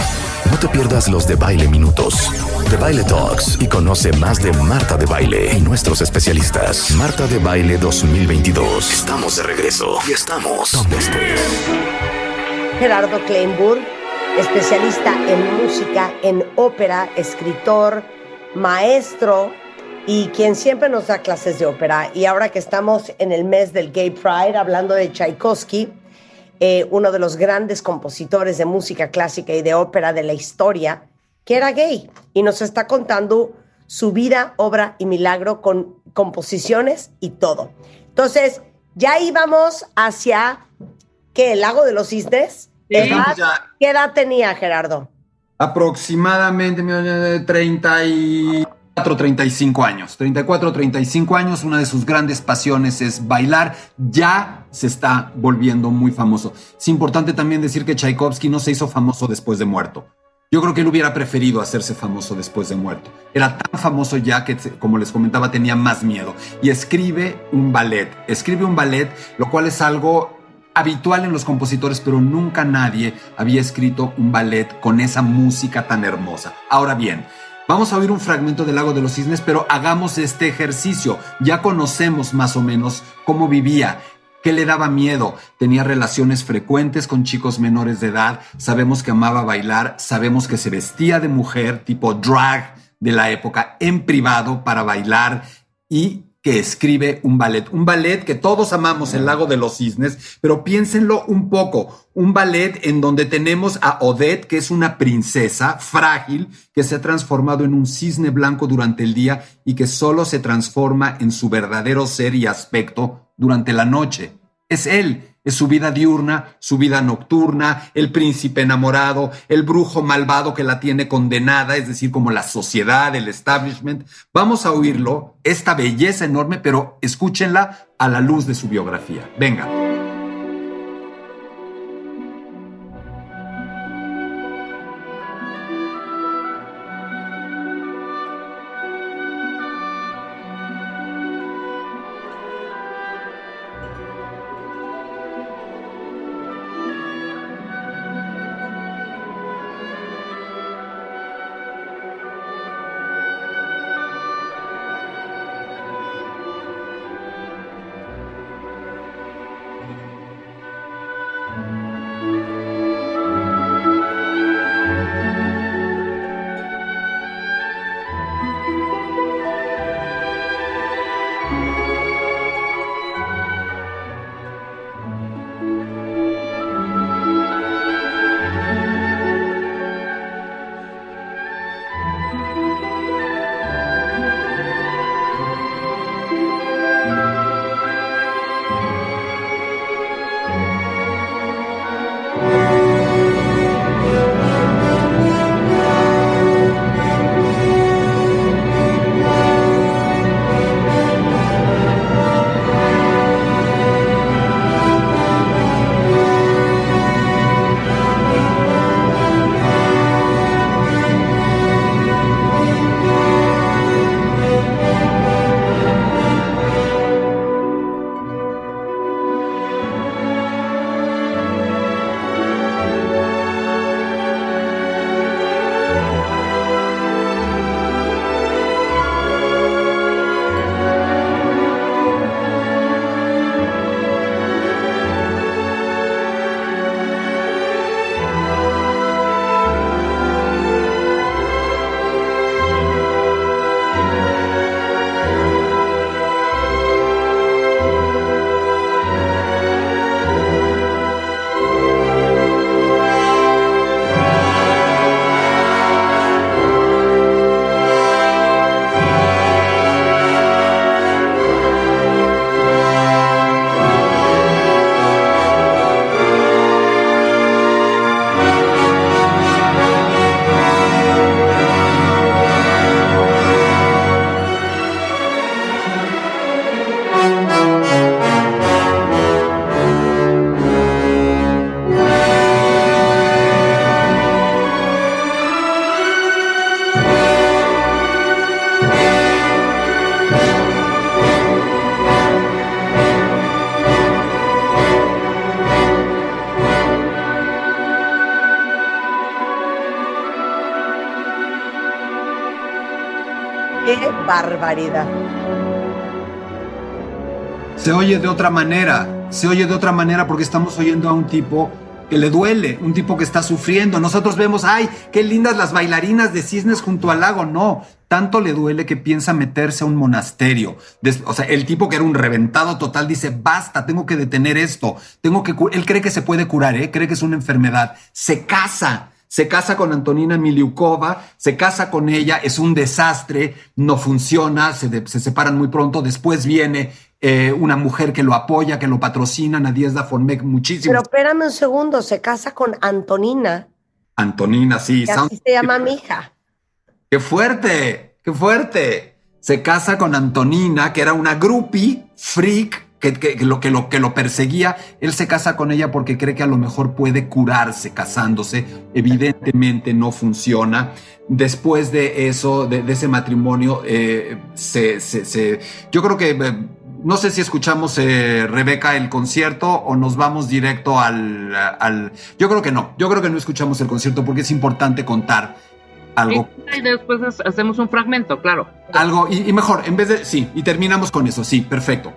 No te pierdas los de Baile Minutos, de Baile Talks y conoce más de Marta de Baile y nuestros especialistas. Marta de Baile 2022. Estamos de regreso y estamos donde estés. Gerardo Kleinburg, especialista en música, en ópera, escritor, maestro y quien siempre nos da clases de ópera. Y ahora que estamos en el mes del Gay Pride, hablando de Tchaikovsky, eh, uno de los grandes compositores de música clásica y de ópera de la historia, que era gay y nos está contando su vida, obra y milagro con composiciones y todo. Entonces, ya íbamos hacia, ¿qué? ¿El lago de los cisnes? Ya. ¿Qué edad tenía Gerardo? Aproximadamente mira, 34, 35 años. 34, 35 años, una de sus grandes pasiones es bailar. Ya se está volviendo muy famoso. Es importante también decir que Tchaikovsky no se hizo famoso después de muerto. Yo creo que él hubiera preferido hacerse famoso después de muerto. Era tan famoso ya que, como les comentaba, tenía más miedo. Y escribe un ballet. Escribe un ballet, lo cual es algo habitual en los compositores, pero nunca nadie había escrito un ballet con esa música tan hermosa. Ahora bien, vamos a oír un fragmento del Lago de los Cisnes, pero hagamos este ejercicio. Ya conocemos más o menos cómo vivía. ¿Qué le daba miedo? Tenía relaciones frecuentes con chicos menores de edad, sabemos que amaba bailar, sabemos que se vestía de mujer, tipo drag de la época, en privado para bailar y que escribe un ballet. Un ballet que todos amamos, El Lago de los Cisnes, pero piénsenlo un poco. Un ballet en donde tenemos a Odette, que es una princesa frágil, que se ha transformado en un cisne blanco durante el día y que solo se transforma en su verdadero ser y aspecto durante la noche. Es él, es su vida diurna, su vida nocturna, el príncipe enamorado, el brujo malvado que la tiene condenada, es decir, como la sociedad, el establishment. Vamos a oírlo, esta belleza enorme, pero escúchenla a la luz de su biografía. Venga. Se oye de otra manera, se oye de otra manera porque estamos oyendo a un tipo que le duele, un tipo que está sufriendo. Nosotros vemos, ay, qué lindas las bailarinas de cisnes junto al lago. No, tanto le duele que piensa meterse a un monasterio. O sea, el tipo que era un reventado total dice, basta, tengo que detener esto. Tengo que cu-". Él cree que se puede curar, ¿eh? cree que es una enfermedad. Se casa. Se casa con Antonina Miliukova, se casa con ella, es un desastre, no funciona, se, de- se separan muy pronto. Después viene eh, una mujer que lo apoya, que lo patrocina, Nadiezda Fonmek, muchísimo. Pero espérame un segundo, se casa con Antonina, Antonina, sí, que así se llama mi hija. ¡Qué fuerte! ¡Qué fuerte! Se casa con Antonina, que era una groupie, freak, que, que- que lo, que, lo, que lo perseguía. Él se casa con ella porque cree que a lo mejor puede curarse casándose. Evidentemente no funciona. Después de eso, de, de ese matrimonio, eh, se, se- se- yo creo que... eh, no sé si escuchamos, eh, Rebeca, el concierto o nos vamos directo al, al... Yo creo que no. Yo creo que no escuchamos el concierto porque es importante contar algo Y después ha- hacemos un fragmento, claro. algo, y, y mejor, en vez de, sí, y terminamos con eso, sí, perfecto.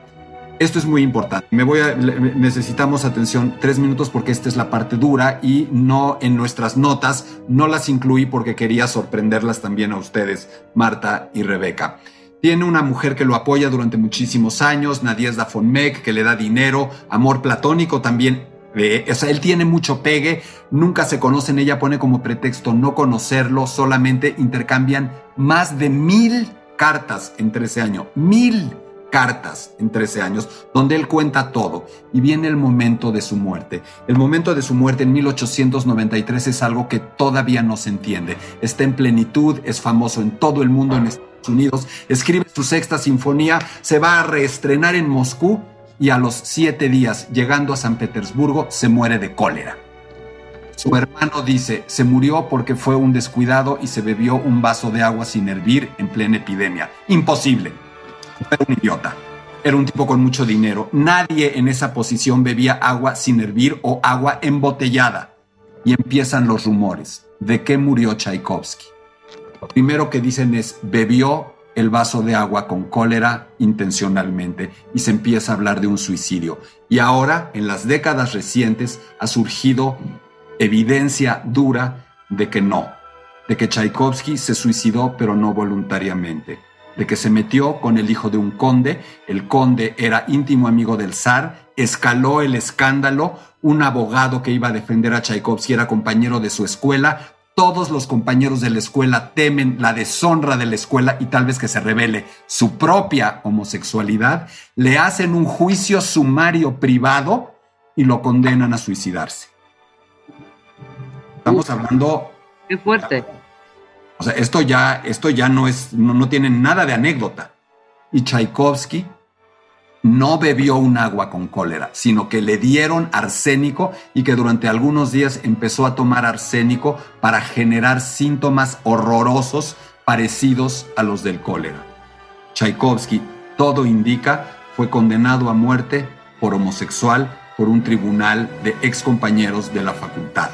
Esto es muy importante. Me voy a, necesitamos atención tres minutos porque esta es la parte dura y no en nuestras notas, no las incluí porque quería sorprenderlas también a ustedes, Marta y Rebeca. Tiene una mujer que lo apoya durante muchísimos años, Nadiezda Fonmek, que le da dinero, amor platónico también. eh, o sea, él tiene mucho pegue, nunca se conocen, ella pone como pretexto no conocerlo, solamente intercambian más de mil cartas en 13 años, mil cartas en 13 años, donde él cuenta todo y viene el momento de su muerte. El momento de su muerte en 1893 es algo que todavía no se entiende. Está en plenitud, es famoso en todo el mundo, en Estados Unidos, escribe su sexta sinfonía, se va a reestrenar en Moscú y a los siete días, llegando a San Petersburgo, se muere de cólera. Su hermano dice, se murió porque fue un descuidado y se bebió un vaso de agua sin hervir en plena epidemia. Imposible. Era un idiota. Era un tipo con mucho dinero. Nadie en esa posición bebía agua sin hervir o agua embotellada. Y empiezan los rumores. ¿De qué murió Tchaikovsky? Lo primero que dicen es, bebió el vaso de agua con cólera intencionalmente y se empieza a hablar de un suicidio. Y ahora, en las décadas recientes, ha surgido evidencia dura de que no, de que Tchaikovsky se suicidó pero no voluntariamente, de que se metió con el hijo de un conde, el conde era íntimo amigo del zar, escaló el escándalo, un abogado que iba a defender a Tchaikovsky era compañero de su escuela, todos los compañeros de la escuela temen la deshonra de la escuela y tal vez que se revele su propia homosexualidad, le hacen un juicio sumario privado y lo condenan a suicidarse. Estamos hablando Qué fuerte. O sea, esto ya, esto ya no es, no, no tiene nada de anécdota. Y Tchaikovsky no bebió un agua con cólera, sino que le dieron arsénico y que durante algunos días empezó a tomar arsénico para generar síntomas horrorosos parecidos a los del cólera. Tchaikovsky, todo indica, fue condenado a muerte por homosexual por un tribunal de excompañeros de la facultad.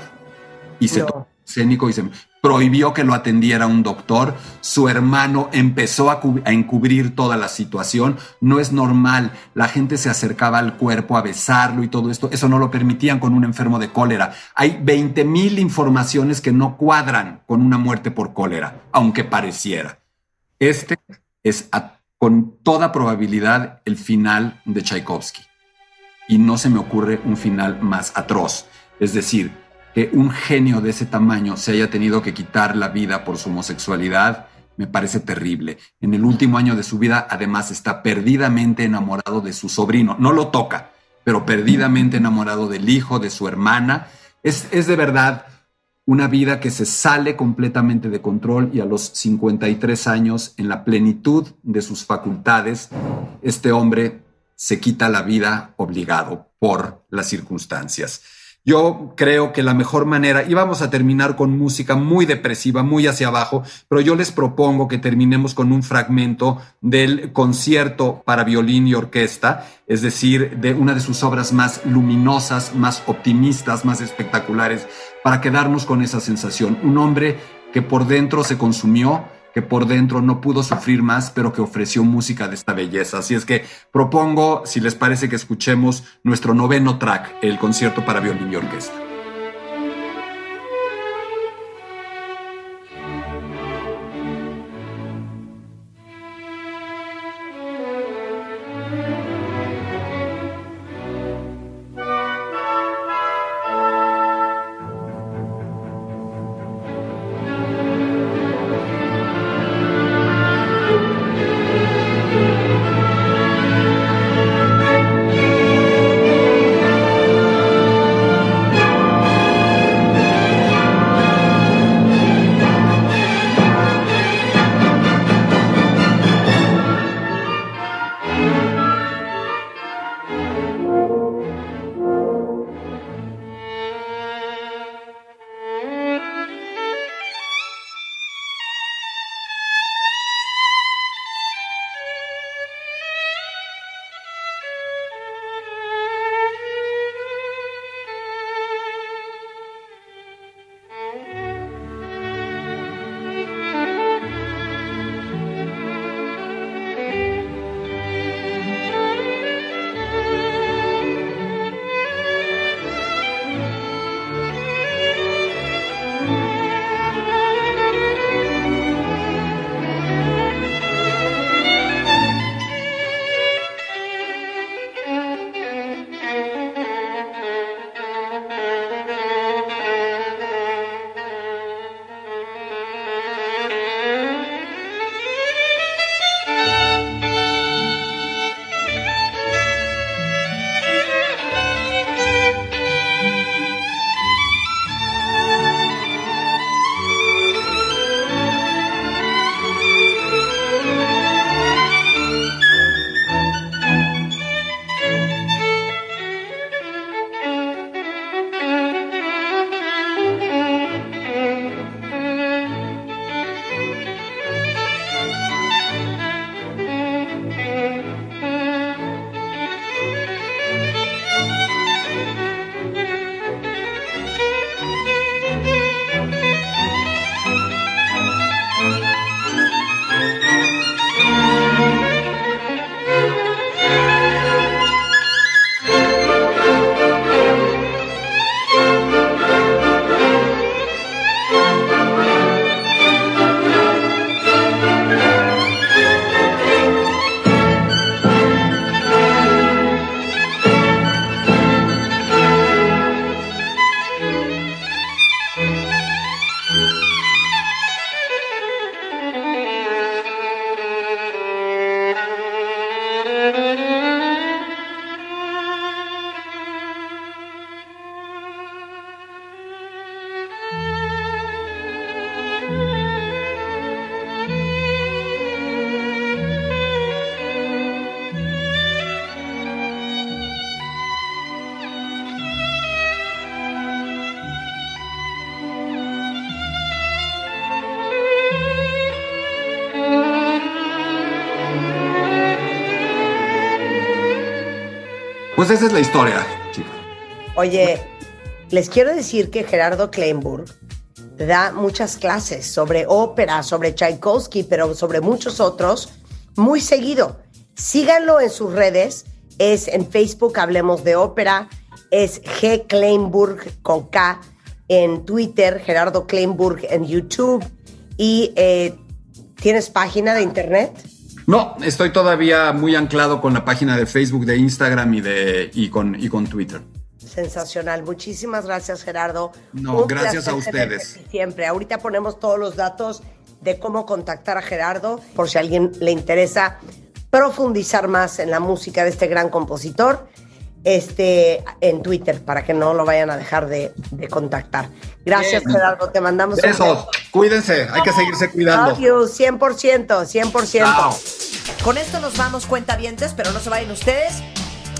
Y se No. tomó arsénico y se prohibió que lo atendiera un doctor. Su hermano empezó a, cu- a encubrir toda la situación. No es normal. La gente se acercaba al cuerpo a besarlo y todo esto. Eso no lo permitían con un enfermo de cólera. Hay 20 mil informaciones que no cuadran con una muerte por cólera, aunque pareciera. Este es con toda probabilidad el final de Tchaikovsky. Y no se me ocurre un final más atroz. Es decir, que un genio de ese tamaño se haya tenido que quitar la vida por su homosexualidad, me parece terrible. En el último año de su vida, además, está perdidamente enamorado de su sobrino. No lo toca, pero perdidamente enamorado del hijo, de su hermana. Es, es de verdad una vida que se sale completamente de control y a los 53 años, en la plenitud de sus facultades, este hombre se quita la vida obligado por las circunstancias. Yo creo que la mejor manera, y vamos a terminar con música muy depresiva, muy hacia abajo, pero yo les propongo que terminemos con un fragmento del concierto para violín y orquesta, es decir, de una de sus obras más luminosas, más optimistas, más espectaculares, para quedarnos con esa sensación. Un hombre que por dentro se consumió, que por dentro no pudo sufrir más, pero que ofreció música de esta belleza. Así es que propongo, si les parece, que escuchemos nuestro noveno track, el concierto para violín y orquesta. Pues esa es la historia, chicos. Oye, les quiero decir que Gerardo Kleinburg da muchas clases sobre ópera, sobre Tchaikovsky, pero sobre muchos otros, muy seguido. Síganlo en sus redes. Es en Facebook Hablemos de Ópera. Es G. Kleinburg con K en Twitter, Gerardo Kleinburg en YouTube. Y eh, ¿tienes página de internet? No, estoy todavía muy anclado con la página de Facebook, de Instagram y, de, y, con, y con Twitter. Sensacional. Muchísimas gracias, Gerardo. No, Un gracias a ustedes. Siempre. Ahorita ponemos todos los datos de cómo contactar a Gerardo, por si a alguien le interesa profundizar más en la música de este gran compositor, este, en Twitter, para que no lo vayan a dejar de, de contactar. Gracias, Bien. Gerardo. Te mandamos un Besos. Cuídense, hay que seguirse cuidando. Love you, 100%, 100%. Chao. Con esto nos vamos cuentavientes, pero no se vayan ustedes.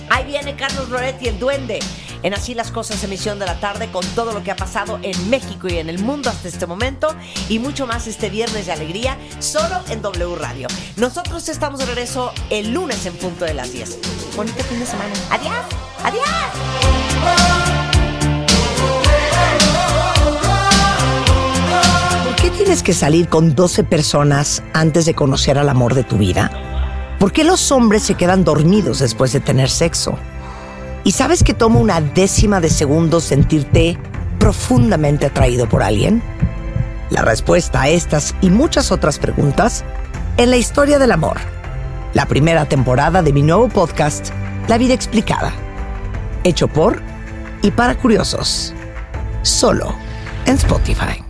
Ahí viene Carlos Loretti, el duende, en Así las Cosas, emisión de la tarde, con todo lo que ha pasado en México y en el mundo hasta este momento, y mucho más este viernes de alegría, solo en W Radio. Nosotros estamos de regreso el lunes en punto de las 10. Bonito fin de semana. Adiós, adiós. ¿Por qué tiene tienes que salir con 12 personas antes de conocer al amor de tu vida? ¿Por qué los hombres se quedan dormidos después de tener sexo? ¿Y sabes que toma una décima de segundo sentirte profundamente atraído por alguien? La respuesta a estas y muchas otras preguntas en la historia del amor, la primera temporada de mi nuevo podcast, La vida explicada, hecho por y para curiosos, solo en Spotify.